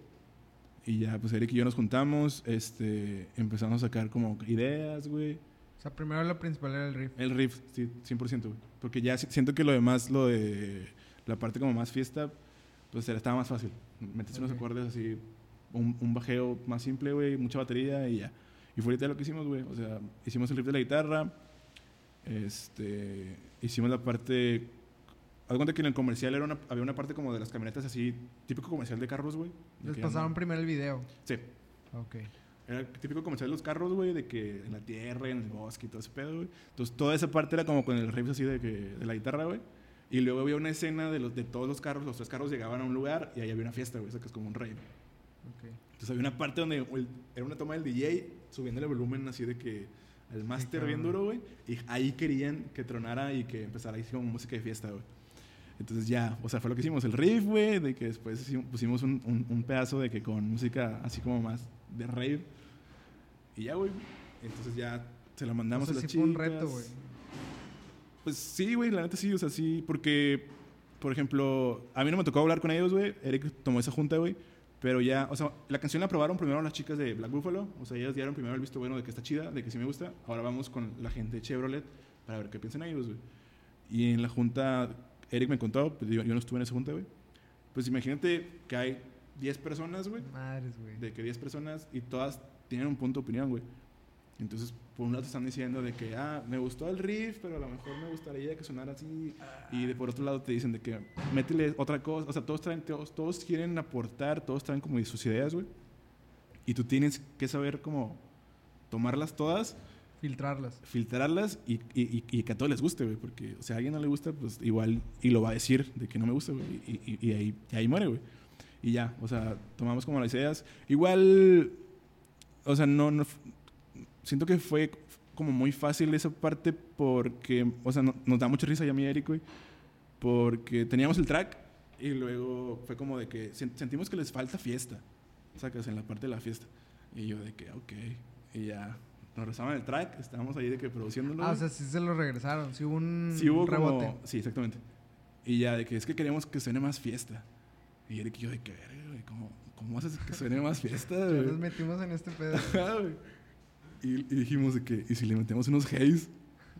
Y ya, pues Eric y yo nos juntamos, este, empezamos a sacar como ideas, güey. O sea, primero lo principal era el riff. El riff, sí, 100%, güey. Porque ya si- siento que lo demás, lo de la parte como más fiesta, pues era- estaba más fácil. Metes unos Ok. acordes así, un, un bajeo más simple, güey, mucha batería y ya. Y fue literal lo que hicimos, güey. O sea, hicimos el riff de la guitarra, este, hicimos la parte... Haz cuenta que en el comercial era una, había una parte como de las camionetas así, típico comercial de carros, güey. Les pasaron andan- primero el video. Sí. Ok. Era el típico comercial de los carros, güey, de que en la tierra, en el bosque y todo ese pedo, güey. Entonces, toda esa parte era como con el riff así de, que, de la guitarra, güey. Y luego había una escena de, los, de todos los carros, los tres carros llegaban a un lugar y ahí había una fiesta, güey, o sea, que es como un rave. Ok. Entonces, había una parte donde el- era una toma del DJ subiendo el volumen así de que al máster bien cabrón. duro, güey. Y ahí querían que tronara y que empezara ahí como música de fiesta, güey. Entonces ya, o sea, fue lo que hicimos, el riff, güey, de que después pusimos un, un- un pedazo de que con música así como más de rave. Y ya, güey. Entonces ya se la mandamos O sea, a las sí fue un chicas. reto, güey. Pues sí, güey, la neta sí, o sea, sí, porque, por ejemplo, a mí no me tocó hablar con ellos, güey. Eric tomó esa junta, güey. Pero ya, o sea, la canción la aprobaron primero las chicas de Black Buffalo. O sea, ellas dieron primero el visto bueno de que está chida, de que sí me gusta. Ahora vamos con la gente de Chevrolet para ver qué piensan ellos, güey. Y en la junta, Eric me contó, pues, yo, yo no estuve en esa junta, güey. Pues imagínate que hay 10 personas, güey. Madres, güey. De que 10 personas y todas tienen un punto de opinión, güey. Entonces, por un lado te están diciendo de que, ah, me gustó el riff, pero a lo mejor me gustaría que sonara así. Y de por otro lado te dicen de que, métele otra cosa. O sea, todos traen, todos, todos quieren aportar, todos traen como sus ideas, güey. Y tú tienes que saber cómo tomarlas todas, Filtrarlas. filtrarlas y, y- y- y que a todos les guste, güey. Porque, o sea, a alguien no le gusta, pues igual, y lo va a decir de que no me gusta, güey. Y, ahí, ahí muere, güey. Y ya, o sea, tomamos como las ideas. Igual, o sea, no, no siento que fue como muy fácil esa parte porque, o sea, no- nos da mucha risa ya a mí Eric, güey. Porque teníamos el track y luego fue como de que sen- sentimos que les falta fiesta, sacas, en la parte de la fiesta. Y yo de que, ok, y ya. Nos rezaban el track, estábamos ahí de que produciéndolo. Ah, o sea, sí se lo regresaron. Sí hubo un Sí hubo rebote. como... Sí, exactamente. Y ya, de que es que queríamos que suene más fiesta. Y Eric y yo de que, güey, ¿cómo, ¿cómo haces que suene más fiesta, güey? nos metimos en este pedo. Güey. y, y dijimos de que, ¿y si le metemos unos haze?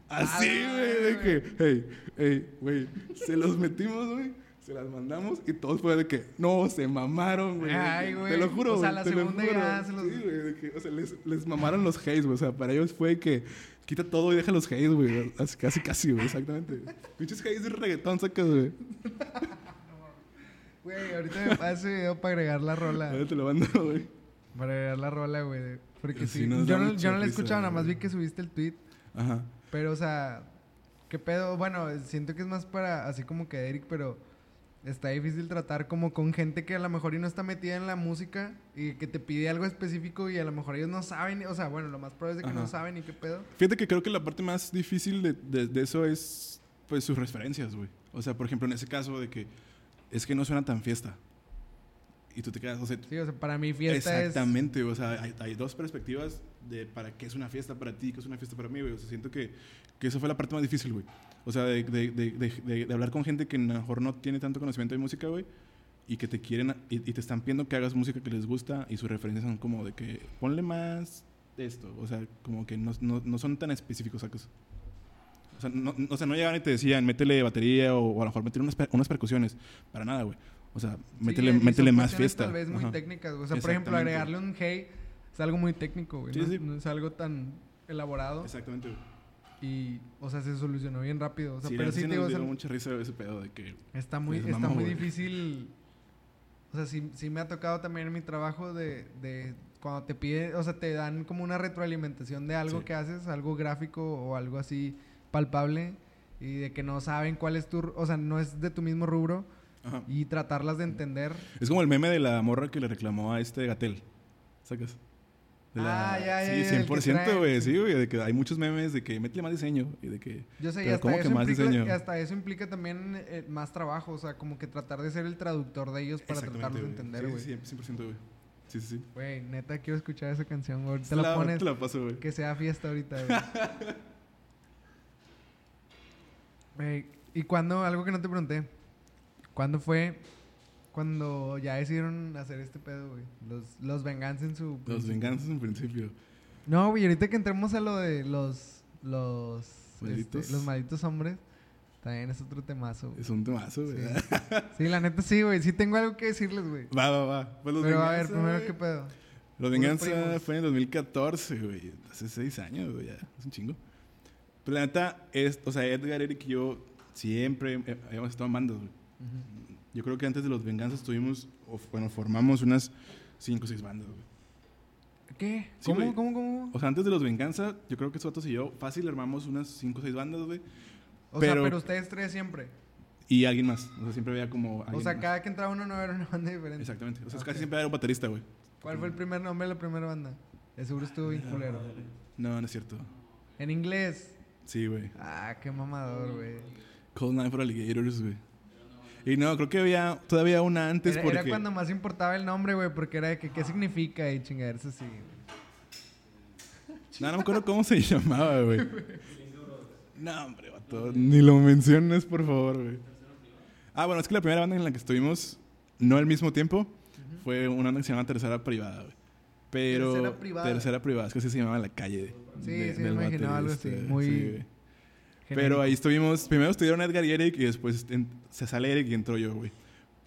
Así, Ah, güey, de güey. que, hey, hey, güey, se los metimos, güey. Se las mandamos y todos fue de que, no, se mamaron, güey. Ay, güey. Te lo juro, O sea, güey, la te segunda ya se los- Sí, güey, de que, o sea, les, les mamaron los haze, güey. O sea, para ellos fue que quita todo y deja los haze, güey. Así- Casi, casi, güey, exactamente. Pinches haze de reggaetón sacas, güey. Güey, ahorita me pasa ese video para agregar la rola. Ahora te lo mando, güey. Para agregar la rola, güey. Porque Sí, sí. yo, no, yo no la he escuchado, nada más vi que subiste el tweet. Ajá. Pero, o sea, ¿qué pedo? Bueno, siento que es más para así como que Eric, pero está difícil tratar como con gente que a lo mejor y no está metida en la música y que te pide algo específico y a lo mejor ellos no saben. O sea, bueno, lo más probable es que no saben y qué pedo. Fíjate que creo que la parte más difícil de, de- de eso es, pues, sus referencias, güey. O sea, por ejemplo, en ese caso de que es que no suena tan fiesta. Y tú te quedas, o sea, Sí, o sea, para mí fiesta es... exactamente, o sea, hay, hay dos perspectivas de para qué es una fiesta para ti, qué es una fiesta para mí, güey. O sea, siento que, que eso fue la parte más difícil, güey. O sea, de, de, de, de, hablar con gente que a lo mejor no tiene tanto conocimiento de música, güey. Y que te quieren, y, y te están pidiendo que hagas música que les gusta y sus referencias son como de que ponle más de esto. O sea, como que no, no, no son tan específicos, ¿sacas? O sea, no, no- o sea, no llegaban y te decían, métele batería o, o a lo mejor métele unas, per- unas percusiones. Para nada, güey. O sea, Sí, métele, son métele más cuestiones fiesta. Tal vez muy Ajá. técnicas. O sea, por ejemplo, agregarle un hey es algo muy técnico, güey. Sí, no, sí. no es algo tan elaborado. Exactamente, güey. Y, o sea, se solucionó bien rápido. O sea, sí, pero sí, te sí digo, o sea, mucha risa ese pedo de que... está muy, está muy güey. difícil. O sea, sí, sí me ha tocado también en mi trabajo de, de cuando te pide, o sea, te dan como una retroalimentación de algo Sí. que haces, algo gráfico o algo así palpable y de que no saben cuál es tu, o sea, no es de tu mismo rubro Ajá. y tratarlas de entender. Es como el meme de la morra que le reclamó a este Gatel. ¿Sacas? De Ah, ya, ya, Sí, ya, el que 100%, trae, güey. sí. Güey. De que hay muchos memes de que métele más diseño y de que... Yo sé, y hasta ¿cómo que eso, más implica, diseño? y hasta eso implica también eh, más trabajo, o sea, como que tratar de ser el traductor de ellos para tratarlos de entender, güey. Sí, sí, 100%, güey. Sí, sí, sí. Güey, neta, quiero escuchar esa canción, güey. Te la, pones, Te la paso, güey. que sea fiesta ahorita, güey. Güey, ¿y cuándo, algo que no te pregunté, cuándo fue cuando ya decidieron hacer este pedo, güey? Los, los venganzas en su... Los venganzas en principio. No, güey, ahorita que entremos a lo de los... Los... Malditos. este, los malditos hombres, también es otro temazo, güey. Es un temazo, güey. Sí. Sí, la neta sí, güey. Sí tengo algo que decirles, güey. Va, va, va. Pues los Pero a ver, Venganza, primero, güey. ¿qué pedo? Los Venganza fue en el 2014, güey. Hace seis años, güey. Ya. Es un chingo. Pero la neta, es, o sea, Edgar, Eric y yo siempre habíamos estado en bandas, güey. Yo creo que antes de los Venganzas tuvimos, o, bueno, formamos unas cinco o seis bandas, güey. ¿Qué? Sí, ¿Cómo, güey. cómo, cómo? O sea, antes de los Venganza, yo creo que Suatos y yo fácil armamos unas cinco o seis bandas, güey. O sea, pero- ustedes tres siempre. Y alguien más. O sea, siempre había como. O sea, más. cada que entraba uno no era una banda diferente. Exactamente. O sea, Ok. casi siempre era un baterista, güey. ¿Cuál fue el primer nombre de la primera banda? De seguro estuvo bien culero. No, no es cierto. En inglés. Sí, güey. Ah, qué mamador, güey. Cold Night for Alligators, güey. Y no, creo que había todavía una antes Era, porque... era cuando más importaba el nombre, güey, porque era de que qué significa y chingaderas así. güey. No, no me acuerdo cómo se llamaba, güey. No, hombre, vato. Ni lo menciones, por favor, güey. Ah, bueno, es que la primera banda en la que estuvimos, no al mismo tiempo, fue una banda que se llama Tercera Privada, güey. Pero... Tercera Privada. Tercera Privada, es que así se llamaba la calle. Sí, de- sí, me del imaginaba algo baterista, así, muy sí. Pero ahí estuvimos, primero estuvieron Edgar y Eric y después en- se sale Eric y entró yo, güey.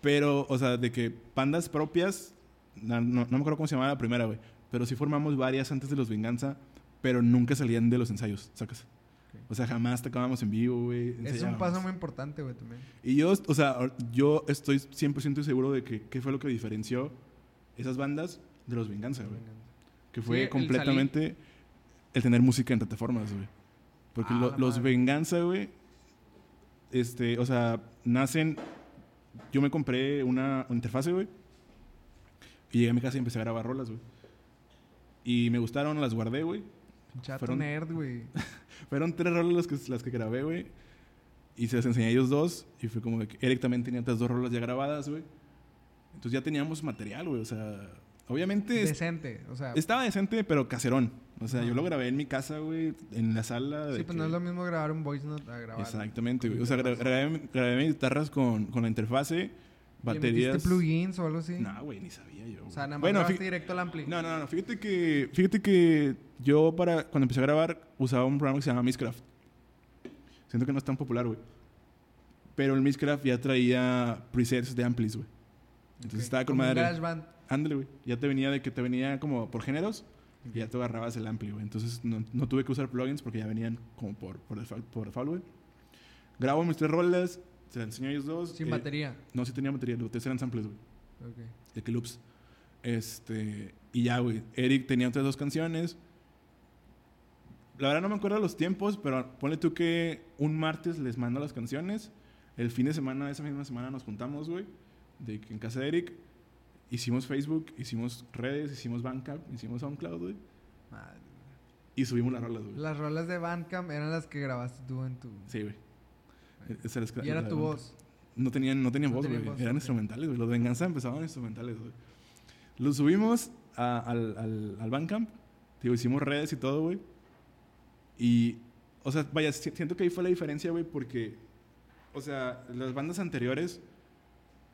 Pero, o sea, de que bandas propias, no, no- no me acuerdo cómo se llamaba la primera, güey. Pero sí formamos varias antes de los Venganza. pero nunca salían de los ensayos, sacas. O sea, jamás tocábamos en vivo, güey. Es un paso muy importante, güey, también. Y yo, o sea, yo estoy 100% seguro de que qué fue lo que diferenció esas bandas de los Venganza, güey. Que Sí, fue el completamente el tener música en plataformas, güey. Porque Ah, lo- los. Venganza, güey, este, o sea, nacen... Yo me compré una, una interfase, güey. Y llegué a mi casa y empecé a grabar rolas, güey. Y me gustaron, las guardé, güey. Chato Fueron- nerd, güey. Fueron tres rolas las que, las que grabé, güey. Y se las enseñé a ellos dos. Y fue como que Eric también tenía otras dos rolas ya grabadas, güey. Entonces ya teníamos material, güey. O sea, obviamente Decente, o sea... estaba decente, pero caserón. O sea, yo lo grabé en mi casa, güey, en la sala. de Sí, pues que- no es lo mismo grabar un voice note a grabar... Exactamente, güey. O sea, grabé, grabé mis guitarras con, con la interfase, ¿Le baterías. plugins o algo así? No, güey, ni sabía yo. O sea, nada más bueno, fí- directo al ampli. no, no, no. Fíjate que, fíjate que yo para cuando empecé a grabar usaba un programa que se llama Mixcraft. Siento que no es tan popular, güey. Pero el Mixcraft ya traía presets de amplis, güey. Entonces estaba con Como madre. Ándale, güey. Ya te venía de que te venía como por géneros y ya tú agarrabas el ampli, güey. Entonces no, no tuve que usar plugins porque ya venían como por, por default, por default, güey. Grabo mis tres rolas, se las enseño a ellos dos. Sin eh, batería. No, sí tenía batería, los tres eran samples, güey Ok. de que loops. Este, y ya, güey. Eric tenía otras dos canciones. La verdad no me acuerdo los tiempos, pero ponle tú que un martes les mando las canciones. El fin de semana, esa misma semana nos juntamos, güey. De que en casa de Eric. Hicimos Facebook, hicimos redes, hicimos Bandcamp, hicimos SoundCloud, güey. Madre. Y subimos las rolas, güey. Las rolas de Bandcamp eran las que grabaste tú en tu... Sí, güey. Y era tu voz. No tenían, no tenían No voz, güey. Eran ok. instrumentales, güey. Los Venganza empezaban instrumentales, güey. Los subimos a- al, al, al Bandcamp. Digo, hicimos redes y todo, güey. Y, o sea, vaya, si- siento que ahí fue la diferencia, güey, porque, o sea, las bandas anteriores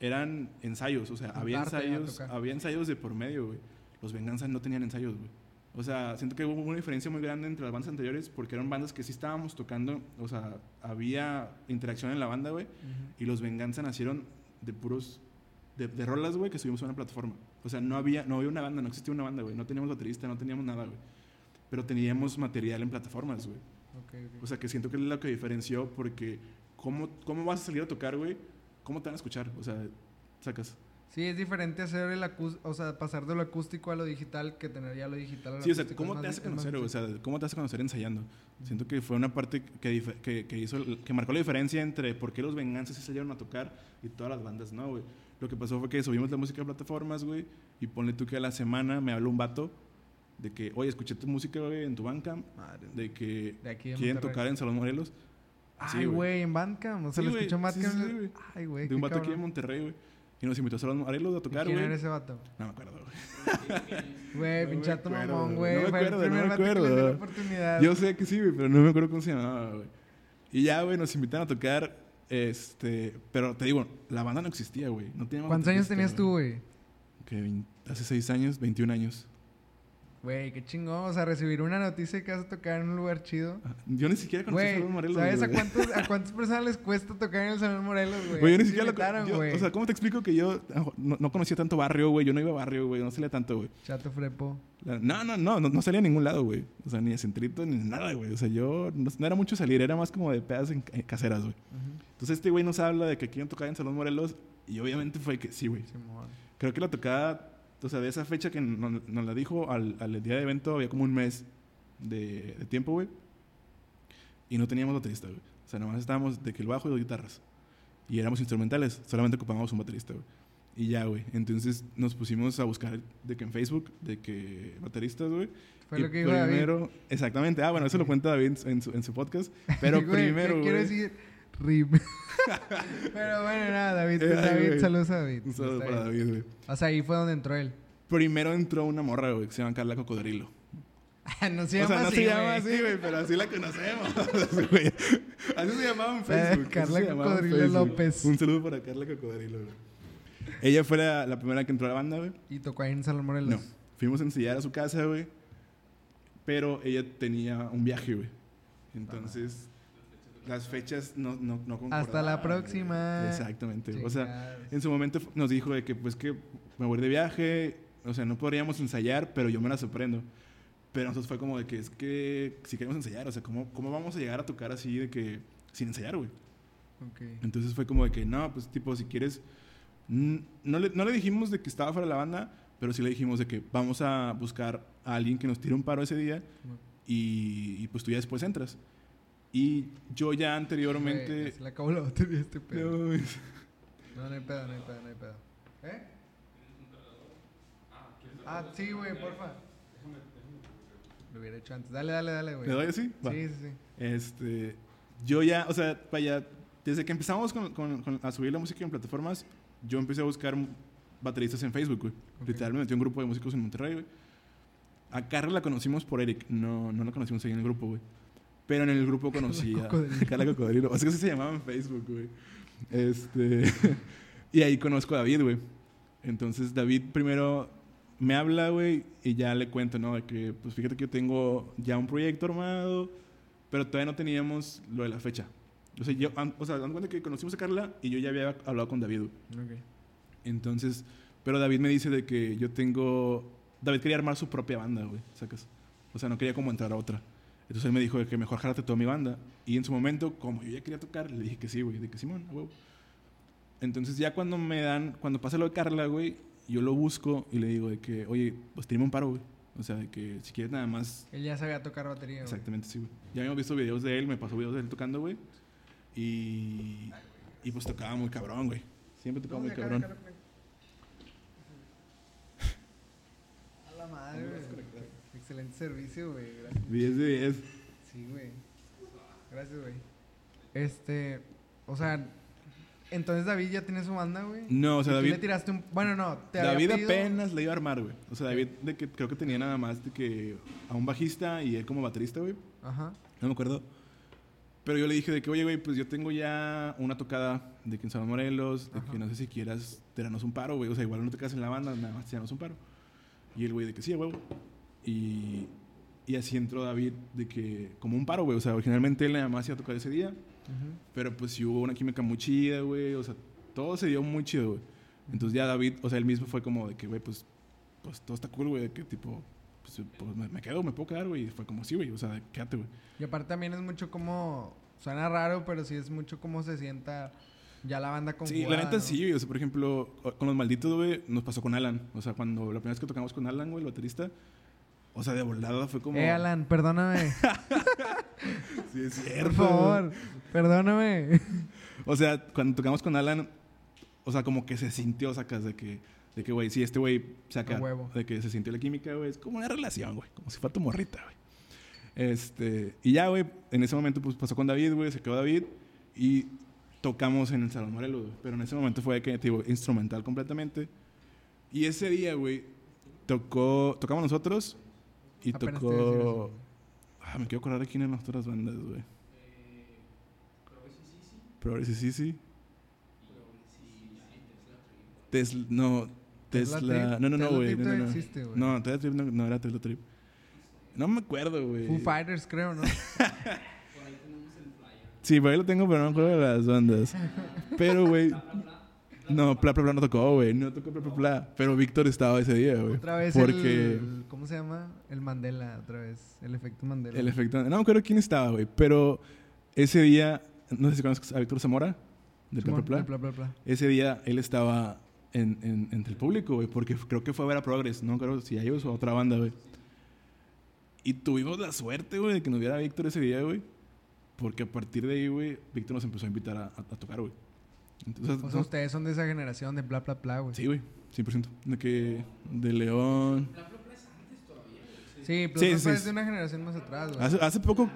eran ensayos. O sea, había ensayos, había ensayos de por medio, güey. Los Venganza no tenían ensayos, güey. O sea, siento que hubo una diferencia muy grande entre las bandas anteriores porque eran bandas que sí estábamos tocando, o sea, había interacción en la banda, güey. Ujú. Y los Venganza nacieron de puros. de, de rolas, güey, que subimos a una plataforma. O sea, no había, no había una banda, no existía una banda, güey. No teníamos baterista, no teníamos nada, güey. Pero teníamos material en plataformas, güey. Ok, ok. O sea, que siento que es lo que diferenció porque. ¿Cómo, cómo vas a salir a tocar, güey? ¿Cómo te van a escuchar? O sea, sacas. Sí, es diferente hacer el acústico, o sea, pasar de lo acústico a lo digital que tener ya lo digital a lo Sí, o sea. ¿cómo te hace conocer? O sea, ¿cómo te hace conocer ensayando? Siento que fue una parte que, que, que hizo, que marcó la diferencia entre por qué los Venganzas sí salieron a tocar y todas las bandas no, güey. Lo que pasó fue que subimos la música a plataformas, güey, y ponle tú que a la semana me habló un vato de que, oye, escuché tu música, güey, en tu Bandcamp, Madre. de que De aquí de quieren Monterrey. tocar en Salón Morelos. Ay, güey, en Bandcamp. O sea, Sí, lo escuchó en sí, Bandcamp. sí. Ay, güey. De un vato aquí en. Monterrey, güey. Y nos invitó a a ¿Y tocar, ¿Quién güey. era ese vato? No me acuerdo, güey. Güey, pinchato mamón, güey. No me acuerdo, no me acuerdo. Yo sé que sí, güey, pero no me acuerdo cómo se llamaba, güey. Y ya, güey, nos invitaron a tocar, este... Pero te digo, la banda no existía, güey. No teníamos ¿Cuántos años tenías tú, güey? Que hace seis años, 21 años. Güey, qué chingón. O sea, recibir una noticia que vas a tocar en un lugar chido. Ah, Yo ni siquiera conocí a Güey, Salón Morelos, ¿sabes a, cuántos, a cuántas personas les cuesta tocar en el Salón Morelos, güey? Güey, yo ni siquiera lo yo-. O sea, ¿cómo te explico que yo no, no conocía tanto barrio, güey? Yo no iba a barrio, güey. No salía tanto, güey. Chato Frepo. La- No, no, no, no, no salía a ningún lado, güey. O sea, ni de centrito ni nada, güey. O sea, yo no, no era mucho salir, era más como de pedas en, en caseras, güey. Ujú. Entonces este güey nos habla de que quieren tocar en Salón Morelos y obviamente fue que sí, güey. Creo que la tocada, o sea, de esa fecha que nos, nos la dijo al, al día de evento había como un mes de, de tiempo, güey. Y no teníamos baterista, güey. O sea, nomás estábamos de que el bajo y dos guitarras. Y éramos instrumentales, solamente ocupábamos un baterista, güey. Y ya, güey. Entonces nos pusimos a buscar de que en Facebook, de que bateristas, güey. Fue Y lo que David. primero, Exactamente. Ah, bueno, eso lo cuenta David en su, en su podcast. Pero Güey, primero, ¿qué quiero güey. decir? Pero bueno, nada, David. Eh, David, saludos a David. Un saludo para. David, güey. O sea, ahí fue donde entró él. Primero entró una morra, güey, que se llama Carla Cocodrilo. no se o llama sea, no así, se llama así, güey, pero así la conocemos. así se llamaba en Facebook. así Carla Cocodrilo Facebook. López. Un saludo para Carla Cocodrilo, güey. Ella fue la, la primera que entró a la banda, güey. Y tocó ahí en Salón Morelos. No. Fuimos a ensayar a su casa, güey. Pero ella tenía un viaje, güey. Entonces, las fechas no, no, no Hasta la concordaban, próxima. Exactamente. O sea, en su momento nos dijo de que, pues, que me voy de viaje. O sea, no podríamos ensayar, pero yo me las aprendo. Pero nosotros fue como de que es que si queremos ensayar, o sea, ¿cómo, cómo vamos a llegar a tocar así de que sin ensayar, güey? Ok. Entonces fue como de que, no, pues tipo, si quieres, no le, no le dijimos de que estaba fuera de la banda, pero sí le dijimos de que vamos a buscar a alguien que nos tire un paro ese día y, y, pues tú ya después entras. Y yo ya anteriormente... se le acabó la batería este pedo. No. No, no hay pedo, no hay pedo, no hay pedo. ¿Eh? Ah, sí, güey, porfa. Lo hubiera hecho antes. Dale, dale, dale, güey. ¿Le doy así? Va. Sí, sí, sí. Este, yo ya, o sea, vaya, desde que empezamos con, con- con- a subir la música en plataformas, yo empecé a buscar bateristas en Facebook, güey. Ok. Literal, me metí un grupo de músicos en Monterrey, güey. A Carla la conocimos por Eric, no, no la conocimos ahí en el grupo, güey. Pero en el grupo conocí a Cocodrilo. Carla Cocodrilo. O sea, que se llamaba en Facebook, güey. Este, y ahí conozco a David, güey. Entonces, David primero me habla, güey, y ya le cuento, ¿no? De que, pues fíjate que yo tengo ya un proyecto armado, pero todavía no teníamos lo de la fecha. O sea, yo, o sea, dan cuenta que conocimos a Carla y yo ya había hablado con David, güey. Ok. Entonces, pero David me dice de que yo tengo. David quería armar su propia banda, güey, sacas. O sea, no quería como entrar a otra. Entonces él me dijo que mejor jálate toda mi banda. Y en su momento, como yo ya quería tocar, le dije que sí, güey, de que Simón, a huevo. Entonces ya cuando me dan, cuando pasa lo de Carla, güey, yo lo busco y le digo de que, oye, pues tiene un paro, güey. O sea, de que si quieres nada más Él ya sabía tocar batería, güey. Exactamente, sí, güey. Ya habíamos visto videos de él, me pasó videos de él tocando, güey. Y, y pues tocaba muy cabrón, güey. Siempre tocaba muy cabrón. A la madre, güey. Excelente servicio, güey. Gracias. 10 de 10. Sí, güey. Gracias, güey. Este, o sea, entonces David ya tiene su banda, güey. No, o sea, David, le tiraste un. Bueno, no, te había David pedido- apenas le iba a armar, güey. O sea, David de que creo que tenía nada más de que a un bajista y él como baterista, güey. Ajá. No me acuerdo. Pero yo le dije de que, oye, güey, pues yo tengo ya una tocada de que en San Morelos, de Ajá. que no sé si quieras tirarnos un paro, güey. O sea, igual no te quedas en la banda, nada más tirarnos un paro. Y el güey de que sí, huevo. Y, y así entró David de que, como un paro, güey. O sea, originalmente él nada más iba a tocar ese día. Ujú. Pero pues sí hubo una química muy chida, güey. O sea, todo se dio muy chido, güey. Entonces ya David, o sea, él mismo fue como de que, güey, pues, pues todo está cool, güey. De que tipo, pues, pues, me, me quedo, me puedo quedar, güey. Y fue como, sí, güey. O sea, quédate, güey. Y aparte también es mucho como. Suena raro, pero sí es mucho como se sienta ya la banda con Sí, la neta sí, güey. O sea, por ejemplo, con los malditos, güey, nos pasó con Alan. O sea, cuando la primera vez que tocamos con Alan, güey, el baterista, o sea, de volada fue como. Eh, Alan, perdóname. Sí, es cierto. por favor, perdóname. O sea, cuando tocamos con Alan, o sea, como que se sintió, sacas, de que, de que, güey, sí, este güey saca. Huevo. De que se sintió la química, güey. Es como una relación, güey. Como si fuera tu morrita, güey. Este. Y ya, güey, en ese momento, pues pasó con David, güey, se quedó David. Y tocamos en el Salón Morelos. Pero en ese momento fue que, tipo, instrumental completamente. Y ese día, güey, tocó. Tocamos nosotros. Y Apenas tocó. Ah, me quiero acordar de quién eran las otras bandas, güey. Progressive Sisi. Tesla, no, Tesla. Trip. No, no, no, Tesla güey. No, no, no. existe, güey. No, Tesla Trip no, no era Tesla Trip. No me acuerdo, güey. Foo Fighters, creo, ¿no? Sí, por ahí lo tengo, pero no me acuerdo de las bandas. Pero, güey. No, Pla Pla Pla no tocó, güey. No tocó Pla Pla Pla. Pero Víctor estaba ese día, güey. Otra vez Porque el... ¿Cómo se llama? El Mandela, otra vez. El efecto Mandela. el efecto. No me acuerdo quién estaba, güey. Pero ese día. No sé si conoces a Víctor Zamora. De Pla Simón, Pla, Pla, Pla. Ese día él estaba en, en- entre el público, güey, porque creo que fue a ver a Progress, no creo si a ellos o a otra banda, güey. Y tuvimos la suerte, güey, de que nos viera Víctor ese día, güey. Porque a partir de ahí, güey, Víctor nos empezó a invitar a, a- a tocar, güey. Entonces, O sea, no- ustedes son de esa generación de bla, bla, bla, güey. sí, güey, 100%. De que, de León. Sí, Bla, Sí, Bla, sí, Bla sí. es de una generación más atrás, güey. Hace, hace poco,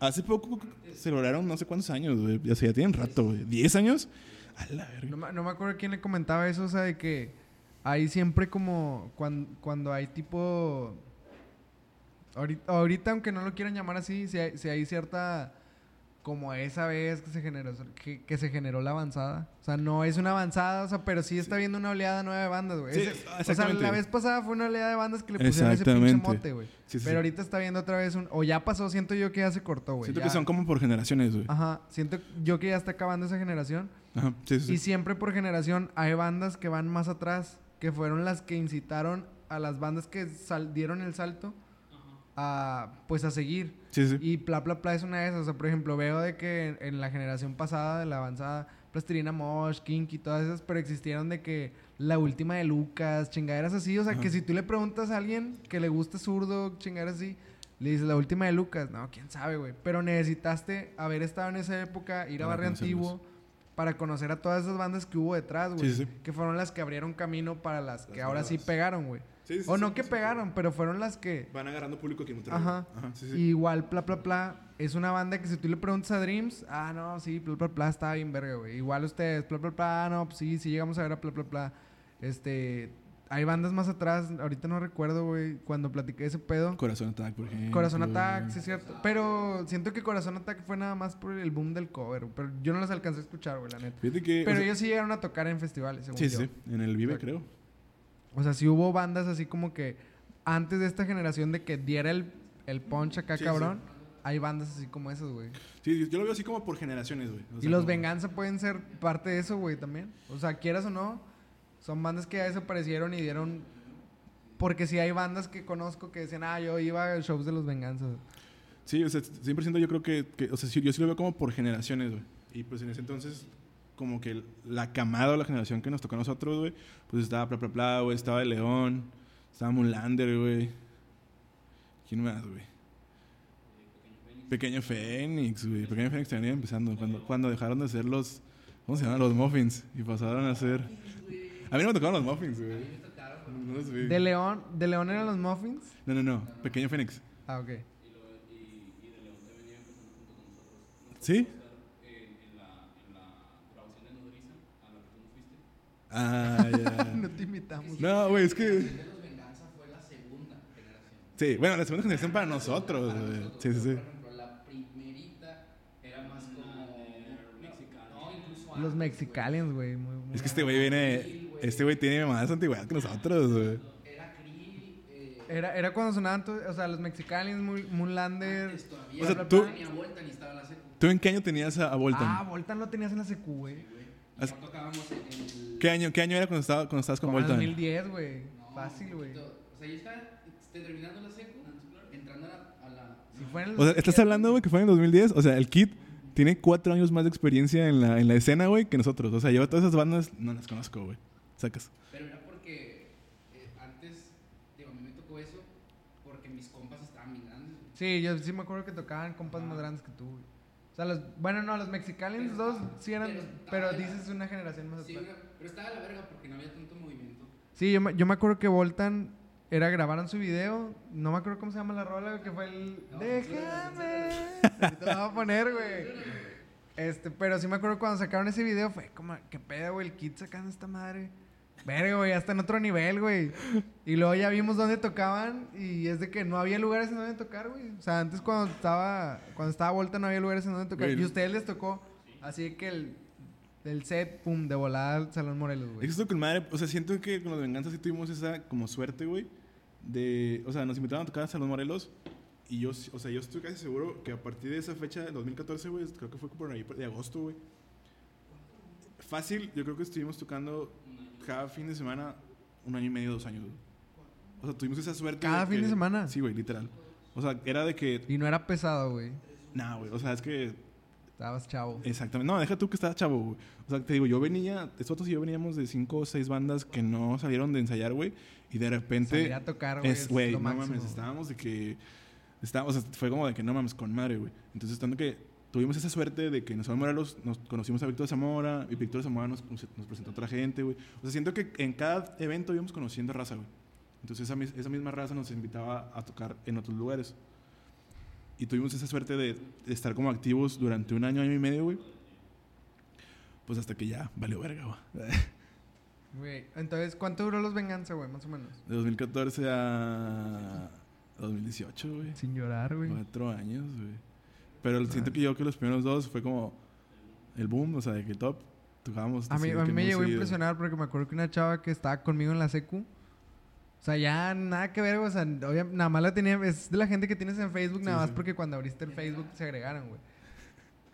hace poco celebraron no sé cuántos años, güey. Ya, ya tienen rato, güey. ¿10 años? A la verga. No, me- no me acuerdo quién le comentaba eso, o sea, de que hay siempre como cuando, cuando hay tipo... Ahorita, ahorita, aunque no lo quieran llamar así, si hay, si hay cierta... Como esa vez que se generó que, que se generó la avanzada. O sea, no es una avanzada, o sea, pero sí está viendo una oleada nueva de bandas, güey. Sí, o sea, la vez pasada fue una oleada de bandas que le pusieron ese pinche mote, güey. Sí, sí, Pero sí. ahorita está viendo otra vez un... O ya pasó, siento yo que ya se cortó, güey. Siento ya. que son como por generaciones, güey. Ajá, siento yo que ya está acabando esa generación. Ajá, sí, sí, sí. Y siempre por generación hay bandas que van más atrás, que fueron las que incitaron a las bandas que sal- dieron el salto a, pues a seguir. Sí, sí. Y Pla Pla Pla es una de esas. O sea, por ejemplo, veo de que en, en la generación pasada, de la avanzada, Plastilina Mosh, Kinky, todas esas, pero existieron de que la última de Lucas, chingaderas así. O sea, Ajá. que si tú le preguntas a alguien que le gusta zurdo, chingaderas así, le dices la última de Lucas. No, quién sabe, güey. Pero necesitaste haber estado en esa época, ir a Barrio. Antiguo, para conocer a todas esas bandas que hubo detrás, güey. Sí, sí. Que fueron las que abrieron camino para las que ahora sí pegaron, güey. Sí, sí, O no que pegaron, pero fueron las que... Van agarrando público aquí en Monterrey. Ajá. Igual, Pla Pla Pla, es una banda que si tú le preguntas a Dreams, ah, no, sí, Pla Pla Pla está bien verga, güey. Igual ustedes, Pla Pla Pla, ah, no, pues sí, sí llegamos a ver a Pla Pla Pla. Este, hay bandas más atrás, ahorita no recuerdo, güey, cuando platiqué ese pedo. Corazón Attack, por ejemplo. Corazón Attack, sí es cierto. Pero siento que Corazón Attack fue nada más por el boom del cover, pero yo no los alcancé a escuchar, güey, la neta. Fíjate que... Pero o sea, ellos sí llegaron a tocar en festivales, según Sí, yo. sí. En el Vive, creo. O sea, sí hubo bandas así como que antes de esta generación de que diera el, el punch acá, Sí, cabrón. Hay bandas así como esas, güey. Sí, yo lo veo así como por generaciones, güey. O Y los como- Venganza pueden ser parte de eso, güey, también. O sea, quieras o no, son bandas que ya desaparecieron y dieron... Porque sí hay bandas que conozco que decían, ah, yo iba a shows de los Venganzas. Sí, o sea, 100% yo creo que, que- o sea, sí, yo sí lo veo como por generaciones, güey. Y pues en ese entonces, como que la camada o la generación que nos tocó a nosotros, güey, pues estaba Pla Pla Pla, güey, estaba El León, estaba Mulander, güey. ¿Quién más, güey? Pequeño Fénix, güey. Pequeño Fénix también empezando. Cuando, cuando dejaron de ser los, ¿cómo se llaman? Los Muffins. Y pasaron a ser... A mí no me tocaron los Muffins, güey. No los vi. ¿De León? ¿De León eran los Muffins? No, no, no. Pequeño Fénix. Ah, ok. ¿Sí? Ah, ya. no te invitamos. No, güey, es que. de los Venganza fue la segunda generación. Sí, bueno, la segunda generación para nosotros, güey. Sí, sí, sí. Por ejemplo, la primerita era más como mexicana. No, incluso Los antes, Mexicalians, güey. Muy, muy- Es que este güey viene. Este güey tiene más antigüedad que nosotros, güey. güey. Era Krill, eh, Era, era cuando sonaban, o sea, los Mexicalians, Moon- Moonlander. O sea, tú- bla, Tenía vuelta ni estaba en la secu. ¿Tú en qué año tenías a, a Voltan? Ah, Voltan lo tenías en la secu, güey. Y no tocábamos en el... ¿Qué año, ¿Qué año era cuando, estaba, cuando estabas con Voltan? 2010, güey. No, Fácil, güey. O sea, yo estaba este, terminando la secu, entrando a la... A la Si fue en el O sea, ¿estás 2010, hablando, güey, que fue en el 2010? O sea, el Kid tiene cuatro años más de experiencia en la, en la escena, güey, que nosotros. O sea, yo todas esas bandas no las conozco, güey. Sacas. Pero era porque eh, antes, digo, a mí me tocó eso porque mis compas estaban bien grandes. güey. Sí, yo sí me acuerdo que tocaban compas más grandes que tú, güey. Sea, los, bueno, no, los Mexicalians Pero dos sí eran, pero dices una generación más Sí, una- pero estaba a la verga porque no había tanto movimiento. Sí, yo me, yo me acuerdo que Voltan era grabaron su video, no me acuerdo cómo se llama la rola, que fue el No, Déjame. Ahorita lo voy a poner, güey. Este, pero sí me acuerdo cuando sacaron ese video fue como, qué pedo, güey, el kid sacando esta madre. Verga, güey, hasta en otro nivel, güey. Y luego ya vimos dónde tocaban y es de que no había lugares en donde tocar, güey. O sea, antes cuando estaba cuando estaba Volta no había lugares en donde tocar. Güey. Y a ustedes les tocó así que el, el set, pum, de volada al Salón Morelos, güey. Es que esto con madre, o sea, siento que con los Venganzas sí tuvimos esa como suerte, güey, de, o sea, nos invitaron a tocar a Salón Morelos y yo, o sea, yo estoy casi seguro que a partir de esa fecha del 2014, güey, creo que fue por ahí de agosto, güey. Fácil, yo creo que estuvimos tocando cada fin de semana un año y medio, dos años. O sea, tuvimos esa suerte. ¿Cada fin que- de semana? Sí, güey, literal. O sea, era de que, Y no era pesado, güey. nah, güey, o sea, es que Estabas chavo. Exactamente. No, deja tú que estás chavo, güey. O sea, te digo, yo venía, estos y yo veníamos de cinco o seis bandas que no salieron de ensayar, güey. Y de repente. Salir a tocar, güey. es, no máximo, mames, estábamos de que. Estábamos, o sea, fue como de que no mames, con madre, güey. Entonces, estando que tuvimos esa suerte de que en San Morelos nos conocimos a Víctor Zamora y Víctor Zamora nos, nos presentó a otra gente, güey. O sea, siento que en cada evento íbamos conociendo raza, güey. Entonces, esa, esa misma raza nos invitaba a tocar en otros lugares. Y tuvimos esa suerte de, de estar como activos durante un año, año y medio, güey. Pues hasta que ya valió verga, güey. Güey, Entonces, ¿cuánto duró los Venganza, güey? Más o menos. De 2014 a 2018, güey. Sin llorar, güey. Cuatro años, güey. Pero siento que yo que los primeros dos fue como el boom, o sea, de que top. Tocábamos. A mí, a mí me llegó a impresionar porque me acuerdo que una chava que estaba conmigo en la secu. O sea, ya nada que ver, güey. O sea, obvia- nada más la tenía. Es de la gente que tienes en Facebook, Sí, nada más sí. porque cuando abriste el Facebook se agregaron, güey.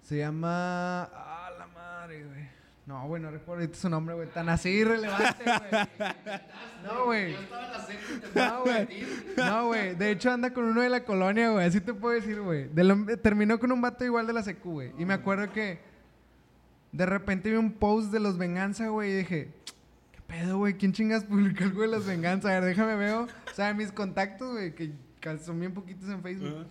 Se llama. Ah, la madre, güey. No, güey, no recuerdo ahorita su nombre, güey. Tan así irrelevante, güey. No, güey. Yo estaba en la No, güey. No, güey. De hecho, anda con uno de la colonia, güey. Así te puedo decir, güey. De lo- Terminó con un vato igual de la secu, güey. Y me acuerdo que de repente vi un post de los Venganza, güey. Y dije, ¿qué pedo, güey? ¿Quién chingas publicó algo de los Venganza? A ver, déjame veo. O sea, mis contactos, güey, que son bien poquitos en Facebook. Ajá.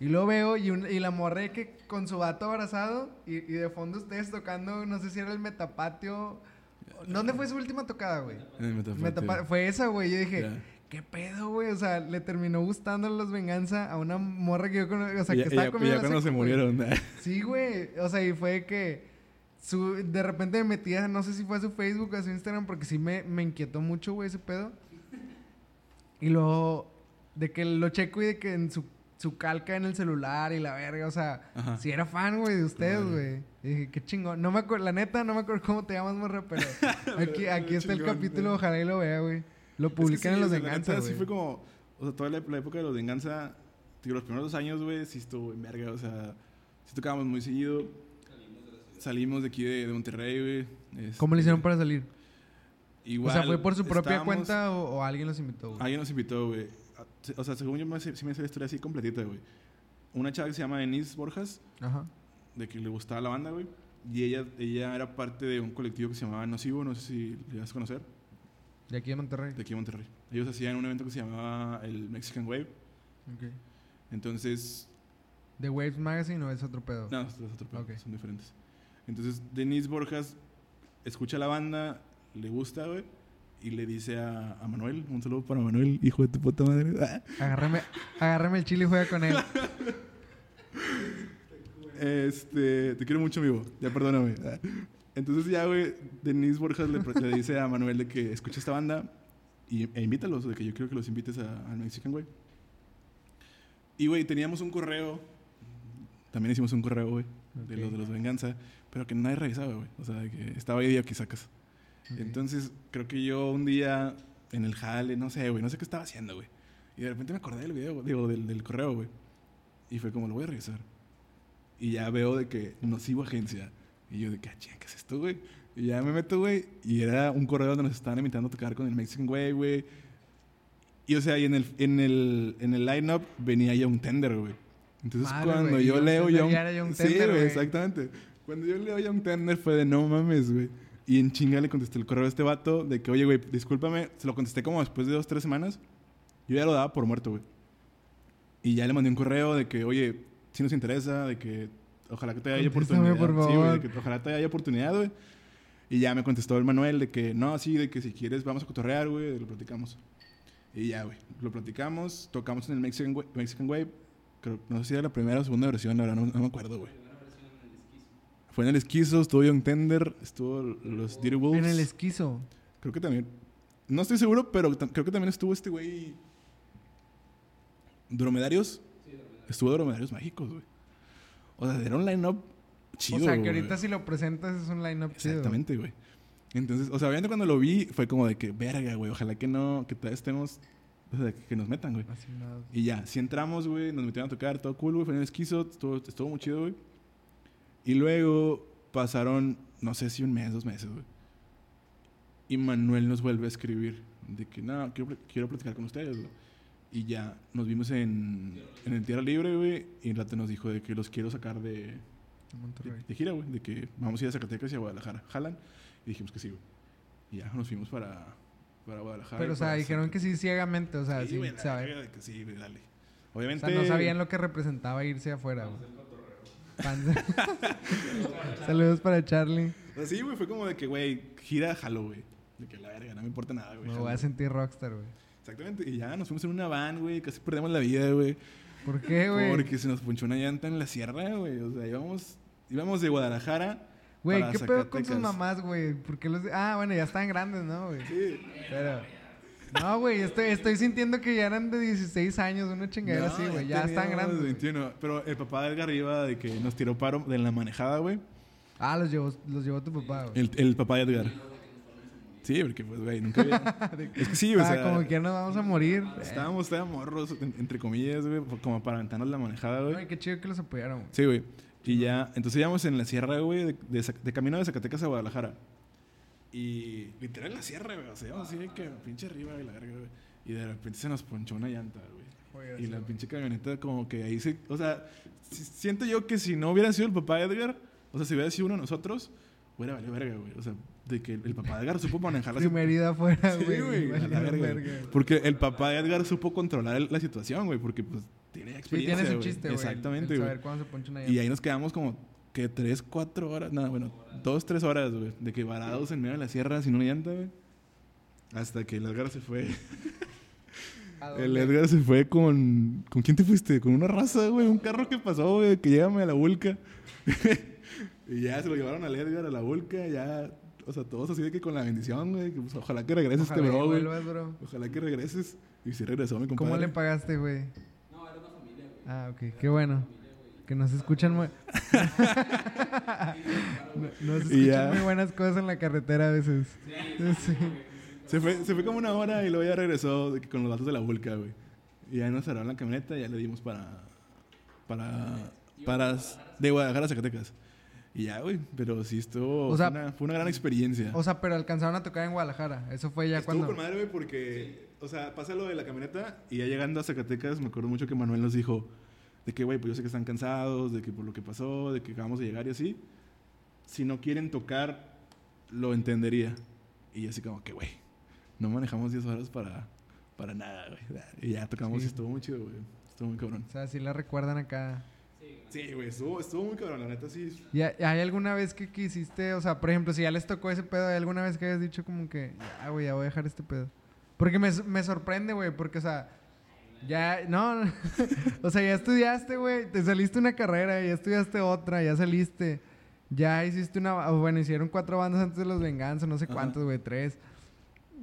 Y luego veo y, un- y la morré que con su vato abrazado y, y de fondo ustedes tocando, no sé si era el Metapatio. ¿Dónde fue su última tocada, güey? En el Metapatio. Metapa- fue esa, güey. Yo dije. ¿qué pedo, güey? O sea, le terminó gustando los venganza a una morra que yo conozco. O sea, que estaba y ya- ya cuando se secu, güey. murieron. Sí, güey. O sea, y fue que su, de repente me metía, no sé si fue a su Facebook o a su Instagram, porque sí me, me inquietó mucho, güey, ese pedo. Y luego, de que lo checo y de que en su, su calca en el celular y la verga, o sea, Ajá. si era fan, güey, de ustedes, güey. Y dije, qué chingón. No me acuerdo, la neta, no me acuerdo cómo te llamas, morra, pero aquí, aquí está el Chingón, capítulo, güey. ojalá y lo vea, güey. Lo Es que publican sí, en los venganza, güey. Sí fue como... O sea, toda la, la época de los venganza... Digo, los primeros dos años, güey, sí estuvo en verga. O sea, sí tocábamos muy seguido. Salimos de aquí de, de Monterrey, güey. ¿Cómo le Este, hicieron para salir? Igual, o sea, ¿fue por su propia cuenta o, o alguien los invitó, güey? Alguien nos invitó, güey. O sea, según yo me, sí me sé la historia así completita, güey. Una chava que se llama Denise Borjas, Ajá. de que le gustaba la banda, güey. Y ella, ella era parte de un colectivo que se llamaba Nocivo, no sé si le vas a conocer, De aquí de Monterrey. de aquí en Monterrey. Ellos hacían un evento que se llamaba el Mexican Wave. Ok. Entonces, ¿De Waves Magazine o es otro pedo? no, es otro pedo, Ok. son diferentes. Entonces, Denise Borjas escucha la banda, le gusta, güey. Y le dice a, a Manuel, un saludo para Manuel, hijo de tu puta madre. Agárrame, agárrame el chile y juega con él. Este, te quiero mucho, amigo. Ya perdóname. Entonces ya, güey, Denise Borjas le, le dice a Manuel de que escucha esta banda y, e invítalos, de que yo quiero que los invites a- al Mexican, güey. Y, güey, teníamos un correo, también hicimos un correo, güey, de Ok. los de los Venganza, pero que nadie revisaba, güey. O sea, de que estaba ahí aquí sacas. Ok. Entonces, creo que yo un día en el jale, no sé, güey, no sé qué estaba haciendo, güey. Y de repente me acordé del video, digo, del, del correo, güey. Y fue como, lo voy a revisar. Y ya veo de que nocivo agencia. Y yo de que, "Ah, chinga, ¿qué es esto, güey? Y ya me meto, güey. Y era un correo donde nos estaban invitando a tocar con el Mexican Way, güey. Y o sea, y en el, en el, en el line-up venía Young Tender, güey. Entonces Madre, cuando güey, yo leo Young Young Sí, Tender, güey, güey. exactamente. Cuando yo leo Young Tender fue de no mames, güey. Y en chinga le contesté el correo a este vato de que, oye, güey, discúlpame. Se lo contesté como después de dos, tres semanas. Yo ya lo daba por muerto, güey. Y ya le mandé un correo de que, oye, si nos interesa, de que ojalá que te haya Contéstame, oportunidad. por Sí, güey, de que ojalá te haya oportunidad, güey. Y ya me contestó el Manuel de que, no, sí, de que si quieres vamos a cotorrear, güey, lo platicamos. Y ya, güey, lo platicamos, tocamos en el Mexican, Mexican Wave. Creo, no sé si era la primera o segunda versión, verdad, no, no me acuerdo, güey. Fue en el Esquizo, estuvo Young Tender, estuvo los Dirty Wolves. En el esquizo. Creo que también. No estoy seguro, pero creo que también estuvo este güey. Dromedarios. Estuvo Dromedarios Mágicos, güey. O sea, era un line-up chido. o sea, que ahorita si lo presentas es un line-up chido. Exactamente, güey. Entonces, o sea, obviamente cuando lo vi fue como de que, verga, güey, ojalá que no, que todavía estemos, o sea, que nos metan, güey. Así nada. Y ya, si entramos, güey, nos metieron a tocar, todo cool, güey, fue en el esquizo, estuvo, estuvo muy chido, güey. Y luego pasaron, no sé si un mes, dos meses, güey. Y Manuel nos vuelve a escribir de que, no, quiero, quiero platicar con ustedes, güey. Y ya, nos vimos en, en el Tierra Libre, güey, y el rato nos dijo de que los quiero sacar de, Monterrey. de, de gira, güey, de que vamos a ir a Zacatecas y a Guadalajara. Jalan. Y dijimos que sí, güey. Y ya nos fuimos para, para Guadalajara. Pero, o sea, dijeron que sí ciegamente, o sea, Sí, sin güey, de que sí, güey, dale. O Obviamente. sea, no sabían lo que representaba irse afuera, güey. Saludos para Charlie. O sea, sí, güey, fue como de que, güey, gira, jalo, güey. De que la verga, no me importa nada, güey. Me voy a sentir rockstar, güey. Exactamente. Y ya nos fuimos en una van, güey. Casi perdemos la vida, güey. ¿Por qué, güey? Porque se nos ponchó una llanta en la sierra, güey. O sea, íbamos, íbamos de Guadalajara. Güey, ¿qué pedo con sus Zacatecas. mamás, güey? ¿Por qué los... Ah, bueno, ya están grandes, ¿no, güey? Sí. Pero... No, güey, estoy, estoy sintiendo que ya eran de 16 años, una chingadera No, así, güey. Ya están grandes. güey. 21. Pero el papá del arriba de que nos tiró paro de la manejada, güey. Ah, los llevó, los llevó tu papá, güey. El, el papá de Edgar. Sí, porque, pues, güey, nunca había... es que sí, o ah, sea... como que ya nos vamos a morir. Estábamos, estábamos morros, en- entre comillas, güey, como para aventarnos la manejada, güey. Ay, qué chido que los apoyaron, güey. Sí, güey. Y ya, entonces íbamos en la sierra, güey, de, de Zac- de camino de Zacatecas a Guadalajara. Y literal la sierra, güey. O sea, así de que pinche arriba, güey, la verga, güey. Y de repente se nos ponchó una llanta, güey. Y sí, la pinche camioneta como que ahí se... O sea, si- siento yo que si no hubiera sido el papá de Edgar, o sea, si hubiera sido uno de nosotros, hubiera valido verga, güey. O sea, de que el papá de Edgar supo manejar la afuera, Sí, güey. güey, valieron verga. Porque el papá de Edgar supo controlar el- la situación, güey, porque pues tiene Sí, experiencia. tiene su chiste, güey. Exactamente, güey. Saber cuándo se poncha una Y ahí nos quedamos como que tres, cuatro horas, nada, bueno, dos, tres horas, güey, de que varados en medio de la sierra sin una llanta, güey. Hasta que el Edgar se fue. ¿A El? Edgar se fue con. ¿Con quién te fuiste? Con una raza, güey. Un carro que pasó, güey. Que llévame a la Vulca. y ya se lo llevaron al Edgar a la Vulca. Ya. O sea, todos así de que con la bendición, güey. que, pues, ojalá que regreses Ojalá este que bro, güey. Ojalá que regreses. Y si regresó, mi compadre. ¿Cómo le pagaste, güey? No, era una familia, güey. Ah, ok. Qué bueno. Que nos escuchan muy... No- nos Y escuchan ya. muy buenas cosas en la carretera a veces. Sí. Se fue, se fue como una hora y luego ya regresó con los datos de la Vulca, güey. Y ya nos cerraron la camioneta y ya le dimos para. Para. Para. De Guadalajara a Zacatecas. Y ya, güey. Pero sí estuvo. O sea- fue, una, fue una gran experiencia. O sea, pero alcanzaron a tocar en Guadalajara. Eso fue ya Estuvo cuando... con madre, güey, porque, o sea, pasa lo de la camioneta y ya llegando a Zacatecas, me acuerdo mucho que Manuel nos dijo de que, güey, pues yo sé que están cansados, de que por lo que pasó, de que acabamos de llegar y así. Si no quieren tocar, lo entendería. Y yo así como que, güey, no manejamos 10 horas para, para nada, güey. Y ya tocamos Sí. y estuvo muy chido, güey. Estuvo muy cabrón. O sea, si la recuerdan acá. Sí, güey, estuvo, estuvo muy cabrón, la neta sí. ¿Y hay alguna vez que quisiste, o sea, por ejemplo, si ya les tocó ese pedo, ¿hay alguna vez que hayas dicho como que, ya, güey, ya voy a dejar este pedo? Porque me, me sorprende, güey, porque, o sea, ya, no, o sea, ya estudiaste, güey, te saliste una carrera, ya estudiaste otra, ya saliste, ya hiciste una, bueno, hicieron cuatro bandas antes de Los Venganza, no sé cuántos, güey, tres.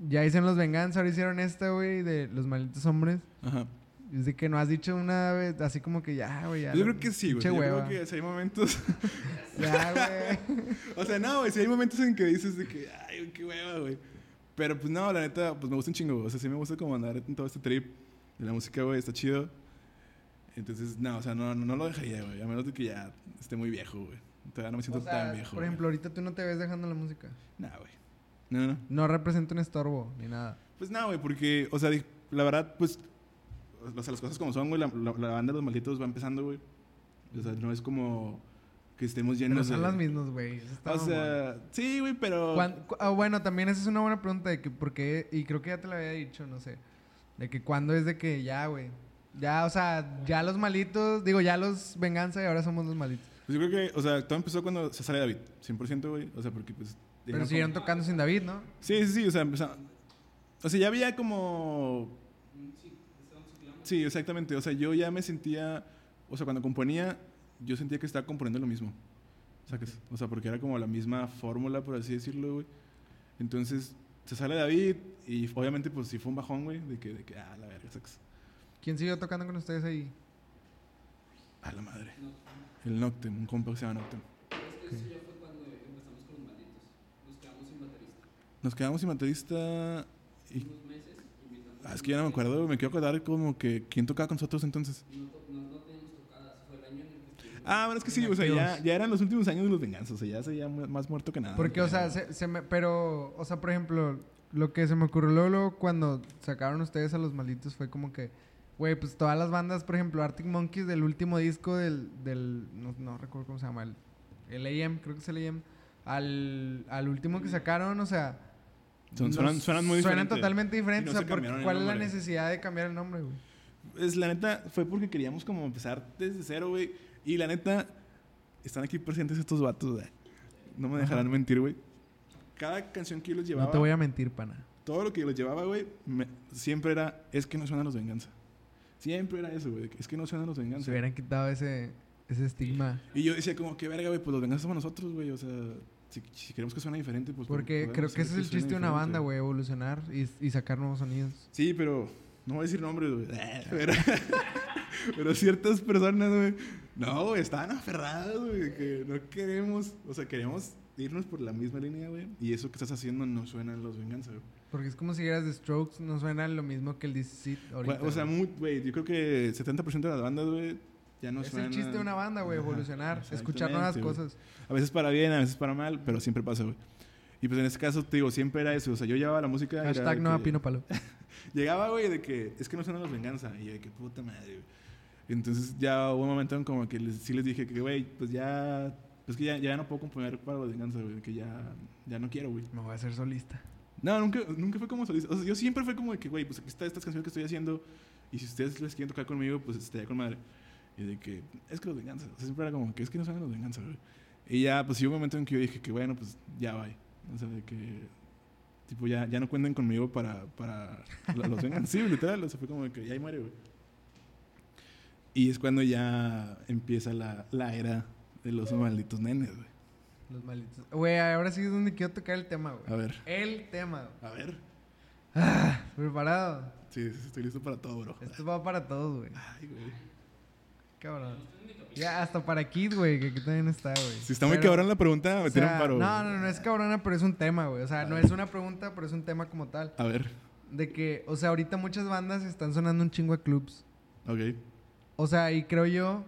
Ya hicieron Los Venganza, ahora hicieron esta, güey, de Los Malditos Hombres. Ajá. Es de que no has dicho una vez, así como que ya, güey, ya. Yo creo que sí, güey. Yo creo que si hay momentos... Ya, güey. O sea, no, güey, si hay momentos en que dices de que, ay, qué hueva, güey. Pero pues no, la neta, pues me gusta un chingo, güey. O sea, sí me gusta como andar en todo este trip de la música, güey, está chido. Entonces, no, o sea, no, no, no lo dejaría, güey. A menos de que ya esté muy viejo, güey. Todavía no me siento O sea, tan viejo. Por ejemplo, ahorita tú no te ves dejando la música. Nah, güey. No, no. No representa un estorbo ni nada. Pues no, güey, porque, o sea, la verdad, pues, o sea, las cosas como son, güey. La, la- la banda de los malditos va empezando, güey. O sea, no es como que estemos Pero llenos son de. las mismas, güey. O sea, sí, güey, pero. Ah, bueno, también esa es una buena pregunta de que por qué, y creo que ya te lo había dicho, no sé. De que cuándo es de que ya, güey. Ya, o sea, ya los malitos, digo, ya los venganza y ahora somos los malitos. Pues yo creo que, o sea, todo empezó cuando se sale David, 100%, güey. O sea, porque pues. Pero siguieron como- tocando sin David, ¿no? Sí, sí, sí, o sea, empezó. O sea, ya había como. Sí, exactamente. O sea, yo ya me sentía. O sea, cuando componía, yo sentía que estaba componiendo lo mismo. ¿Sacas? O sea, porque era como la misma fórmula, por así decirlo, güey. Entonces, se sale David y obviamente, pues sí fue un bajón, güey, de que, de que, ah, la verga, sacas. ¿Quién siguió tocando con ustedes ahí? A la madre. El Noctem, un compa que se llama Noctem. Es que eso ya fue cuando empezamos con los malditos. Nos quedamos sin baterista. Nos quedamos sin baterista y... Unos meses. Ah, es que ya no me acuerdo. Me quiero acordar como que... ¿Quién tocaba con nosotros entonces? No, to- no, no teníamos tocadas. Fue el año en el que estuvimos. Ah, bueno, es que sí, o sea, ya, ya eran los últimos años de los venganzas. O sea, ya se ya mu- más muerto que nada. Porque, o sea, se, se me, pero, o sea, por ejemplo, lo que se me ocurrió luego, luego cuando sacaron ustedes a los malditos fue como que, güey, pues todas las bandas, por ejemplo, Arctic Monkeys del último disco del, del no, no recuerdo cómo se llama, el, el AM, creo que es el AM, al, al último que sacaron, o sea... Son- suenan- suenan muy Suenan diferente. totalmente diferentes, no o se sea, porque- ¿cuál es la necesidad de cambiar el nombre, güey? Es, la neta, fue porque queríamos como empezar desde cero, güey. Y la neta, están aquí presentes estos vatos, güey. No me dejarán Ajá. mentir, güey. Cada canción que yo los llevaba... No te voy a mentir, pana. Todo lo que yo los llevaba, güey, me- siempre era... Es que no suenan los venganza. Siempre era eso, güey. Es que no suenan los venganza. Se hubieran quitado ese, ese estigma. Y yo decía como, qué verga, güey, pues los venganzas somos nosotros, güey. O sea, si, si queremos que suene diferente, pues... Porque creo que ese es el chiste de una banda, güey, evolucionar y, y sacar nuevos sonidos. Sí, pero no voy a decir nombres, güey. Pero, pero ciertas personas, güey, no, güey, estaban aferradas, güey, que no queremos, o sea, queremos irnos por la misma línea, güey. Y eso que estás haciendo no suena en los venganza, güey. Porque es como si eras de Strokes, no suena lo mismo que el DC ahorita. O sea, muy- güey, yo creo que 70% de las bandas, güey, ya no es suena. el chiste de una banda, güey, evolucionar, escuchar nuevas cosas. A veces para bien, a veces para mal, pero siempre pasa, güey. Y pues en este caso, te digo, siempre era eso. O sea, yo llevaba la música. Hashtag no a Pino Palo. Llegaba, güey, de que es que no suenan los venganza. Y yo, de que puta madre, güey. Entonces ya hubo un momento en como que les, sí les dije que, güey, pues ya. Pues que ya, ya no puedo componer para los venganza, güey. Que ya, ya no quiero, güey. Me voy a hacer solista. No, nunca, nunca fue como solista. O sea, yo siempre fue como de que, güey, pues aquí está estas canciones que estoy haciendo. Y si ustedes les quieren tocar conmigo, pues estaría con madre. Y de que, es que los venganza. O sea, siempre era como que es que no suenan los venganza, güey. Y ya, pues sí hubo un momento en que yo dije que, bueno, pues ya va. O sea, de que, tipo, ya, ya no cuenten conmigo para, para lo- los venganza. Sí, literal. O sea, fue como de que ya muere, güey. Y es cuando ya empieza la, la era de los malditos nenes, güey. Los malditos. Güey, ahora sí es donde quiero tocar el tema, güey. A ver, El tema, güey. a ver. Ah, preparado. Sí, estoy listo para todo, bro. Esto va para todos, güey. Ay, güey. Cabrón. Ya, hasta para Kid, güey, que aquí también está, güey. Si está muy Pero, cabrón la pregunta, me o tiran sea, paro. No, no, no es cabrona, pero es un tema, güey. O sea, no es una pregunta, pero es un tema como tal. A ver, De que, o sea, ahorita muchas bandas están sonando un chingo a clubs. ok. O sea, y creo yo,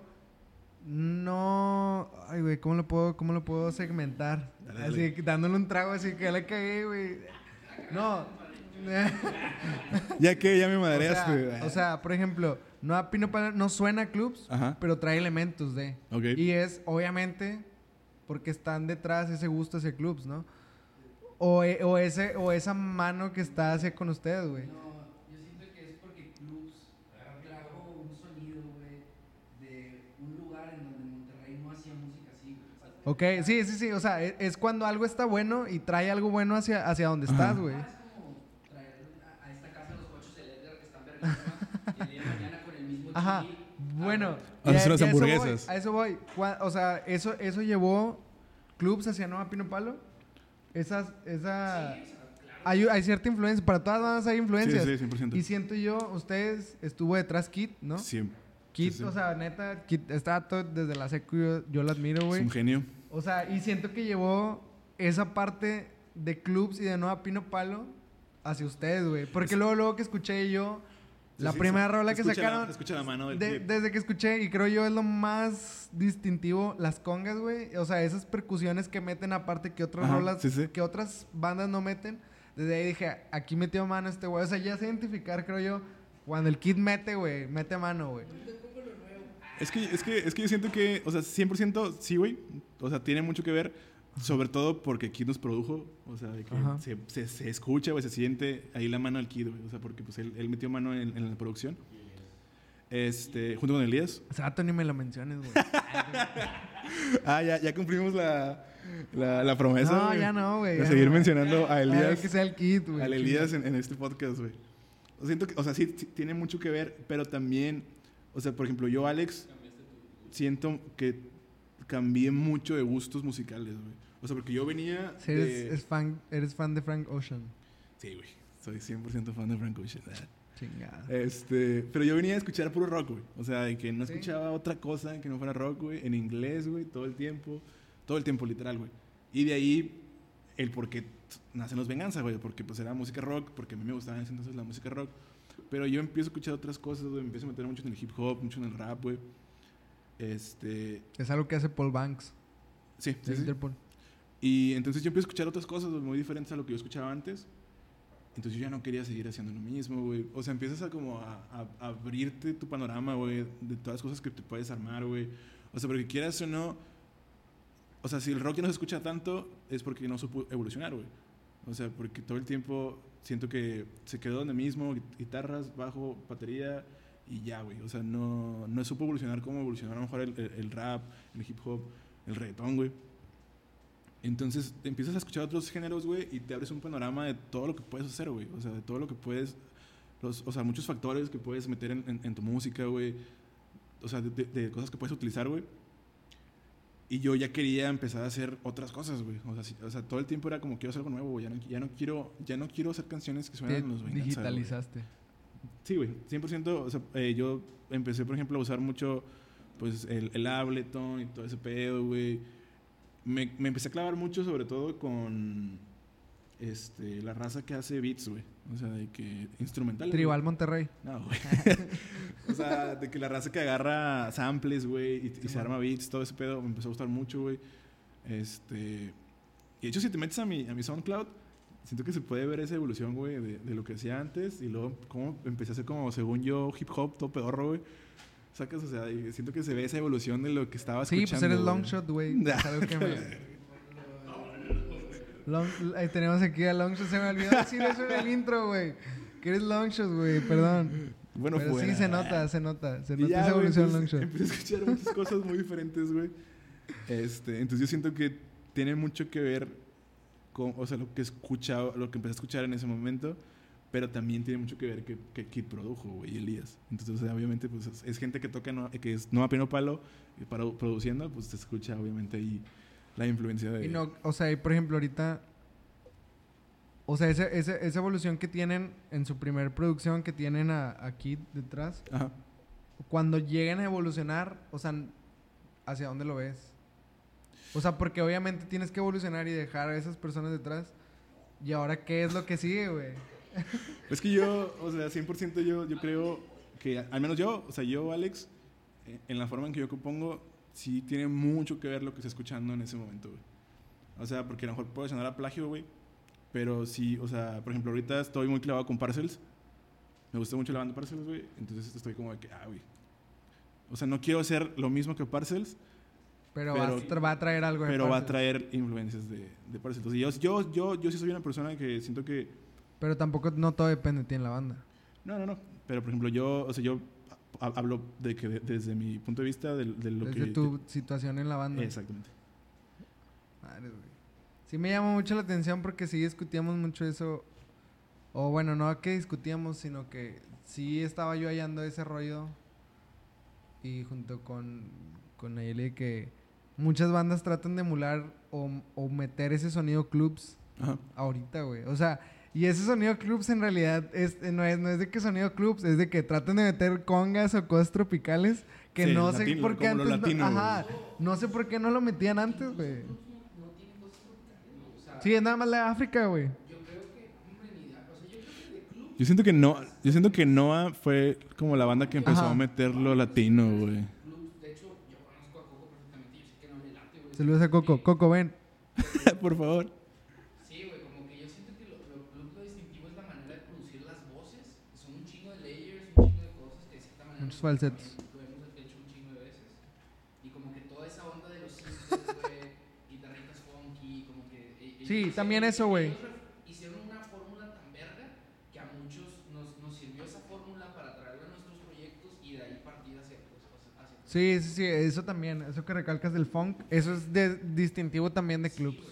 no... Ay, güey, ¿cómo lo puedo, cómo lo puedo segmentar? Dale, dale. Así, que dándole un trago así que ya la cagué, güey. No. Ya que ya me o, madreaste. sea, o sea, por ejemplo, no, a Pino Palo- no suena a clubs, Ajá. pero trae elementos de... Ok. Y es, obviamente, porque están detrás ese gusto hacia clubs, ¿no? O, e- o, ese, o esa mano que está hacia con ustedes, güey. No, yo siento que es porque clubs trajo un sonido, güey, de un lugar en donde Monterrey no hacía música así, güey. Ok, sí, sí, sí. O sea, e- es, cuando algo está bueno y trae algo bueno hacia, hacia donde Ajá. estás, güey. Ah, es como traer a, a esta casa los cochos del Edgar que están y el día de mañana con el mismo Ajá. chili. Bueno. A- a eso voy, hamburguesas. A eso voy. O sea, eso, eso llevó clubs hacia Nueva Pino Palo. Esas, esa... Hay, hay cierta influencia. Para todas las bandas hay influencias. Sí, sí, 100%. Y siento yo, ustedes estuvo detrás Kit, ¿no? Sí. Kit, sí, sí. o sea, neta, Kit está todo desde la secu, yo, yo lo admiro, Es güey. un genio. O sea, y siento que llevó esa parte de clubs y de Nueva Pino Palo hacia ustedes, güey. Porque luego, luego que escuché yo, la Sí, primera rola que la- sacaron, escucha la mano del de- desde que escuché, y creo yo es lo más distintivo, las congas, güey. O sea, esas percusiones que meten aparte que otras Ajá, rolas, que otras bandas no meten. Desde ahí dije, aquí metió mano este güey. O sea, ya sé identificar, creo yo, cuando el kid mete, güey, mete mano, güey. Es que, es, que, es que yo siento que, o sea, 100% sí, güey. O sea, tiene mucho que ver. Sobre todo porque Kid nos produjo. O sea, de que Ajá. se, se, se escucha, güey, se siente ahí la mano del Kid, güey. O sea, porque pues él, él metió mano en, en la producción. Este, junto con Elías. O sea, tú ni me lo menciones, güey. Ah, ya, ya cumplimos la, la, la promesa. no, ya no, güey. De seguir no. mencionando a Elías. que sea el kid, güey. al Elías en, en este podcast, güey. O, siento que, o sea, sí, sí tiene mucho que ver, pero también, o sea, por ejemplo, yo, Alex, siento que cambié mucho de gustos musicales, güey. O sea, porque yo venía Sí, eres, de... es fan, eres fan de Frank Ocean. Sí, güey. Soy 100% fan de Frank Ocean. Chingada. Este, pero yo venía a escuchar puro rock, güey. O sea, de que no Sí. escuchaba otra cosa que no fuera rock, güey. En inglés, güey, todo el tiempo. Todo el tiempo, literal, güey. Y de ahí el por qué nacen los Venganza, güey. Porque pues era música rock, porque a mí me gustaba en ese entonces la música rock. Pero yo empiezo a escuchar otras cosas, güey. Empiezo a meter mucho en el hip hop, mucho en el rap, güey. Este... Es algo que hace Paul Banks. Sí, sí, sí. Interpol. Y entonces yo empiezo a escuchar otras cosas muy diferentes a lo que yo escuchaba antes. Entonces yo ya no quería seguir haciendo lo mismo, güey. O sea, empiezas a como a, a- a abrirte tu panorama, güey, de todas las cosas que te puedes armar, güey. O sea, porque quieras o no, o sea, si el rock ya no se escucha tanto, es porque no supo evolucionar, güey. O sea, porque todo el tiempo siento que se quedó donde mismo, gui- guitarras, bajo, batería y ya, güey. O sea, no, no supo evolucionar como evolucionó a lo mejor el, el- rap, el hip hop, el reggaetón, güey. Entonces empiezas a escuchar otros géneros, güey, y te abres un panorama de todo lo que puedes hacer, güey. O sea, de todo lo que puedes, los, o sea, muchos factores que puedes meter en, tu música, güey. O sea, de- de cosas que puedes utilizar, güey. Y yo ya quería empezar a hacer otras cosas, güey. O sea, sí- o sea, todo el tiempo era como quiero hacer algo nuevo, güey. Ya no, ya no quiero, ya no quiero hacer canciones que Te suenan los Venganza, güey. digitalizaste. Sí, güey, 100%. O sea, eh, yo empecé, por ejemplo, a usar mucho, pues, el, el Ableton y todo ese pedo, güey. Me, me empecé a clavar mucho, sobre todo, con este, la raza que hace beats, güey. O sea, de que instrumental. Tribal Monterrey. No, güey. o sea, de que la raza que agarra samples, güey, y, y se arma beats, todo ese pedo, me empezó a gustar mucho, güey. Este. Y de hecho, si te metes a mi, a mi SoundCloud, siento que se puede ver esa evolución, güey, de, de lo que hacía antes y luego cómo empecé a hacer como, según yo, hip hop, todo pedorro, güey. Sacas, o sea, siento que se ve esa evolución de lo que estaba Sí, escuchando. pues eres güey. Longshot, güey. Long, tenemos aquí a Longshot. Se me olvidó decir eso en el intro, güey. Que eres Longshot, güey. Perdón. Bueno, Pero fuera. sí se nota, se nota. Se nota ya, esa evolución entonces, Longshot. Empecé a escuchar muchas cosas muy diferentes, güey. Este, entonces yo siento que tiene mucho que ver con, o sea, lo que escucha, lo que empecé a escuchar en ese momento, pero también tiene mucho que ver que, que Kid produjo, güey, Elías. Entonces, o sea, obviamente, pues es, gente que toca, no- que es no a pino palo, y para, produciendo, pues se escucha, obviamente, ahí la influencia de... Y no, o sea, y por ejemplo, ahorita. O sea, ese- esa evolución que tienen en su primer producción, que tienen a, a Kid detrás, Ajá. cuando lleguen a evolucionar, o sea, ¿hacia dónde lo ves? O sea, porque obviamente tienes que evolucionar y dejar a esas personas detrás. ¿Y ahora qué es lo que sigue, güey? Es que yo, o sea, 100% yo, yo creo que, al menos yo, o sea, yo, Alex, eh, en la forma en que yo compongo, sí tiene mucho que ver lo que estoy escuchando en ese momento, güey. O sea, porque a lo mejor puede sonar a plagio, güey, pero sí, o sea, por ejemplo, ahorita estoy muy clavado con Parcels. Me gusta mucho la banda Parcels, güey, entonces estoy como de que, ah, güey. O sea, no quiero hacer lo mismo que Parcels, Pero, Pero- va, a traer algo de pero va a traer influencias de, de Parcels. Entonces, yo, yo, yo, yo sí soy una persona que siento que Pero tampoco, no todo depende de ti en la banda. No, no, no. Pero, por ejemplo, yo, o sea, yo hablo de que de- desde mi punto de vista de, de lo Desde que... tu situación en la banda. Exactamente. Madre. Sí me llamó mucho la atención porque sí discutíamos mucho eso. O bueno, no que discutíamos, sino que sí estaba yo hallando ese rollo. Y junto con, con Nayeli que muchas bandas tratan de emular o, o meter ese sonido clubs Ajá. ahorita, güey. O sea, y ese sonido clubs en realidad es, eh, no, es, no es de que sonido clubs, es de que tratan de meter congas o cosas tropicales que Sí, no sé latino, por qué antes. no- latino, güey. ajá, no sé por qué no lo metían antes, güey. Sí, es nada más la África, güey. yo siento que no, yo siento que Noah fue como la banda que empezó Ajá. a meter lo latino, güey. club, de hecho, yo conozco a Coco perfectamente. Yo sé que no le late, güey. Saludos a Coco. Coco, ven. Por favor. Sí, güey, como que yo siento que lo, lo, lo, lo distintivo es la manera de producir las voces. Son un chingo de layers, un chingo de cosas que de cierta manera. Muchos también Lo hemos hecho un chingo de veces. Y como que toda esa onda de los güey, guitarritas funky, como que. e- ellos Sí, también eso, güey. Hicieron una fórmula tan verga que a muchos nos, nos sirvió esa fórmula para traerla a nuestros proyectos y de ahí partir hacia otros Sí, sí, sí, eso también. Eso que recalcas del funk, eso es de- distintivo también de clubs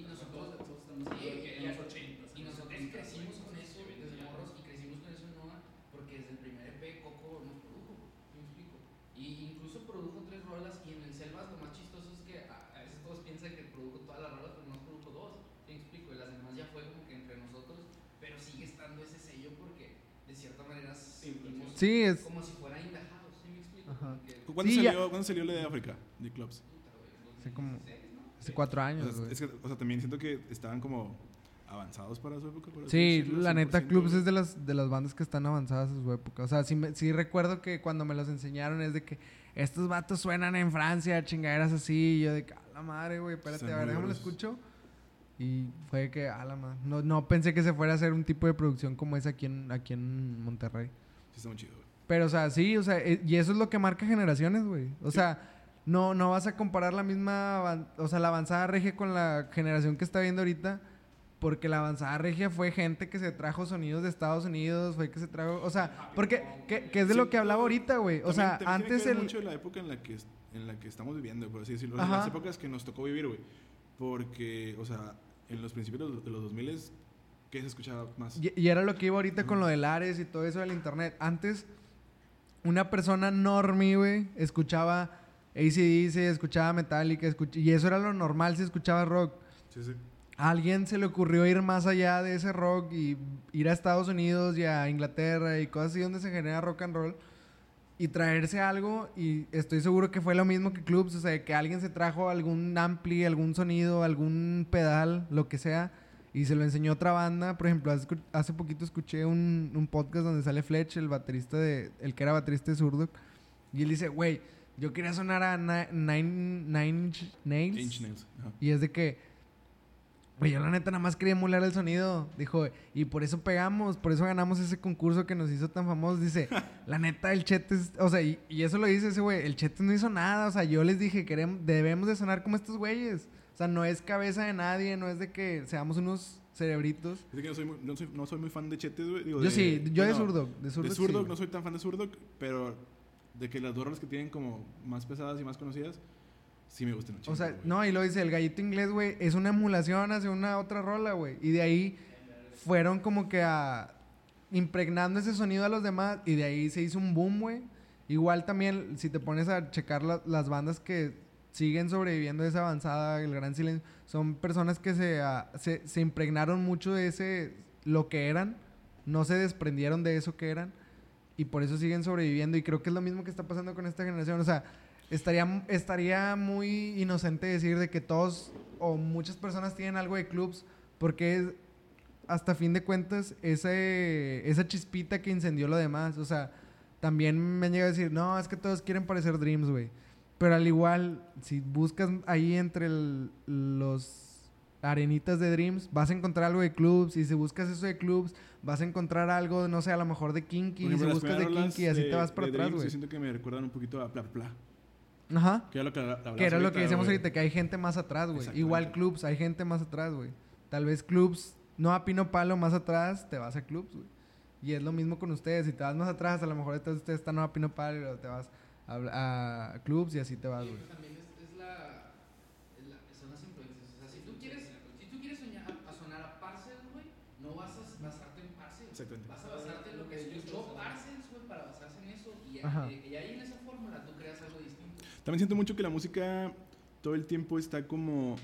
nosotros, sí, y, y nosotros crecimos con eso desde morros y crecimos con eso en Noah porque desde el primer EP Coco nos produjo, ¿sí me explico? Y incluso produjo tres rolas y en el Selvas lo más chistoso es que a, a veces todos piensan que produjo todas las rolas, pero no produjo dos, ¿sí me explico? Y las demás ya fue como que entre nosotros, pero sigue estando ese sello porque de cierta manera sentimos Sí, es. como si fueran indajados, ¿sí me explico? Ajá. ¿Cuándo, Sí, salió, ¿Cuándo salió la de África, de Clubs? Hace como. 2016, ¿no? Hace cuatro O años, sea, güey. es que, o sea, también siento que estaban como avanzados para su época. por así Sí, decirlo, la neta, 100%, Clubs es de las, de las bandas que están avanzadas en su época. O sea, sí, me- sí recuerdo que cuando me los enseñaron es de que estos vatos suenan en Francia, chingaderas así. Y yo de que, a la madre, güey, espérate, Están a ver, déjame lo escucho. Y fue que, a la madre. No, no pensé que se fuera a hacer un tipo de producción como esa aquí en, aquí en Monterrey. Sí, está muy chido, güey. Pero, o sea, sí, o sea, eh, y eso es lo que marca generaciones, güey. O sea, no, no vas a comparar la misma, o sea, la avanzada regia con la generación que está viendo ahorita, porque la avanzada regia fue gente que se trajo sonidos de Estados Unidos, fue que se trajo, o sea, porque, que, que es de lo que hablaba ahorita, güey. O sea, antes el... mucho de la época en la que, en la que estamos viviendo, por así decirlo. Ajá. las épocas que nos tocó vivir, güey. Porque, o sea, en los principios de los 2000 ¿qué se escuchaba más? Y, y era lo que iba ahorita con lo del Ares y todo eso del internet. Antes, una persona normie, güey, escuchaba ACDC, escuchaba Metallica, escuch- y eso era lo normal si escuchaba rock. Sí, sí. A alguien se le ocurrió ir más allá de ese rock y ir a Estados Unidos y a Inglaterra y cosas así donde se genera rock and roll. y traerse algo y estoy seguro que fue lo mismo que clubs, o sea, que alguien se trajo algún ampli, algún sonido, algún pedal, lo que sea y se lo enseñó a otra banda. Por ejemplo, hace, poquito escuché un, un, podcast donde sale Fletch, el baterista de el que era baterista de Zurdok, y él dice, "Güey, yo quería sonar a Nine, nine, Nails." Y es de que Güey, yo la neta nada más quería emular el sonido. Dijo, y por eso pegamos, por eso ganamos ese concurso que nos hizo tan famosos. Dice, la neta, el Chetes, o sea, y, eso lo dice ese güey, el Chetes no hizo nada. O sea, yo les dije, queremos, debemos de sonar como estos güeyes. O sea, no es cabeza de nadie, no es de que seamos unos cerebritos. Es que no soy muy, no soy, muy fan de Chetes, güey. yo sí, yo de Zurdo. De Zurdo, no soy tan fan de Zurdo, pero de que las dos rolas que tienen como más pesadas y más conocidas sí me gustan mucho. O sea, no, y lo dice, el gallito inglés, güey, es una emulación hacia una otra rola, güey. Y de ahí fueron como que a impregnando ese sonido a los demás y de ahí se hizo un boom, güey. Igual también, si te pones a checar las bandas que siguen sobreviviendo de esa avanzada, el gran silencio, son personas que se, se, se impregnaron mucho de ese, lo que eran, no se desprendieron de eso que eran y por eso siguen sobreviviendo y creo que es lo mismo que está pasando con esta generación, o sea, estaría, estaría muy inocente decir de que todos o muchas personas tienen algo de clubs porque hasta fin de cuentas ese, esa chispita que incendió lo demás. O sea, también me llega a decir, no, es que todos quieren parecer Dreams, güey. Pero al igual, si buscas ahí entre los arenitas de Dreams, vas a encontrar algo de clubs. Y si buscas eso de clubs, vas a encontrar algo, no sé, a lo mejor de Kinky. y si buscas de Kinky, así te vas para atrás, güey. siento que me recuerdan un poquito a Pla. Ajá. Que era lo que, era lo que decíamos ahorita, que hay gente más atrás, güey. Igual clubs, hay gente más atrás, güey. Tal vez clubs, no a pino palo más atrás, te vas a clubs, güey. Y es lo mismo con ustedes. Si te vas más atrás, a lo mejor ustedes están no a pino palo, te vas a, clubs y así te vas, güey. También es, la, son las influencias. O sea, si tú quieres, si tú quieres soñar, a, sonar a Parcels, güey, no vas a basarte en Parcels. Vas a basarte en lo que escuchó Parcels, güey, para basarse en eso. Y, y ahí en esa fórmula tú creas algo también siento mucho que la música todo el tiempo está como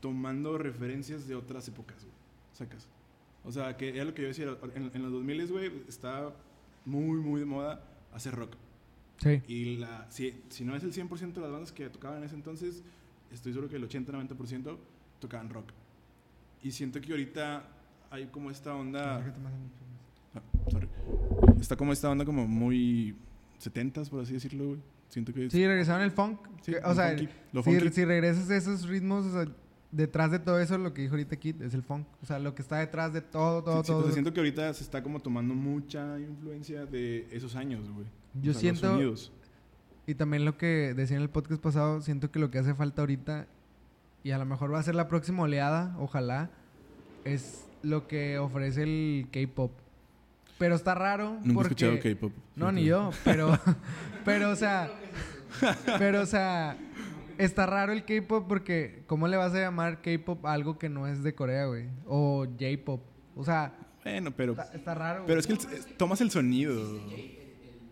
tomando referencias de otras épocas, güey. Sacas. O sea, que era lo que yo decía, en, los 2000, güey, está muy, muy de moda hacer rock. Sí. Y la, si, si no es el 100% de las bandas que tocaban en ese entonces, estoy seguro que el 80-90% tocaban rock. Y siento que ahorita hay como esta onda... Ah, sorry. Está como esta onda como muy 70s, por así decirlo, güey. Siento que Sí, regresaron el funk. o sea, si, regresas a esos ritmos, detrás de todo eso, lo que dijo ahorita Kit es el funk. O sea, lo que está detrás de todo, todo, todo. Sí, siento que ahorita se está como tomando mucha influencia de esos años, güey. Yo siento... y también lo que decía en el podcast pasado, siento que lo que hace falta ahorita, y a lo mejor va a ser la próxima oleada, ojalá, es lo que ofrece el K-pop. Pero está raro. Nunca he escuchado K-pop. No, ni yo, pero, pero, o sea, pero, o sea, está raro el K-pop porque, ¿cómo le vas a llamar K-pop a algo que no es de Corea, güey? O J-pop. O sea, bueno, pero. Está, raro. Pero es que tomas el sonido. El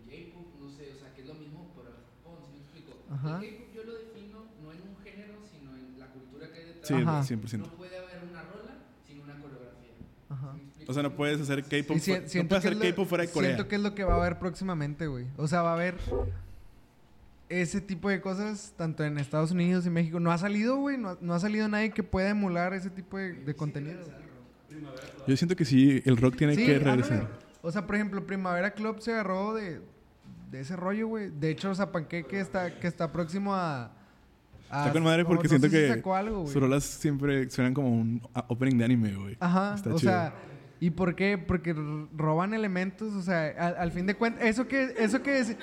J-pop, no sé, o sea, que es lo mismo pero Japón, si me explico. Ajá. El K-pop yo lo defino no en un género, sino en la cultura que hay detrás. Sí, Ajá. 100%. No puede haber una rola sin una coreografía. Ajá. O sea, no puedes hacer K-pop no puedes hacer K-pop fuera de Corea. Siento que es lo que va a haber próximamente, güey. O sea, va a haber ese tipo de cosas tanto en Estados Unidos y México. No ha salido, güey. No, ha salido nadie que pueda emular ese tipo de, contenido. Yo siento que sí, el rock tiene que regresar. O sea, por ejemplo, Primavera Club se agarró de, de ese rollo, güey. De hecho, o sea, Panqueque está, que está próximo a... está con madre porque siento que sus rolas siempre suenan como un opening de anime, güey. Ajá, o sea ¿Y por qué? Porque roban elementos, o sea, al, fin de cuentas, eso que, eso que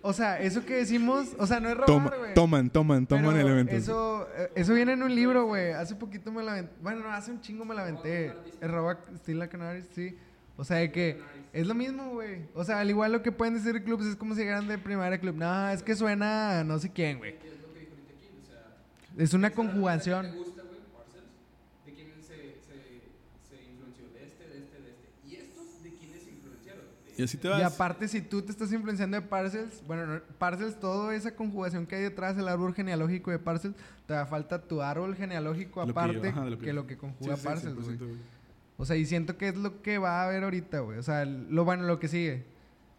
o sea, eso que decimos, o sea, no es robar, güey. toman, toman, toman elementos. Eso, eh, eso viene en un libro, güey. Hace poquito me la. Bueno, no, hace un chingo me la aventé. El roba Still Like Canaries, sí. O sea, de que es lo mismo, güey. O sea, al igual lo que pueden decir clubs es como si llegaran de primaria club. No, es que suena no sé quién, güey. Es una conjugación. Y aparte, si tú te estás influenciando de Parcels, bueno, Parcels, toda esa conjugación que hay detrás del árbol genealógico de Parcels, te da falta tu árbol genealógico aparte que, lo que conjuga Parcels, O sea, y siento que es lo que va a haber ahorita, güey. O sea, lo bueno, lo que sigue.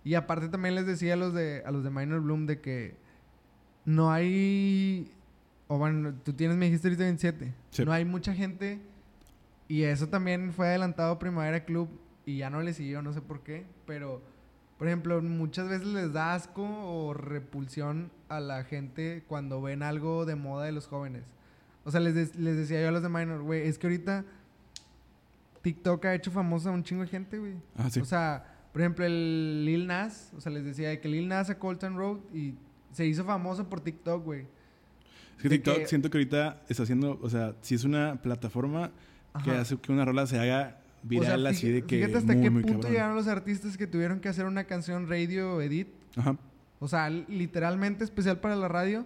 Y aparte también les decía a los de, a los de Minor Bloom de que no hay... O bueno, tú tienes, me dijiste ahorita 27. Sí. No hay mucha gente. Y eso también fue adelantado Primavera Club. Y ya no le siguió, no sé por qué. Pero, por ejemplo, muchas veces les da asco o repulsión a la gente cuando ven algo de moda de los jóvenes. O sea, les, des- les decía yo a los de Minor, güey, es que ahorita TikTok ha hecho famosa a un chingo de gente, güey. Ah, sí. O sea, por ejemplo, el Lil Nas, o sea, les decía de que Lil Nas sacó Colton Road y se hizo famoso por TikTok, güey. Es que de TikTok que- siento que ahorita está haciendo, o sea, si es una plataforma que hace que una rola se haga viral o sea, así de que Fíjate hasta muy, qué muy punto cabrón. llegaron los artistas que tuvieron que hacer una canción radio edit. Ajá. O sea, li- literalmente especial para la radio.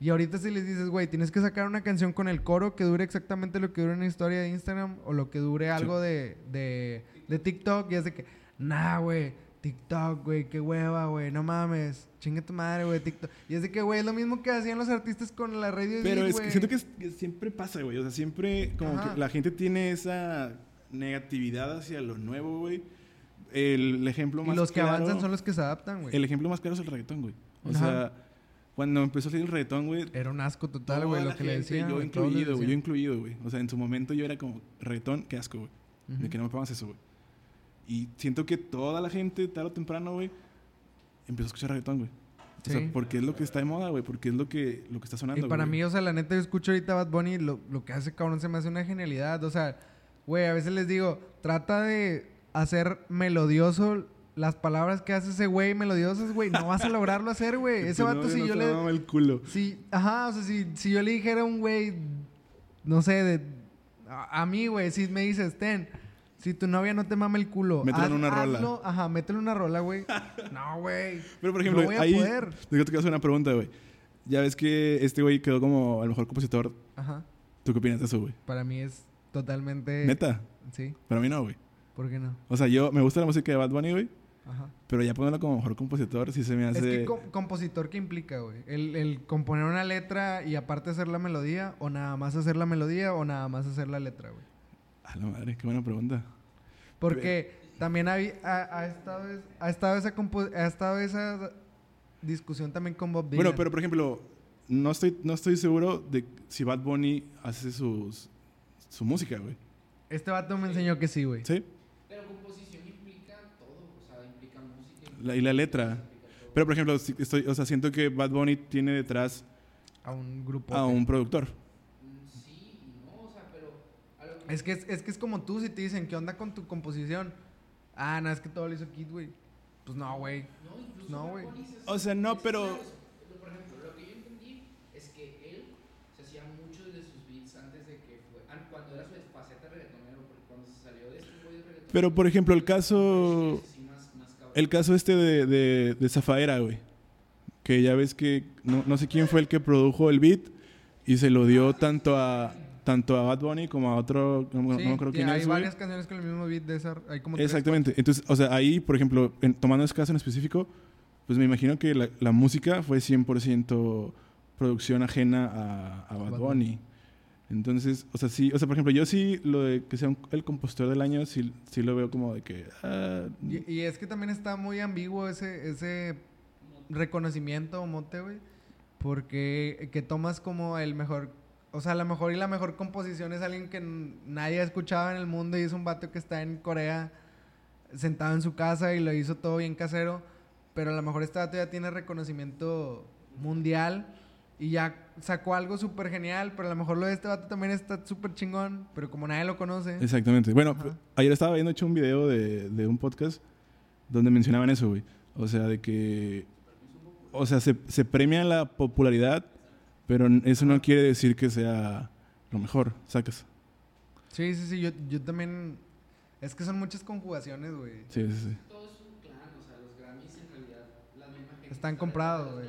Y ahorita si les dices, güey, tienes que sacar una canción con el coro que dure exactamente lo que dure una historia de Instagram o lo que dure algo de, de, de TikTok. Y es de que, nah, güey, TikTok, güey, qué hueva, güey, no mames. Chinga tu madre, güey, TikTok. Y es de que, güey, es lo mismo que hacían los artistas con la radio Pero es que siento que, es- que siempre pasa, güey. O sea, siempre como Ajá. que la gente tiene esa negatividad hacia lo nuevo, güey. El, el ejemplo Y más los que claro- avanzan son los que se adaptan, güey. El ejemplo más claro es el reggaetón, güey. O Ajá. sea, cuando empezó a salir el reggaetón, güey, Era un asco total, güey, lo que le decían. Yo incluido, güey, yo incluido, güey. O sea, en su momento yo era como, reggaetón, qué asco, güey. De Ujú. que no me pongas eso, güey. Y siento que toda la gente, tarde o temprano, güey, empezó a escuchar reggaetón, güey. O sea, porque es lo que está de moda, güey. Porque es lo que, lo que está sonando, Y para mí, o sea, la neta, yo escucho ahorita Bad Bunny, lo, lo que hace cabrón se me hace una genialidad. O sea, güey, a veces les digo, trata de hacer melodioso las palabras que hace ese güey melodiosas, güey. No vas a lograrlo hacer, güey. Ese vato, si no yo le. el culo. Si, ajá, o sea, si, si yo le dijera a un güey, no sé, de. A, a mí, güey, si me dices, ten. Si tu novia no te mama el culo, Mételo en una rola. hazlo- Ajá, métele una rola, güey. No, güey. Pero, por ejemplo, no voy a ahí... poder. Yo te quiero hacer una pregunta, güey. Ya ves que este güey quedó como el mejor compositor. Ajá. ¿Tú qué opinas de eso, güey? Para mí es totalmente. ¿Neta? Sí, Para mí no, güey. ¿por qué no? O sea, yo... Me gusta la música de Bad Bunny, güey. Ajá. Pero ya ponerlo como mejor compositor sí se me hace... Es que co- compositor, ¿qué implica, güey? El, el componer una letra y aparte hacer la melodía, o nada más hacer la melodía, o nada más hacer la letra, güey. A la madre, qué buena pregunta. Porque también hay- ha, ha estado, es- ha, estado esa ha estado esa discusión también con Bob Dylan. Bueno, pero por ejemplo, no estoy, no estoy seguro de si Bad Bunny hace sus, su música, güey. Este vato me enseñó que sí, güey. ¿Sí? Pero composición implica todo, o sea, implica música. implica La- y la letra. Pero por ejemplo, si- estoy, o sea, siento que Bad Bunny tiene detrás A un grupo. a un productor. Sí no, o sea, pero. que- Es que es, es que es como tú si te dicen, ¿qué onda con tu composición? Ah, no, es que todo lo hizo Kid, güey. Pues no, güey. No, No, güey. Se- O sea, no, pero- Por ejemplo, lo que yo entendí es que él se hacía muchos de sus beats antes de que fue. an- Cuando era su faceta reggaetonero, porque cuando se salió de este güey de reggaetonero. Pero por ejemplo, el caso... sí, más- más cabrón. El caso este de, de, de Zafaera, güey. Que ya ves que no, no sé quién fue el que produjo el beat y se lo dio tanto a tanto a Bad Bunny como a otro, no, no Sí, acuerdo sí, quién hay es, güey. varias canciones con el mismo beat de esa. Hay como tres, Exactamente. Entonces, o sea, ahí, por ejemplo, en- tomando ese caso en específico, pues me imagino que la, la música fue 100% producción ajena a, a Bad Bad Bunny. Entonces, o sea, sí, o sea, por ejemplo, yo sí lo de que sea un- el compositor del año, sí, sí lo veo como de que... ah, Y, y es que también está muy ambiguo ese, ese reconocimiento o mote, güey. Porque que tomas como el mejor. O sea, la mejor y la mejor composición es alguien que nadie ha escuchado en el mundo y es un vato que está en Corea sentado en su casa y lo hizo todo bien casero. Pero a lo mejor este vato ya tiene reconocimiento mundial y ya sacó algo súper genial. Pero a lo mejor lo de este vato también está súper chingón. Pero como nadie lo conoce. Exactamente. Bueno, Ajá. ayer estaba viendo hecho un video de, de un podcast donde mencionaban eso, güey. O sea, de que... O sea, se, se premia la popularidad, pero eso no quiere decir que sea lo mejor, sacas. Sí, sí, sí, yo, yo también... Es que son muchas conjugaciones, güey. Sí, sí, sí. Todo es un clan, o sea, los Grammys en realidad, la misma gente. Están está comprados, güey.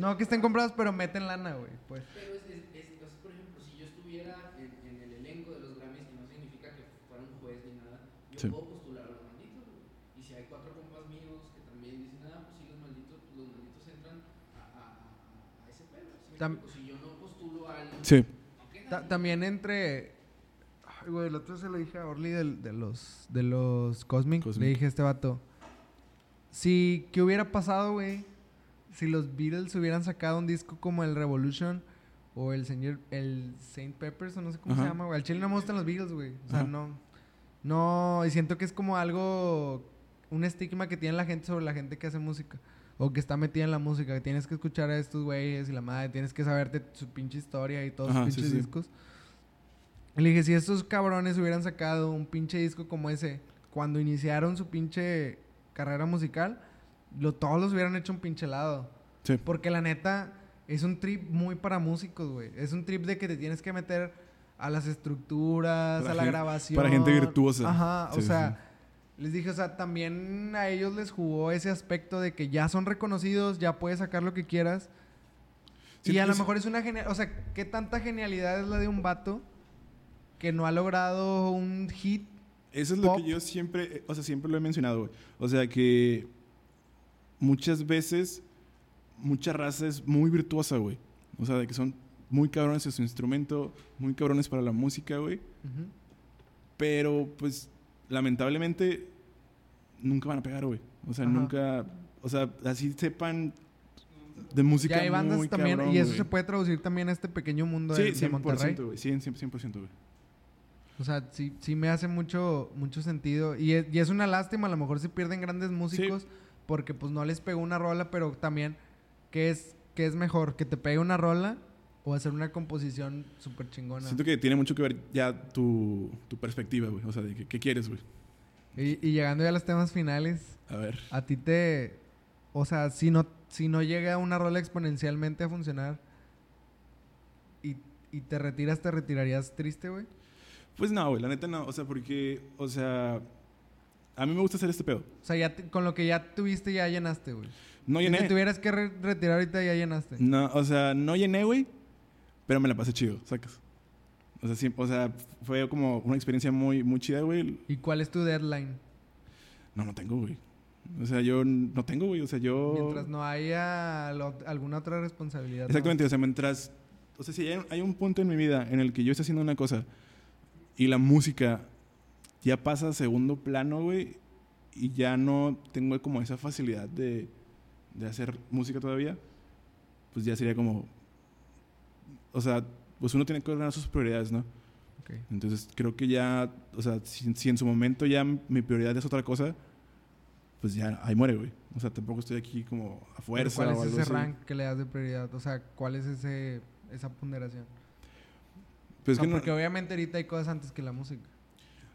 No, que estén comprados, pero meten lana, güey. Pues. Pero es, es, es, es, por ejemplo, si yo estuviera en, en el elenco de los Grammys, que no significa que fuera un juez ni nada, yo Sí. puedo postular a los malditos, güey. Y si hay cuatro compas míos que también dicen, nada, pues sí, los malditos, los malditos entran a, a, a, ese pedo. ¿sí si yo no postulo a alguien, Sí. Ta- también entre... Ay, güey, el otro se lo dije a Orly del- de, los, de los Cosmic. Cosmic. Le dije a este vato... Si, ¿qué hubiera pasado, güey? Si los Beatles hubieran sacado un disco como el Revolution o el señor, el Saint Peppers, o no sé cómo Ajá. se llama, güey. Al chile no me gustan los Beatles, güey. O sea, Ajá. no. No, y siento que es como algo, un estigma que tiene la gente sobre la gente que hace música. O que está metida en la música, que tienes que escuchar a estos güeyes y la madre, tienes que saberte su pinche historia y todos Ajá, sus sí, pinches sí. discos. Y le dije, si estos cabrones hubieran sacado un pinche disco como ese cuando iniciaron su pinche carrera musical, lo, todos los hubieran hecho un pinche lado. Sí. Porque la neta es un trip muy para músicos, güey. Es un trip de que te tienes que meter a las estructuras, Para a la gen- grabación. para gente virtuosa. Ajá, Sí, o sí, sea, les dije, o sea, también a ellos les jugó ese aspecto de que ya son reconocidos, ya puedes sacar lo que quieras. y a lo mejor es una genial, o sea, ¿qué tanta genialidad es la de un vato que no ha logrado un hit? Eso es lo que yo siempre, eh, o sea, siempre lo he mencionado, güey. O sea, que muchas veces mucha raza es muy virtuosa, güey. O sea, de que son muy cabrones en su instrumento, muy cabrones para la música, güey. Ujú. Pero, pues, lamentablemente, nunca van a pegar, güey. O sea, Ajá. nunca... O sea, así sepan de música Ya hay bandas muy también, cabrón, y eso güey. se puede traducir también a este pequeño mundo Sí, de, de Monterrey. 100%, güey. 100, 100%, 100%, güey. O sea, sí, sí me hace mucho, mucho sentido. Y es, y es una lástima, a lo mejor se pierden grandes músicos porque pues no les pegó una rola, pero también, ¿qué es, qué es mejor? ¿Que te pegue una rola o hacer una composición súper chingona? Siento que tiene mucho que ver ya tu, tu perspectiva, güey. O sea, de que, ¿qué quieres, güey? Y, y llegando ya a los temas finales, A ver. a ti te... O sea, si no, si no llega una rola exponencialmente a funcionar y, y te retiras, ¿te retirarías triste, güey? Pues no, güey, la neta no. O sea, porque, o sea, a mí me gusta hacer este pedo. O sea, ya te- con lo que ya tuviste ya llenaste, güey. No Si llené. te tuvieras que re- retirar ahorita ya llenaste. No, o sea, no llené, güey, pero me la pasé chido, sacas. O sea, sí, o sea, fue como una experiencia muy, muy chida, güey. ¿Y cuál es tu deadline? No, no tengo, güey. O sea, yo no tengo, güey. O sea, yo... Mientras no haya lo- alguna otra responsabilidad. ¿no? Exactamente, o sea, mientras... O sea, si hay, hay un punto en mi vida en el que yo estoy haciendo una cosa y la música ya pasa a segundo plano, güey, y ya no tengo como esa facilidad de, de hacer música todavía, pues ya sería como... O sea, pues uno tiene que ordenar sus prioridades, ¿no? Ok. Entonces creo que ya, o sea, si, si en su momento ya mi prioridad es otra cosa, pues ya ahí muere, güey. O sea, tampoco estoy aquí como a fuerza ¿Cuál o es algo ese así. rank que le das de prioridad? O sea, ¿cuál es ese, esa ponderación? Pues O sea, que no- porque obviamente ahorita hay cosas antes que la música.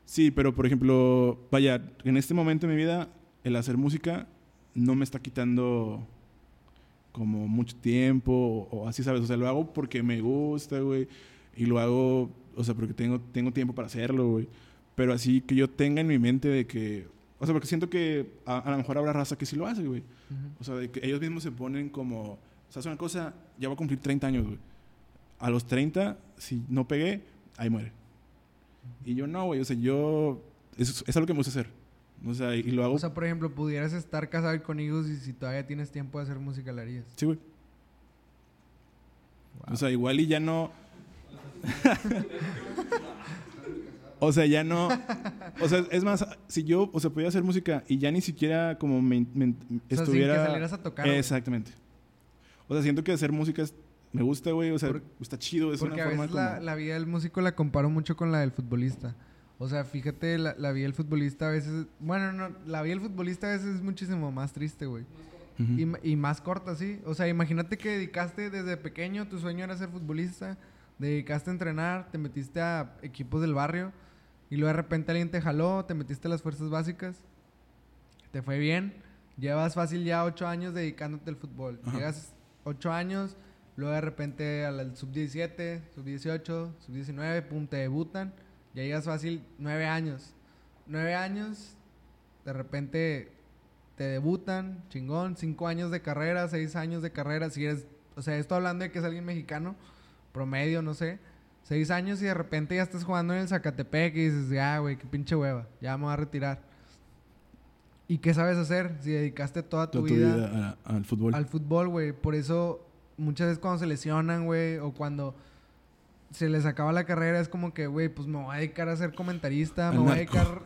Sí, pero por ejemplo, vaya, en este momento de mi vida, el hacer música no me está quitando como mucho tiempo o, o así, ¿sabes? O sea, lo hago porque me gusta, güey. Y lo hago, o sea, porque tengo, tengo tiempo para hacerlo, güey. Pero así que yo tenga en mi mente de que... O sea, porque siento que a, a lo mejor habrá raza que sí lo hace, güey. O sea, de que ellos mismos se ponen como... ¿Sabes una cosa? Ya voy a cumplir 30 años, güey. A los 30, si no pegué, ahí muere. Y yo no, güey. O sea, yo... Es, es algo que me gusta hacer. O sea, y lo hago... O sea, por ejemplo, pudieras estar casado con hijos y si todavía tienes tiempo de hacer música, la harías. sí, güey. O sea, igual y ya no... o sea, ya no... O sea, es más, si yo, o sea, podía hacer música y ya ni siquiera como me, me- O sea, sin estuviera... que salieras a tocar. Exactamente. O sea, siento que hacer música es- me gusta, güey. O sea, está chido. Es Porque una a forma veces como... la, la vida del músico la comparo mucho con la del futbolista. O sea, fíjate, la, la vida del futbolista a veces... Bueno, no, la vida del futbolista a veces es muchísimo más triste, güey. Y, y más corta, sí. O sea, imagínate que dedicaste desde pequeño, tu sueño era ser futbolista, dedicaste a entrenar, te metiste a equipos del barrio y luego de repente alguien te jaló, te metiste a las fuerzas básicas, te fue bien, llevas fácil ya ocho años dedicándote al fútbol. Ajá. Llegas ocho años, luego de repente al sub-17, sub-18, sub-19, pum, te debutan, ya llegas fácil nueve años. Nueve años, de repente te debutan, chingón, cinco años de carrera, seis años de carrera, si eres, o sea, esto hablando de que es alguien mexicano, promedio, no sé, seis años y de repente ya estás jugando en el Zacatepec y dices, ya, güey, qué pinche hueva, ya me voy a retirar. ¿Y qué sabes hacer si dedicaste toda tu, Toda tu vida, vida a- al fútbol. al fútbol, güey? Por eso muchas veces cuando se lesionan, güey, o cuando se les acaba la carrera es como que, güey, pues me voy a dedicar a ser comentarista, me voy a dedicar...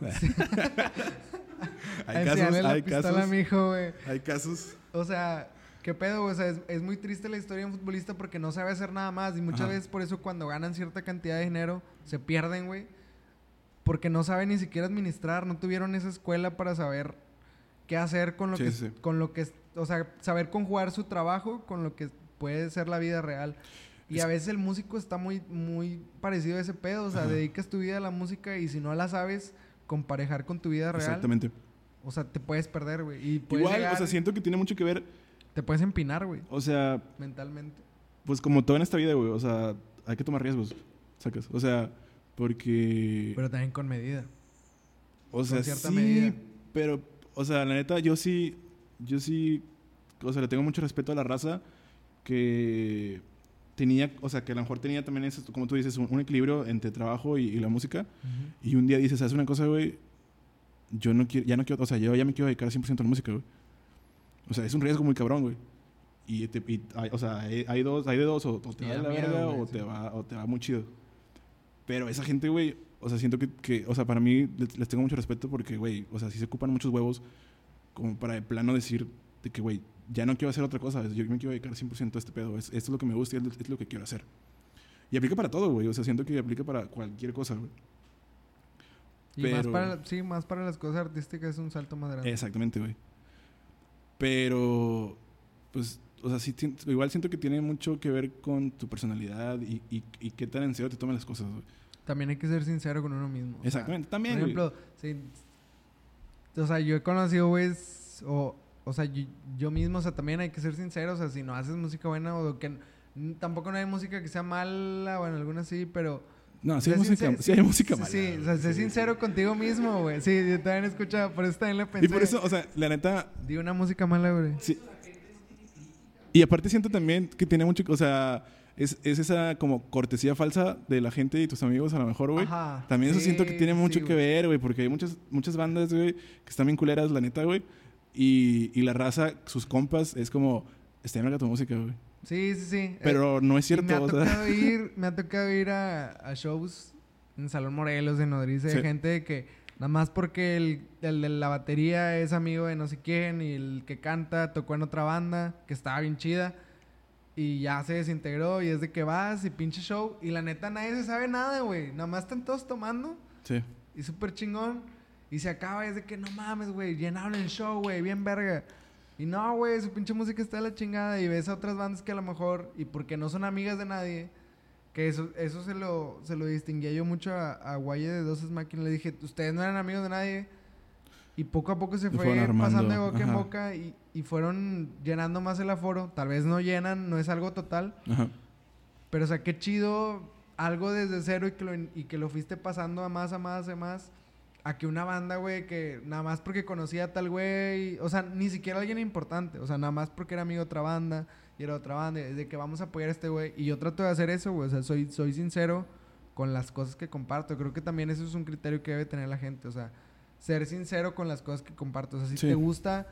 Hay casos, hay pistola casos. a mi hijo, güey. Hay casos. O sea, ¿qué pedo? güey? O sea, es, es muy triste la historia de un futbolista porque no sabe hacer nada más. Y muchas Ajá. veces por eso cuando ganan cierta cantidad de dinero se pierden, güey. Porque no saben ni siquiera administrar. No tuvieron esa escuela para saber qué hacer con lo Sí, que... sí. Con lo que o sea, saber conjugar su trabajo con lo que puede ser la vida real. Y a veces el músico está muy, muy parecido a ese pedo. O sea, Ajá. dedicas tu vida a la música y si no la sabes comparejar con tu vida real, Exactamente. o sea, te puedes perder, güey. Igual, llegar- o sea, siento que tiene mucho que ver, te puedes empinar, güey, o sea, mentalmente. pues como todo en esta vida, güey, o sea, hay que tomar riesgos, sacas. O sea, porque... Pero también con medida. O sea, Con cierta sí, medida. pero, o sea, la neta, yo sí, yo sí, o sea, le tengo mucho respeto a la raza que tenía, o sea, que a lo mejor tenía también, ese, como tú dices, un, un equilibrio entre trabajo y, y la música. Y un día dices, ¿sabes una cosa, güey? Yo no quiero, ya no quiero, o sea, yo ya me quiero dedicar 100% a la música, güey. O sea, es un riesgo muy cabrón, güey. Y, te- y hay- o sea, hay, hay dos, hay de dos, o, o te va la verga o, sí. te va, o te va muy chido. Pero esa gente, güey, o sea, siento que, que o sea, para mí les, les tengo mucho respeto porque, güey, o sea, sí se ocupan muchos huevos como para de plano decir de que, güey, ya no quiero hacer otra cosa, yo me quiero dedicar 100% a este pedo, es, esto es lo que me gusta y es, lo que quiero hacer. Y aplica para todo, güey, o sea, siento que aplica para cualquier cosa, güey. Y más para, sí, más para las cosas artísticas es un salto más grande. Exactamente, güey. Pero, pues, o sea, sí, igual siento que tiene mucho que ver con tu personalidad y, y, y qué tan en serio te toman las cosas, güey. También hay que ser sincero con uno mismo. o sea, Exactamente, también, Por ejemplo, sí, o sea, yo he conocido, güey, o, o sea, yo, yo mismo, o sea, también hay que ser sincero, o sea, si no haces música buena o que tampoco no hay música que sea mala, bueno, algunas sí, pero No, sí hay música, sí hay música mala. Sí, o sea, sé sí. sincero contigo mismo, güey. Sí, yo también he escuchado, por eso también le pensé. Y por eso, o sea, la neta, Di una música mala, güey. sí. Y aparte siento también que tiene mucho, o sea, es, es esa como cortesía falsa de la gente y tus amigos a lo mejor, güey. Ajá. También eso siento que tiene mucho sí, que ver, güey, porque hay muchas, muchas bandas, güey, que están bien culeras, la neta, güey. Y, y la raza, sus compas, es como, está en tu música, güey. Sí, sí, sí. Pero no es Y me cierto, ha o sea. tocado ir, me ha tocado ir a, a shows en Salón Morelos, en Nodriza, de Sí. gente que nada más porque el, el de la batería es amigo de no sé quién y el que canta tocó en otra banda que estaba bien chida y ya se desintegró y es de que vas y pinche show y la neta nadie se sabe nada, güey. Nada más están todos tomando Sí. y súper chingón. Y se acaba, y es de que no mames, güey, llenaron el show, güey, bien verga. Y no, güey, su pinche música está de la chingada. Y ves a otras bandas que a lo mejor, y porque no son amigas de nadie, que eso, eso se lo, se lo distinguía yo mucho a, a Guaye de Doses Máquinas. Le dije, ustedes no eran amigos de nadie. Y poco a poco se fue pasando de boca en boca y, y fueron llenando más el aforo. Tal vez no llenan, no es algo total. Ajá. Pero, o sea, qué chido algo desde cero y que lo, y que lo fuiste pasando a más, a más, a más. A que una banda, güey, que nada más porque conocía a tal güey. O sea, ni siquiera alguien importante. O sea, nada más porque era amigo de otra banda y era otra banda. De que vamos a apoyar a este güey. Y yo trato de hacer eso, güey. O sea, soy, soy sincero con las cosas que comparto. Creo que también eso es un criterio que debe tener la gente. O sea, ser sincero con las cosas que comparto. O sea, si Sí. te gusta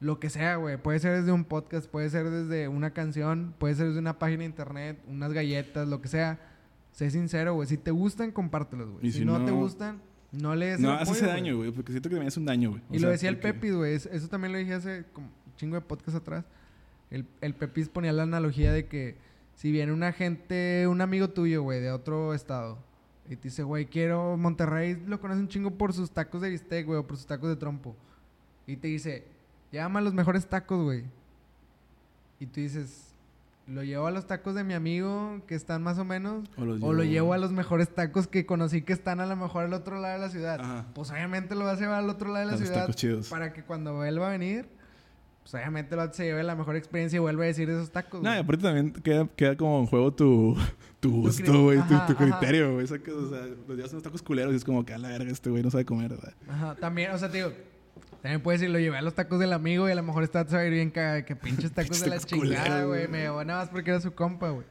lo que sea, güey. Puede ser desde un podcast, puede ser desde una canción, puede ser desde una página de internet, unas galletas, lo que sea. Sé sincero, güey. Si te gustan, compártelos, güey. Si, si no, te gustan, no le des No, el hace apoyo, ese güey. daño, güey, porque siento que me hace un daño, güey. O Y lo decía el porque- Pepis, güey. es- Eso también lo dije hace como un chingo de podcast atrás. El, el Pepis ponía la analogía de que si viene una gente, un amigo tuyo, güey, de otro estado, y te dice, güey, quiero Monterrey, lo conoce un chingo por sus tacos de bistec, güey, o por sus tacos de trompo. Y te dice, llévame a los mejores tacos, güey. Y tú dices, ¿lo llevo a los tacos de mi amigo que están más o menos? O lo llevo- a los mejores tacos que conocí que están a lo mejor al otro lado de la ciudad. Ajá. Pues obviamente lo vas a llevar al otro lado de la A los ciudad tacos chidos. para que cuando él va a venir, pues obviamente lo se lleve la mejor experiencia y vuelva a decir de esos tacos. No, y aparte también queda, queda como en juego tu, gusto, güey, tu, criterio, güey. O sea, los llevas unos tacos culeros y es como que a la verga este güey no sabe comer, ¿verdad? Ajá, también, o sea, te digo, también puedes decir, lo llevé a los tacos del amigo y a lo mejor está a ir bien que pinches tacos de la chingada, güey. Me llevó nada más porque era su compa, güey.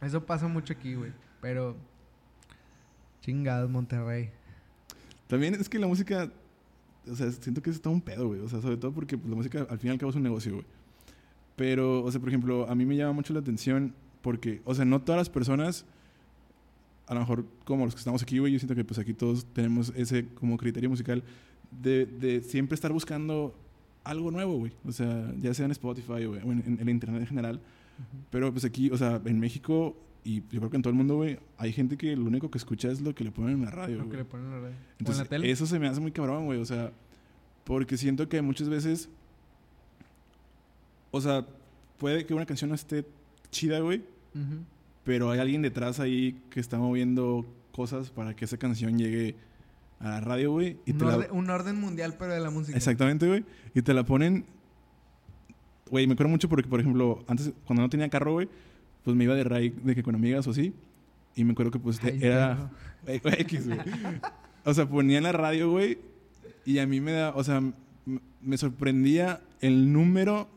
Eso pasa mucho aquí, güey. Pero, chingados, Monterrey. También es que la música, o sea, siento que es todo un pedo, güey. O sea, sobre todo porque pues, la música al fin y al cabo es un negocio, güey. Pero, o sea, por ejemplo, a mí me llama mucho la atención porque, o sea, no todas las personas, a lo mejor como los que estamos aquí, güey, yo siento que pues aquí todos tenemos ese como criterio musical de, de siempre estar buscando algo nuevo, güey. O sea, ya sea en Spotify o en, en el internet en general. Pero pues aquí, o sea, en México y yo creo que en todo el mundo, güey, hay gente que lo único que escucha es lo que le ponen en la radio, Lo que güey. le ponen en la radio. O en Entonces, la tele. eso se me hace muy cabrón, güey. O sea, porque siento que muchas veces. O sea, puede que una canción no esté chida, güey. Ujú. Pero hay alguien detrás ahí que está moviendo cosas para que esa canción llegue a la radio, güey. Y un, te la- orden, un orden mundial, pero de la música. Exactamente, güey. Y te la ponen. Güey, me acuerdo mucho porque, por ejemplo, antes, cuando no tenía carro, güey, pues me iba de ride de que con amigas o así. Y me acuerdo que, pues, Ay, era. Güey, güey, X, güey. O sea, ponía en la radio, güey, y a mí me da, o sea, me sorprendía el número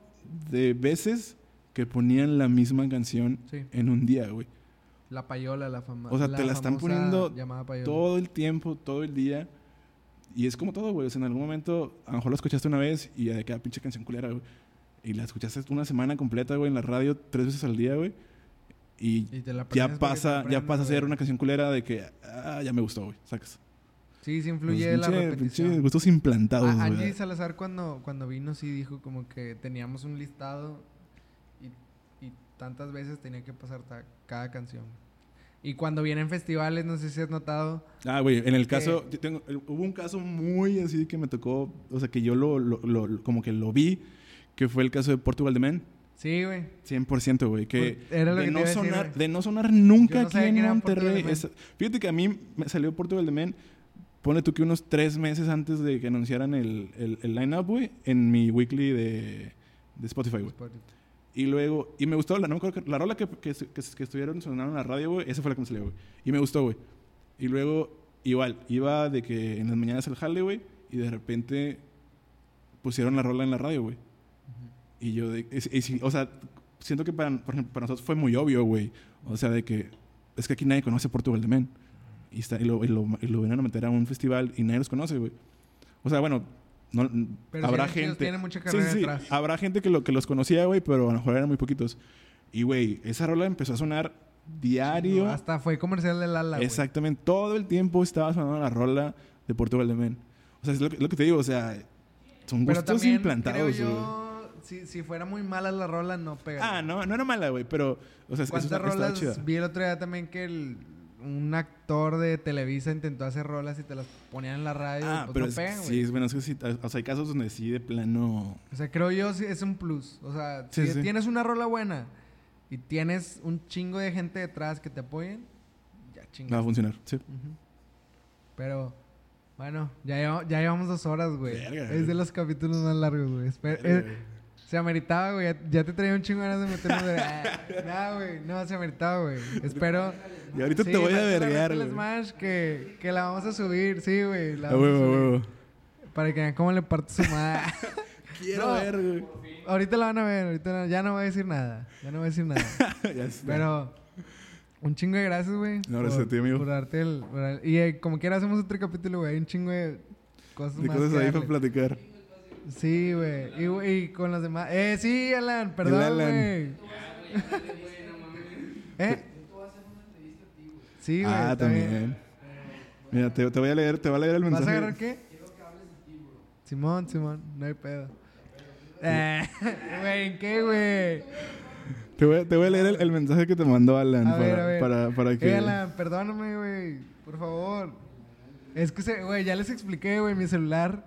de veces que ponían la misma canción Sí. en un día, güey. La payola, la fama. O sea, te la están poniendo. Todo el tiempo, todo el día. Y es como todo, güey. O sea, en algún momento, a lo mejor lo escuchaste una vez y ya de cada pinche canción culera, güey. Y la escuchaste una semana completa, güey, en la radio tres veces al día, güey. Y Y te la ya porque te pasa, ya pasa a ser una canción culera de que, ah, ya me gustó, güey. Sacas. Sí, Pues, influye la pinche- repetición. pinche gustos implantados, güey. Angie Salazar cuando, cuando vino sí dijo como que teníamos un listado tantas veces tenía que pasar cada canción. Y cuando vienen festivales, no sé si has notado, Ah, güey, en el caso, yo tengo, hubo un caso muy así que me tocó, o sea, que yo lo, lo- lo- como que lo vi, que fue el caso de Portugal de Men. sí, güey. 100%, güey. Que, Pues, era lo de, que no decir, sonar, güey. de no sonar nunca no aquí en Monterrey. es- fíjate que a mí me salió Portugal de Men. Pone tú que unos tres meses antes de que anunciaran el, el, el line-up, güey, en mi weekly de, de Spotify, güey. Y luego, y me gustó, la, no me acuerdo la rola que, que, que, que estuvieron sonando en la radio, güey, esa fue la que me salió, güey. Y me gustó, güey. Y luego, igual, iba de que en las mañanas el jale, güey, y de repente pusieron la rola en la radio, güey. Y yo, de, es- sí, o sea, siento que para, por ejemplo, para nosotros fue muy obvio, güey. O sea, de que es que aquí nadie conoce Portugal de Men. Y, está, y, lo, y, lo, y lo vienen a meter a un festival y nadie los conoce, güey. O sea, bueno, no, Pero habrá ellos gente. tienen mucha carrera sí, sí. detrás. Habrá gente que, lo, que los conocía, güey, pero a lo mejor eran muy poquitos. Y, güey, esa rola empezó a sonar diario. Hasta fue comercial de Lala, güey. Exactamente. Todo el tiempo estaba sonando la rola de Portugal de Men. O sea, es lo que, lo que te digo. O sea, son Pero gustos implantados, güey. si, si fuera muy mala la rola, no pega. Ah, no, no era mala, güey, pero... O sea, es- ¿Cuántas rolas? Vi el otro día también que el- un actor de Televisa intentó hacer rolas y te las ponían en la radio y Ah, pues pero no es- pegan, güey. sí, es bueno, es que sí, o sea, hay casos donde sí de plano... O sea, creo yo sí es un plus. O sea, Sí, si sí. tienes una rola buena y tienes un chingo de gente detrás que te apoyen, ya Va a funcionar, sí. Pero, bueno, ya, ya llevamos dos horas, güey. Verga, Es de los capítulos más largos, güey. Espe- Verga, güey. Se ameritaba, güey. Ya, ya te traía un chingo de ganas de meternos de... No, güey. No, se ameritaba, güey. Espero... Y ahorita Sí, te voy a Metal güey. Smash que, que la vamos a subir, sí, güey. la vamos huevo, a subir. huevo. Para que vean cómo le parto su madre. Quiero No. ver, güey. ahorita la van a ver, ahorita no- ya no voy a decir nada. Ya no voy a decir nada. ya está. Pero un chingo de gracias, güey. No, gracias a ti, amigo. Por darte el, por el- y eh, como quiera hacemos otro capítulo, güey. Un chingo de cosas De más cosas ahí para platicar. Sí, güey. Y, y con los demás. Eh, sí, Alan, perdón, Alan. güey. ¿Eh? Sí, güey. ah, también. Mira, te, te voy a leer, te voy a leer el ¿Vas mensaje. a agarrar qué? Simón, Simón, no hay pedo. Eh, Güey, ¿en qué, güey? Te voy, a- te voy a leer el, el mensaje que te mandó Alan A para, ver, a ver. para, para que... Eh, Alan, perdóname, güey. Por favor. Es que, güey, ya les expliqué, güey. Mi celular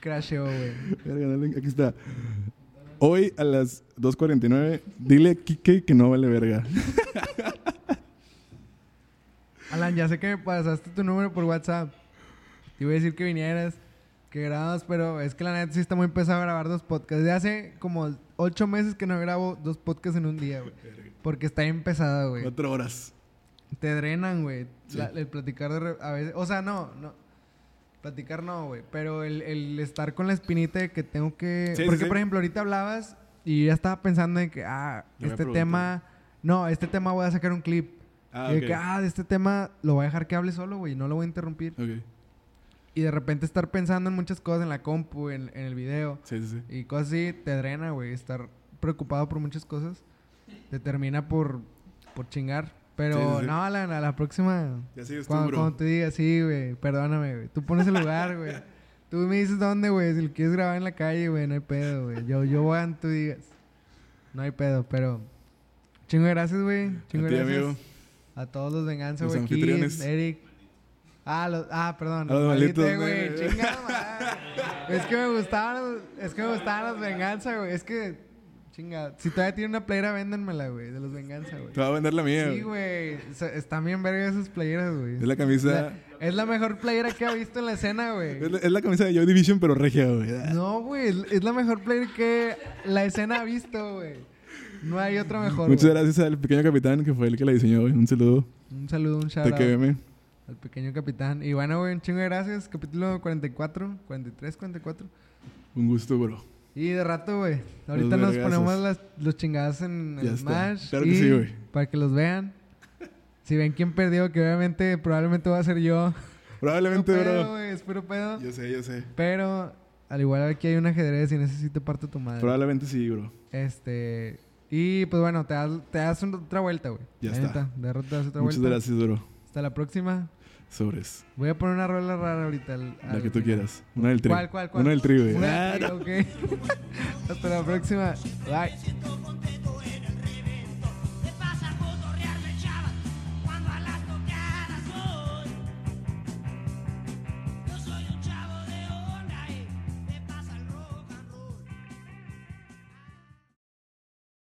crasheó, güey. Aquí está. Hoy a las 2.49, dile a Kike que no vale verga. Alan, ya sé que me pasaste tu número por WhatsApp. Te iba a decir que vinieras, que grabas, pero es que la neta sí está muy pesado grabar dos podcasts. De hace como ocho meses que no grabo dos podcasts en un día, güey. Porque está bien pesado, güey. Cuatro horas. Te drenan, güey. Sí. El platicar de... A veces... O sea, no, no. Platicar no, güey. Pero el, el estar con la espinita de que tengo que... Sí, Porque, sí. por ejemplo, ahorita hablabas y ya estaba pensando en que, ah, este tema... No, este tema voy a sacar un clip. Ah, y de que, ah, de este tema lo voy a dejar que hable solo, güey. No lo voy a interrumpir. Ok. Y de repente estar pensando en muchas cosas en la compu, en, en el video. Sí, sí, sí. Y cosas así te drena, güey. Estar preocupado por muchas cosas te termina por, por chingar. Pero Sí, sí, sí. no, Alan, a la próxima. Ya sigues tú, Cuando, bro. cuando te diga, sí, güey, perdóname, güey. Tú pones el lugar, güey. Tú me dices dónde, güey. Si lo quieres grabar en la calle, güey, no hay pedo, güey. Yo, yo voy a tú digas. No hay pedo, pero. Chingo de gracias, güey. Chingo A ti, gracias. amigo. A todos los venganza, güey. Anfitriones. Eric. Ah, los, ah, perdón. A los malditos, güey. güey. Chingada madre. Es que me gustaban los, es que me gustaban los venganza, güey. Es que, chinga. Si todavía tiene una playera, véndanmela, güey. De los venganza, güey. Te va a vender la mía, Sí, güey. güey. Se- Están bien verga esas playeras, güey. Es la camisa. La- es la mejor playera que ha visto en la escena, güey. Es la, es la camisa de Joy Division, pero regia, güey. No, güey. Es, la mejor playera que la escena ha visto, güey. No hay otra mejor. Muchas gracias al pequeño capitán que fue el que la diseñó, güey. Un saludo. Un saludo, un shout Te al pequeño capitán. Y bueno, güey, un chingo de gracias. Capítulo 44, 43, 44. Un gusto, bro. Y de rato, güey. Ahorita nos ponemos las, los chingados en Ya el está. Smash. Claro que sí, güey. Para que los vean. Si ven quién perdió, que obviamente probablemente va a ser yo. Probablemente, Espero pedo, bro. espero pedo. Yo sé, yo sé. Pero al igual aquí hay un ajedrez y necesito parte de tu madre. Probablemente sí, bro. Este. Y pues bueno, te das, te das otra vuelta, güey. Ya La está. neta, De rato te das otra Muchas vuelta. gracias, bro. Hasta la próxima. Sobres. Voy a poner una rola rara ahorita. al- La que tú quieras. Una del tri. ¿Cuál, cuál, cuál? Una del tri, güey. Una- ok. Hasta la próxima. Bye.